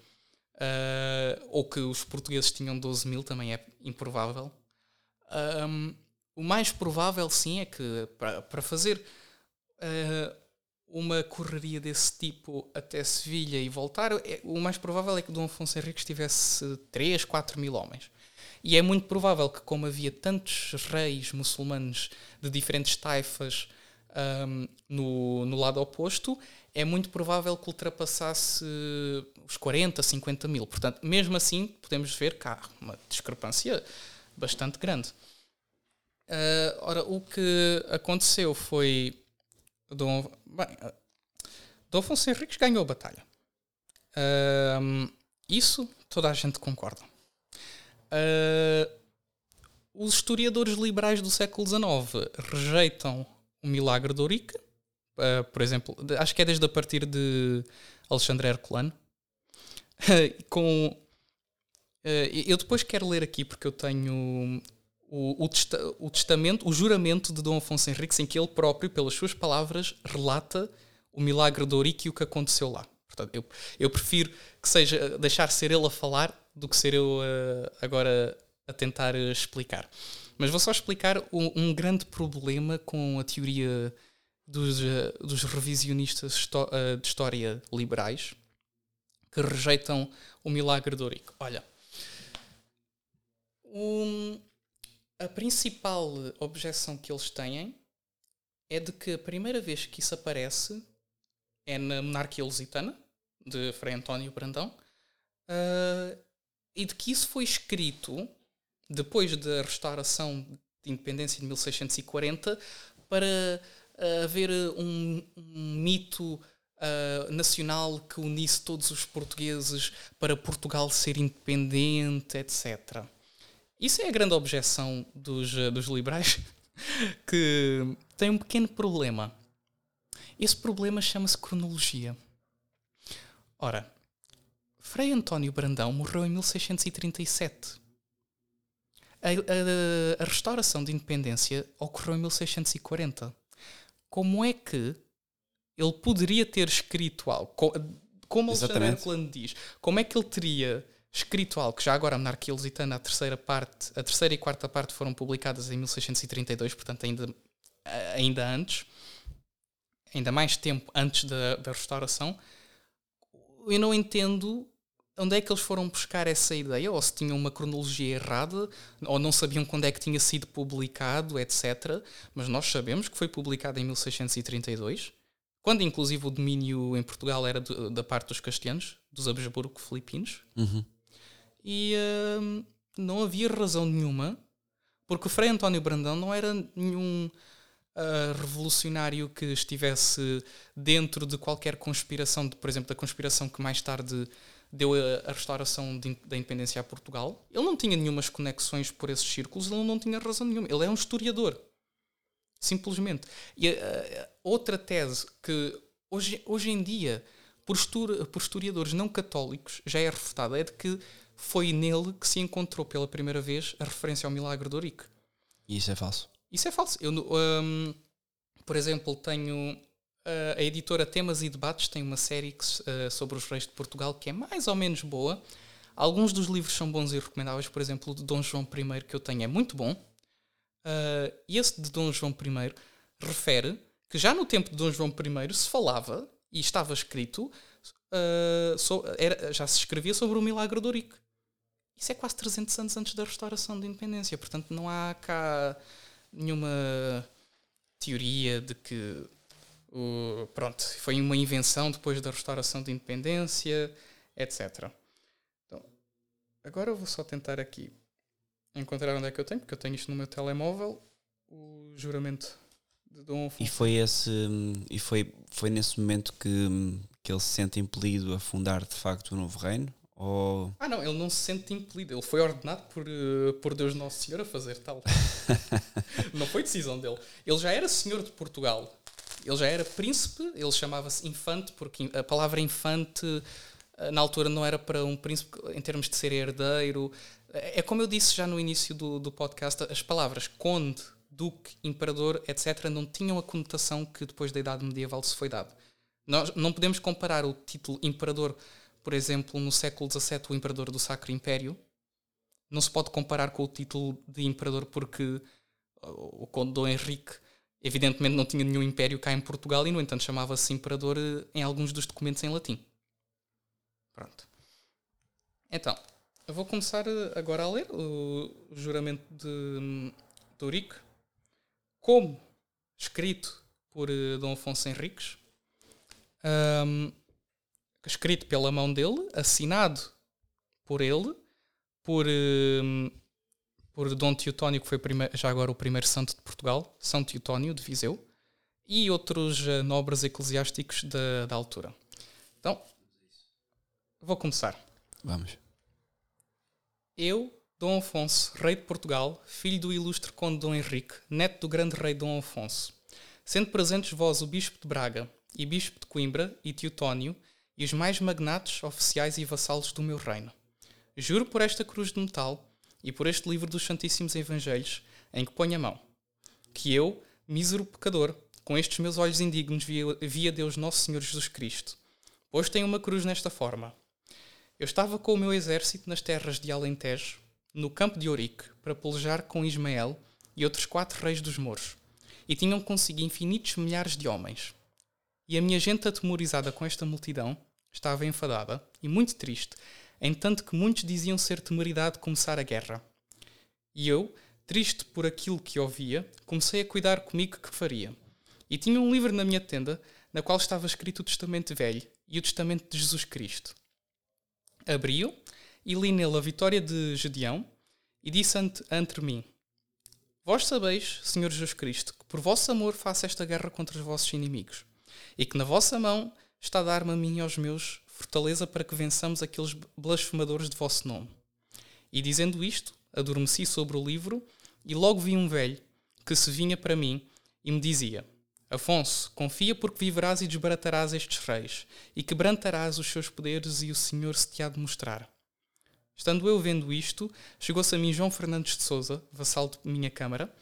Uh, ou que os portugueses tinham 12 mil, também é improvável. Um, o mais provável, sim, é que para, fazer uh, uma correria desse tipo até Sevilha e voltar, é, o mais provável é que Dom Afonso Henriques tivesse 3, 4 mil homens. E é muito provável que, como havia tantos reis muçulmanos de diferentes taifas um, no, no lado oposto, é muito provável que ultrapassasse os 40, 50 mil. Portanto, mesmo assim, podemos ver que há uma discrepância bastante grande. Uh, ora, o que aconteceu foi Dom, bem, Dom Afonso Henriques ganhou a batalha. Uh, isso toda a gente concorda. Uh, os historiadores liberais do século XIX rejeitam o milagre de Ourique, uh, por exemplo, acho que é desde a partir de Alexandre Herculano. [laughs] com, eu depois quero ler aqui porque eu tenho o, o, testa, o, testamento, o juramento de Dom Afonso Henriques, em que ele próprio, pelas suas palavras, relata o milagre de Ourique e o que aconteceu lá. Portanto, eu, eu prefiro que seja deixar ser ele a falar do que ser eu uh, agora a tentar explicar. Mas vou só explicar um, um grande problema com a teoria dos, uh, dos revisionistas de história liberais que rejeitam o milagre de Ourique. Olha, um, a principal objeção que eles têm é de que a primeira vez que isso aparece é na monarquia lusitana, de Frei António Brandão, uh, e de que isso foi escrito depois da restauração de independência de 1640 para haver um, um mito uh, nacional que unisse todos os portugueses para Portugal ser independente, etc. Isso é a grande objeção dos, eh, dos liberais, [laughs] que tem um pequeno problema. Esse problema chama-se cronologia. Ora, Frei António Brandão morreu em 1637. A, a, a, restauração de independência ocorreu em 1640. Como é que ele poderia ter escrito algo? Como Alexandre Herculano diz, como é que ele teria escritual, que já agora a monarquia lusitana, a terceira parte, a terceira e quarta parte foram publicadas em 1632, portanto ainda, ainda antes, ainda mais tempo antes da, da restauração, eu não entendo onde é que eles foram buscar essa ideia, ou se tinham uma cronologia errada, ou não sabiam quando é que tinha sido publicado, etc. Mas nós sabemos que foi publicado em 1632, quando inclusive o domínio em Portugal era da parte dos castelhanos, dos Habsburgo-Filipinos. Uhum. E uh, não havia razão nenhuma, porque o Frei António Brandão não era nenhum uh, revolucionário que estivesse dentro de qualquer conspiração, de, por exemplo, da conspiração que mais tarde deu a, a restauração de, da independência a Portugal. Ele não tinha nenhumas conexões por esses círculos, ele não tinha razão nenhuma. Ele é um historiador. Simplesmente. E a, a, outra tese que hoje, hoje em dia, por, por historiadores não católicos, já é refutada, é de que foi nele que se encontrou pela primeira vez a referência ao milagre de Ourique. E isso é falso? Isso é falso. Eu, um, por exemplo, tenho a editora Temas e Debates tem uma série que, uh, sobre os reis de Portugal que é mais ou menos boa. Alguns dos livros são bons e recomendáveis. Por exemplo, o de Dom João I que eu tenho é muito bom. Uh, e esse de Dom João I refere que já no tempo de Dom João I se falava e estava escrito, já se escrevia sobre o milagre de Ourique. Isso é quase 300 anos antes da restauração da independência. Portanto, não há cá nenhuma teoria de que o, pronto, foi uma invenção depois da restauração da independência, etc. Então, agora eu vou só tentar aqui encontrar onde é que eu tenho, porque eu tenho isto no meu telemóvel, o juramento de Dom Afonso. E foi esse e foi, foi nesse momento que, que ele se sente impelido a fundar de facto o novo reino? Ou... Ah, não, ele não se sente impelido. Ele foi ordenado por, uh, por Deus Nosso Senhor a fazer tal. [laughs] não foi decisão dele. Ele já era senhor de Portugal. Ele já era príncipe. Ele chamava-se infante, porque a palavra infante uh, na altura não era para um príncipe em termos de ser herdeiro. É, é como eu disse já no início do, do podcast: as palavras conde, duque, imperador, etc., não tinham a conotação que depois da Idade Medieval se foi dado. Nós não podemos comparar o título imperador por exemplo, no século XVII, o imperador do Sacro Império, não se pode comparar com o título de imperador porque uh, o conde Dom Henrique evidentemente não tinha nenhum império cá em Portugal e, no entanto, chamava-se imperador uh, em alguns dos documentos em latim. Pronto. Então, eu vou começar uh, agora a ler o juramento de, de Eurico, como escrito por Dom Afonso Henriques. Um, escrito pela mão dele, assinado por ele, por, um, por Dom Teotónio, que foi primeiro, já agora o primeiro santo de Portugal, São Teotónio de Viseu, e outros uh, nobres eclesiásticos da, da altura. Então, vou começar. Vamos. Eu, Dom Afonso, rei de Portugal, filho do ilustre conde Dom Henrique, neto do grande rei Dom Afonso, sendo presentes vós o bispo de Braga e bispo de Coimbra e Teotónio, e os mais magnatos, oficiais e vassalos do meu reino. Juro por esta cruz de metal e por este livro dos Santíssimos Evangelhos em que ponho a mão, que eu, mísero pecador, com estes meus olhos indignos, via, via Deus Nosso Senhor Jesus Cristo, pois tenho uma cruz nesta forma. Eu estava com o meu exército nas terras de Alentejo, no campo de Ourique, para pelejar com Ismael e outros quatro reis dos mouros, e tinham consigo infinitos milhares de homens. E a minha gente atemorizada com esta multidão estava enfadada e muito triste, entanto que muitos diziam ser temeridade de começar a guerra. E eu, triste por aquilo que ouvia, comecei a cuidar comigo que faria. E tinha um livro na minha tenda, na qual estava escrito o Testamento Velho e o Testamento de Jesus Cristo. Abri-o e li nele a vitória de Gedeão e disse ante, ante mim: Vós sabeis, Senhor Jesus Cristo, que por vosso amor faço esta guerra contra os vossos inimigos e que na vossa mão está a dar-me a mim e aos meus fortaleza para que vençamos aqueles blasfemadores de vosso nome. E dizendo isto, adormeci sobre o livro e logo vi um velho que se vinha para mim e me dizia: Afonso, confia porque viverás e desbaratarás estes reis, e quebrantarás os seus poderes, e o Senhor se te há de mostrar. Estando eu vendo isto, chegou-se a mim João Fernandes de Souza, vassalo de minha câmara,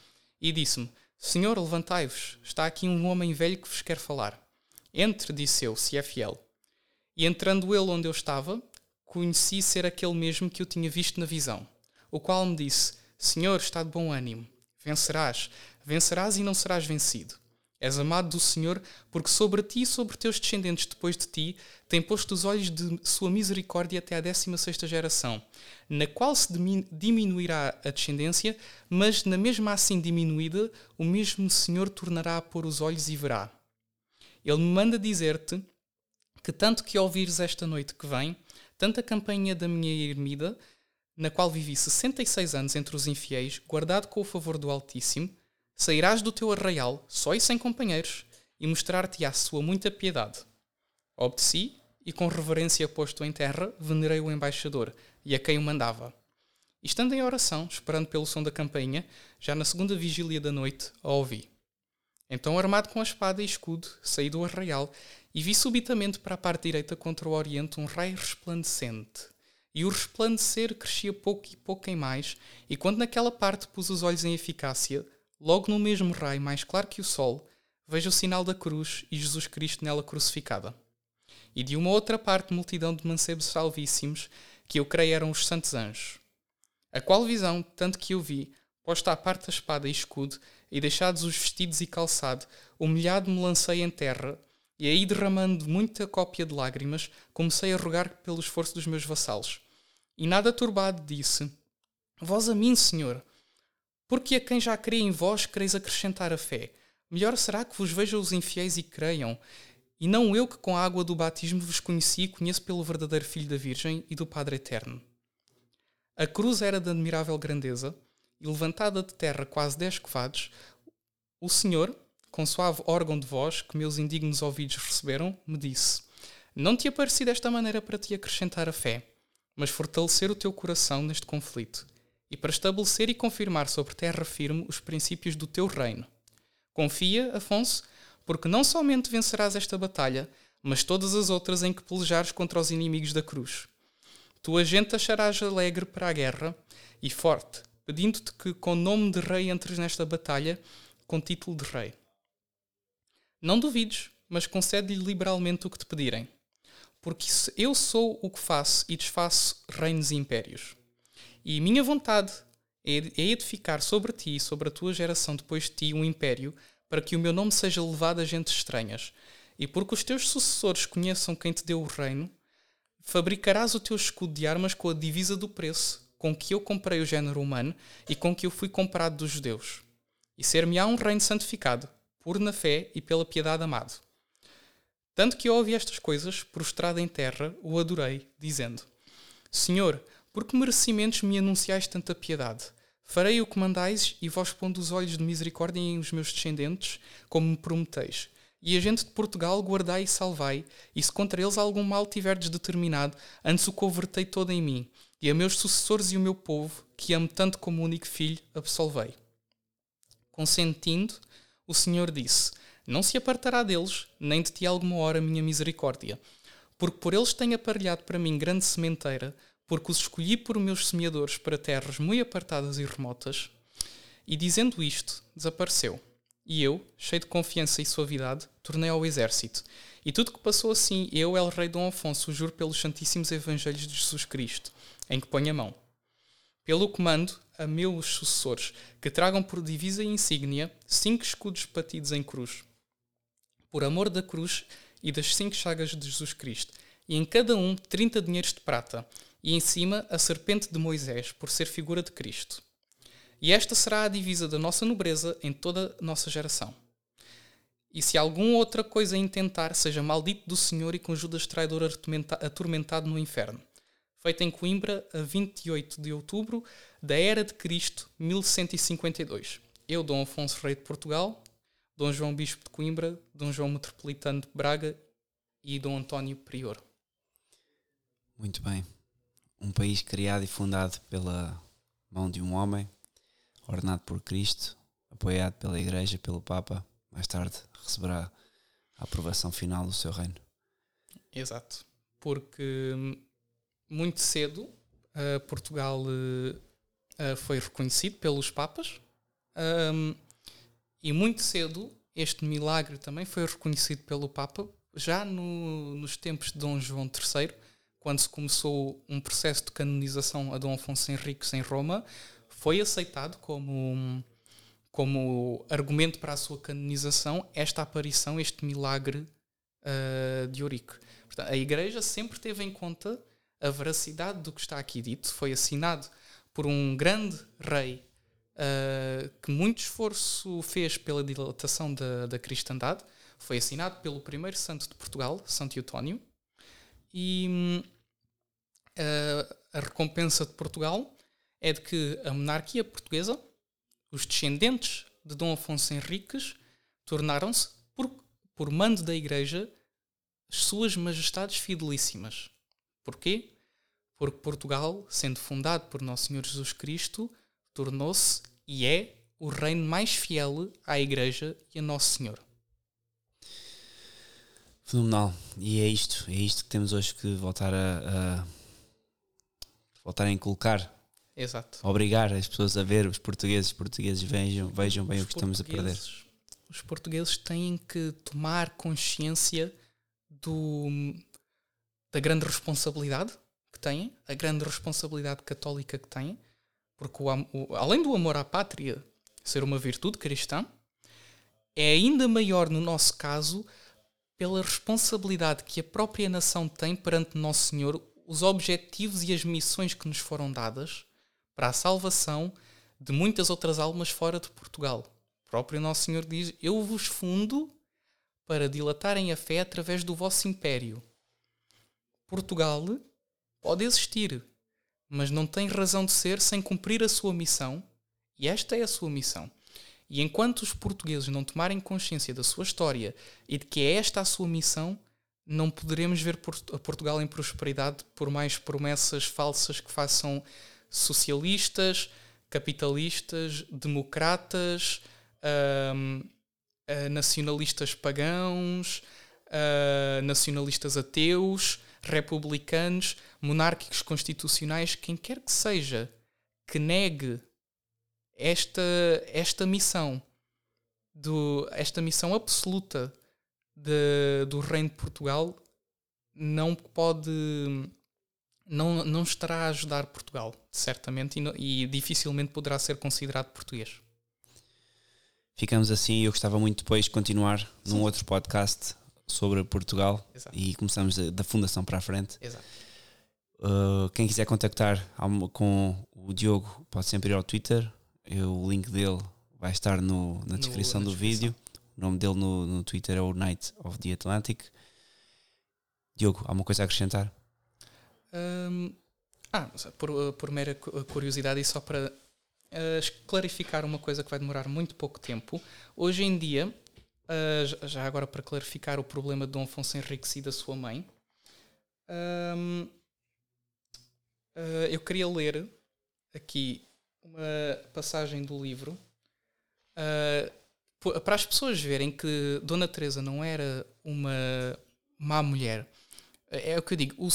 e disse-me: Senhor, levantai-vos, está aqui um homem velho que vos quer falar. Entre, disse eu, se é fiel. E entrando ele onde eu estava, conheci ser aquele mesmo que eu tinha visto na visão, o qual me disse: Senhor, está de bom ânimo, vencerás, vencerás e não serás vencido. És amado do Senhor, porque sobre ti e sobre teus descendentes depois de ti tem posto os olhos de sua misericórdia até à 16 geração, na qual se diminuirá a descendência, mas na mesma assim diminuída, o mesmo Senhor tornará a pôr os olhos e verá. Ele me manda dizer-te que tanto que ouvires esta noite que vem, tanto a campanha da minha ermida, na qual vivi 66 anos entre os infiéis, guardado com o favor do Altíssimo, Sairás do teu arraial, só e sem companheiros, e mostrar-te á sua muita piedade. Obedeci, e com reverência posto em terra, venerei o embaixador, e a quem o mandava. Estando em oração, esperando pelo som da campainha, já na segunda vigília da noite, a ouvi. Então, armado com a espada e escudo, saí do arraial, e vi subitamente para a parte direita contra o oriente um raio resplandecente. E o resplandecer crescia pouco e pouco em mais, e quando naquela parte pus os olhos em eficácia, Logo no mesmo raio, mais claro que o sol, vejo o sinal da cruz e Jesus Cristo nela crucificada. E de uma outra parte, multidão de mancebos salvíssimos, que eu creio eram os santos anjos. A qual visão, tanto que eu vi, posta à parte a espada e escudo, e deixados os vestidos e calçado, humilhado me lancei em terra, e aí derramando muita cópia de lágrimas, comecei a rogar pelo esforço dos meus vassalos. E nada turbado disse: Vós a mim, Senhor, porque a quem já crê em vós quereis acrescentar a fé. Melhor será que vos vejam os infiéis e creiam, e não eu que com a água do batismo vos conheci e conheço pelo verdadeiro Filho da Virgem e do Padre Eterno. A cruz era de admirável grandeza, e levantada de terra quase dez covados, o Senhor, com suave órgão de voz que meus indignos ouvidos receberam, me disse: Não te apareci desta maneira para te acrescentar a fé, mas fortalecer o teu coração neste conflito e para estabelecer e confirmar sobre terra firme os princípios do teu reino. Confia, Afonso, porque não somente vencerás esta batalha, mas todas as outras em que pelejares contra os inimigos da cruz. Tua gente acharás alegre para a guerra e forte, pedindo-te que, com nome de rei, entres nesta batalha com título de rei. Não duvides, mas concede-lhe liberalmente o que te pedirem, porque eu sou o que faço e desfaço reinos e impérios. E minha vontade é, é edificar sobre ti e sobre a tua geração depois de ti um império, para que o meu nome seja levado a gentes estranhas. E porque os teus sucessores conheçam quem te deu o reino, fabricarás o teu escudo de armas com a divisa do preço com que eu comprei o género humano e com que eu fui comprado dos judeus. E ser-me-á um reino santificado, puro na fé e pela piedade amado. Tanto que eu ouvi estas coisas, prostrado em terra, o adorei, dizendo: Senhor, por que merecimentos me anunciais tanta piedade? Farei o que mandais e vós pondo os olhos de misericórdia em os meus descendentes, como me prometeis. E a gente de Portugal guardai e salvai, e se contra eles algum mal tiverdes determinado, antes o convertei todo em mim, e a meus sucessores e o meu povo, que amo tanto como único filho, absolvei. Consentindo, o Senhor disse: Não se apartará deles, nem de ti alguma hora minha misericórdia, porque por eles tenho aparelhado para mim grande sementeira, porque os escolhi por meus semeadores para terras muito apartadas e remotas. E dizendo isto, desapareceu. E eu, cheio de confiança e suavidade, tornei ao exército. E tudo que passou assim, eu, El Rei Dom Afonso, juro pelos Santíssimos Evangelhos de Jesus Cristo, em que ponho a mão. Pelo comando a meus sucessores, que tragam por divisa e insígnia cinco escudos batidos em cruz. Por amor da cruz e das cinco chagas de Jesus Cristo, e em cada um trinta dinheiros de prata, e em cima a serpente de Moisés, por ser figura de Cristo. E esta será a divisa da nossa nobreza em toda a nossa geração. E se alguma outra coisa intentar, seja maldito do Senhor e com Judas traidor atormentado no inferno. Feita em Coimbra, a 28 de outubro da Era de Cristo, 1152. Eu, Dom Afonso Rei de Portugal, Dom João Bispo de Coimbra, Dom João Metropolitano de Braga e Dom António Prior. Muito bem um país criado e fundado pela mão de um homem, ordenado por Cristo, apoiado pela Igreja, pelo Papa, mais tarde receberá a aprovação final do seu reino. Exato, porque hum, muito cedo uh, Portugal uh, foi reconhecido pelos Papas um, e muito cedo este milagre também foi reconhecido pelo Papa já no, nos tempos de Dom João III quando se começou um processo de canonização a Dom Afonso Henriques em Roma, foi aceitado como, como argumento para a sua canonização esta aparição, este milagre uh, de. Portanto, a Igreja sempre teve em conta a veracidade do que está aqui dito. Foi assinado por um grande rei uh, que muito esforço fez pela dilatação da, da cristandade. Foi assinado pelo primeiro santo de Portugal, Santo Eutónio. E uh, a recompensa de Portugal é de que a monarquia portuguesa, os descendentes de Dom Afonso Henriques, tornaram-se, por, por mando da Igreja, as suas majestades fidelíssimas. Porquê? Porque Portugal, sendo fundado por Nosso Senhor Jesus Cristo, tornou-se e é o reino mais fiel à Igreja e a Nosso Senhor. Fenomenal. E é isto, é isto que temos hoje que voltar a, a voltar a inculcar. Exato. Obrigar as pessoas a ver, os portugueses, os portugueses vejam, vejam bem os o que estamos a perder. Os portugueses têm que tomar consciência do, da grande responsabilidade têm, a grande responsabilidade católica que têm, porque o, o, além do amor à pátria ser uma virtude cristã, é ainda maior no nosso caso pela responsabilidade que a própria nação tem perante Nosso Senhor, os objetivos e as missões que nos foram dadas para a salvação de muitas outras almas fora de Portugal. O próprio Nosso Senhor diz: Eu vos fundo para dilatarem a fé através do vosso império. Portugal pode existir, mas não tem razão de ser sem cumprir a sua missão, e esta é a sua missão. E enquanto os portugueses não tomarem consciência da sua história e de que é esta a sua missão, não poderemos ver Portugal em prosperidade por mais promessas falsas que façam socialistas, capitalistas, democratas, hum, uh, nacionalistas pagãos, uh, nacionalistas ateus, republicanos, monárquicos constitucionais, quem quer que seja que negue esta, esta missão, do, esta missão absoluta de, do Reino de Portugal, não pode. Não, não estará a ajudar Portugal, certamente, e, e dificilmente poderá ser considerado português ficamos assim. Eu gostava muito depois de continuar Sim. num outro podcast sobre Portugal Exato. e começamos da fundação para a frente. Exato. Uh, quem quiser contactar com o Diogo pode sempre ir ao Twitter. Eu, o link dele vai estar no, na descrição no, do descrição. vídeo. O nome dele no, no Twitter é o Night of the Atlantic. Diogo, há uma coisa a acrescentar? Um, ah, por, por mera curiosidade e só para uh, clarificar uma coisa que vai demorar muito pouco tempo. Hoje em dia, uh, já agora para clarificar o problema de Dom Afonso Henriques e da sua mãe, um, uh, eu queria ler aqui uma passagem do livro para as pessoas verem que Dona Teresa não era uma má mulher. É o que eu digo. O,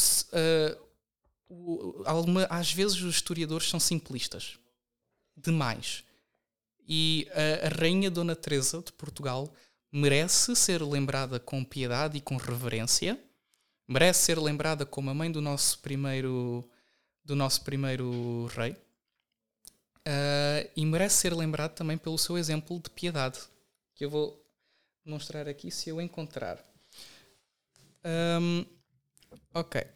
o, alguma, às vezes os historiadores são simplistas demais. E a, a Rainha Dona Teresa de Portugal merece ser lembrada com piedade e com reverência, merece ser lembrada como a mãe do nosso primeiro, do nosso primeiro rei. Uh, e merece ser lembrado também pelo seu exemplo de piedade, que eu vou mostrar aqui se eu encontrar. Um, ok.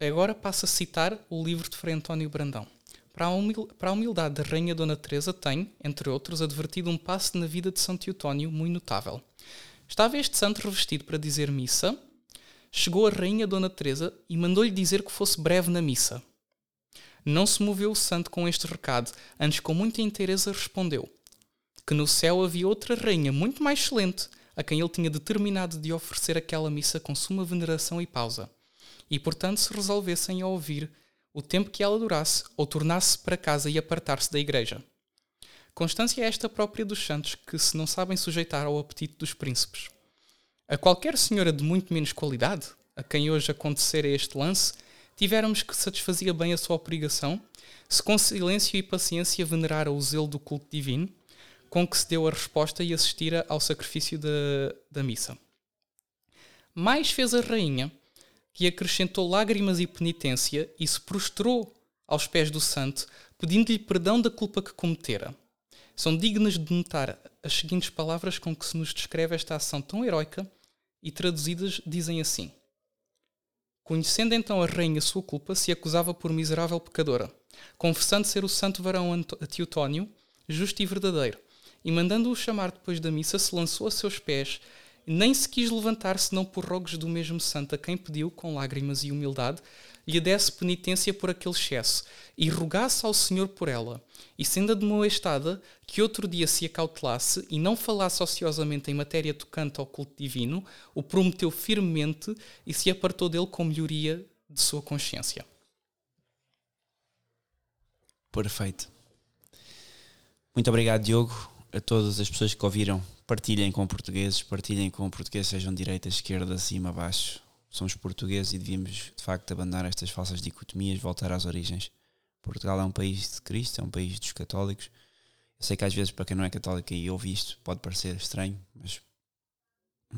Agora passo a citar o livro de Frei António Brandão. Para a humildade da Rainha Dona Teresa tem, entre outros, advertido um passo na vida de Santo Eutónio muito notável. Estava este santo revestido para dizer missa, chegou a Rainha Dona Teresa e mandou-lhe dizer que fosse breve na missa. Não se moveu o santo com este recado, antes com muita inteireza respondeu que no céu havia outra rainha muito mais excelente, a quem ele tinha determinado de oferecer aquela missa com suma veneração e pausa, e portanto se resolvessem a ouvir o tempo que ela durasse, ou tornasse para casa e apartar-se da igreja. Constância é esta própria dos santos que se não sabem sujeitar ao apetite dos príncipes. A qualquer senhora de muito menos qualidade, a quem hoje acontecer este lance, tivéramos que satisfazia bem a sua obrigação, se com silêncio e paciência venerara o zelo do culto divino, com que se deu a resposta e assistira ao sacrifício da, da missa. Mais fez a rainha, e acrescentou lágrimas e penitência e se prostrou aos pés do santo, pedindo-lhe perdão da culpa que cometera. São dignas de notar as seguintes palavras com que se nos descreve esta ação tão heroica e traduzidas dizem assim: Conhecendo então a rainha sua culpa, se acusava por miserável pecadora, confessando ser o santo varão Teotónio, justo e verdadeiro, e mandando-o chamar depois da missa, se lançou a seus pés nem se quis levantar senão por rogos do mesmo santo a quem pediu, com lágrimas e humildade, lhe desse penitência por aquele excesso, e rogasse ao Senhor por ela, e sendo admoestada, que outro dia se acautelasse e não falasse ociosamente em matéria tocante ao culto divino, o prometeu firmemente e se apartou dele com melhoria de sua consciência. Perfeito. Muito obrigado, Diogo, a todas as pessoas que ouviram partilhem com portugueses, partilhem com portugueses, sejam direita, esquerda, acima, abaixo. Somos portugueses e devíamos, de facto, abandonar estas falsas dicotomias, voltar às origens. Portugal é um país de Cristo, é um país dos católicos. Eu sei que às vezes, para quem não é católico e ouve isto, pode parecer estranho, mas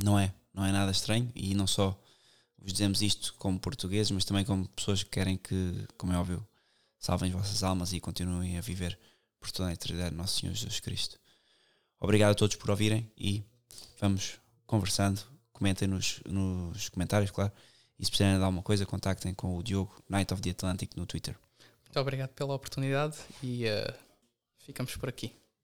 não é. Não é nada estranho e não só vos dizemos isto como portugueses, mas também como pessoas que querem que, como é óbvio, salvem as vossas almas e continuem a viver por toda a eternidade nosso Senhor Jesus Cristo. Obrigado a todos por ouvirem e vamos conversando. Comentem nos, nos comentários, claro. E se precisarem de alguma coisa, contactem com o Diogo, Night of the Atlantic, no Twitter. Muito obrigado pela oportunidade e uh, ficamos por aqui.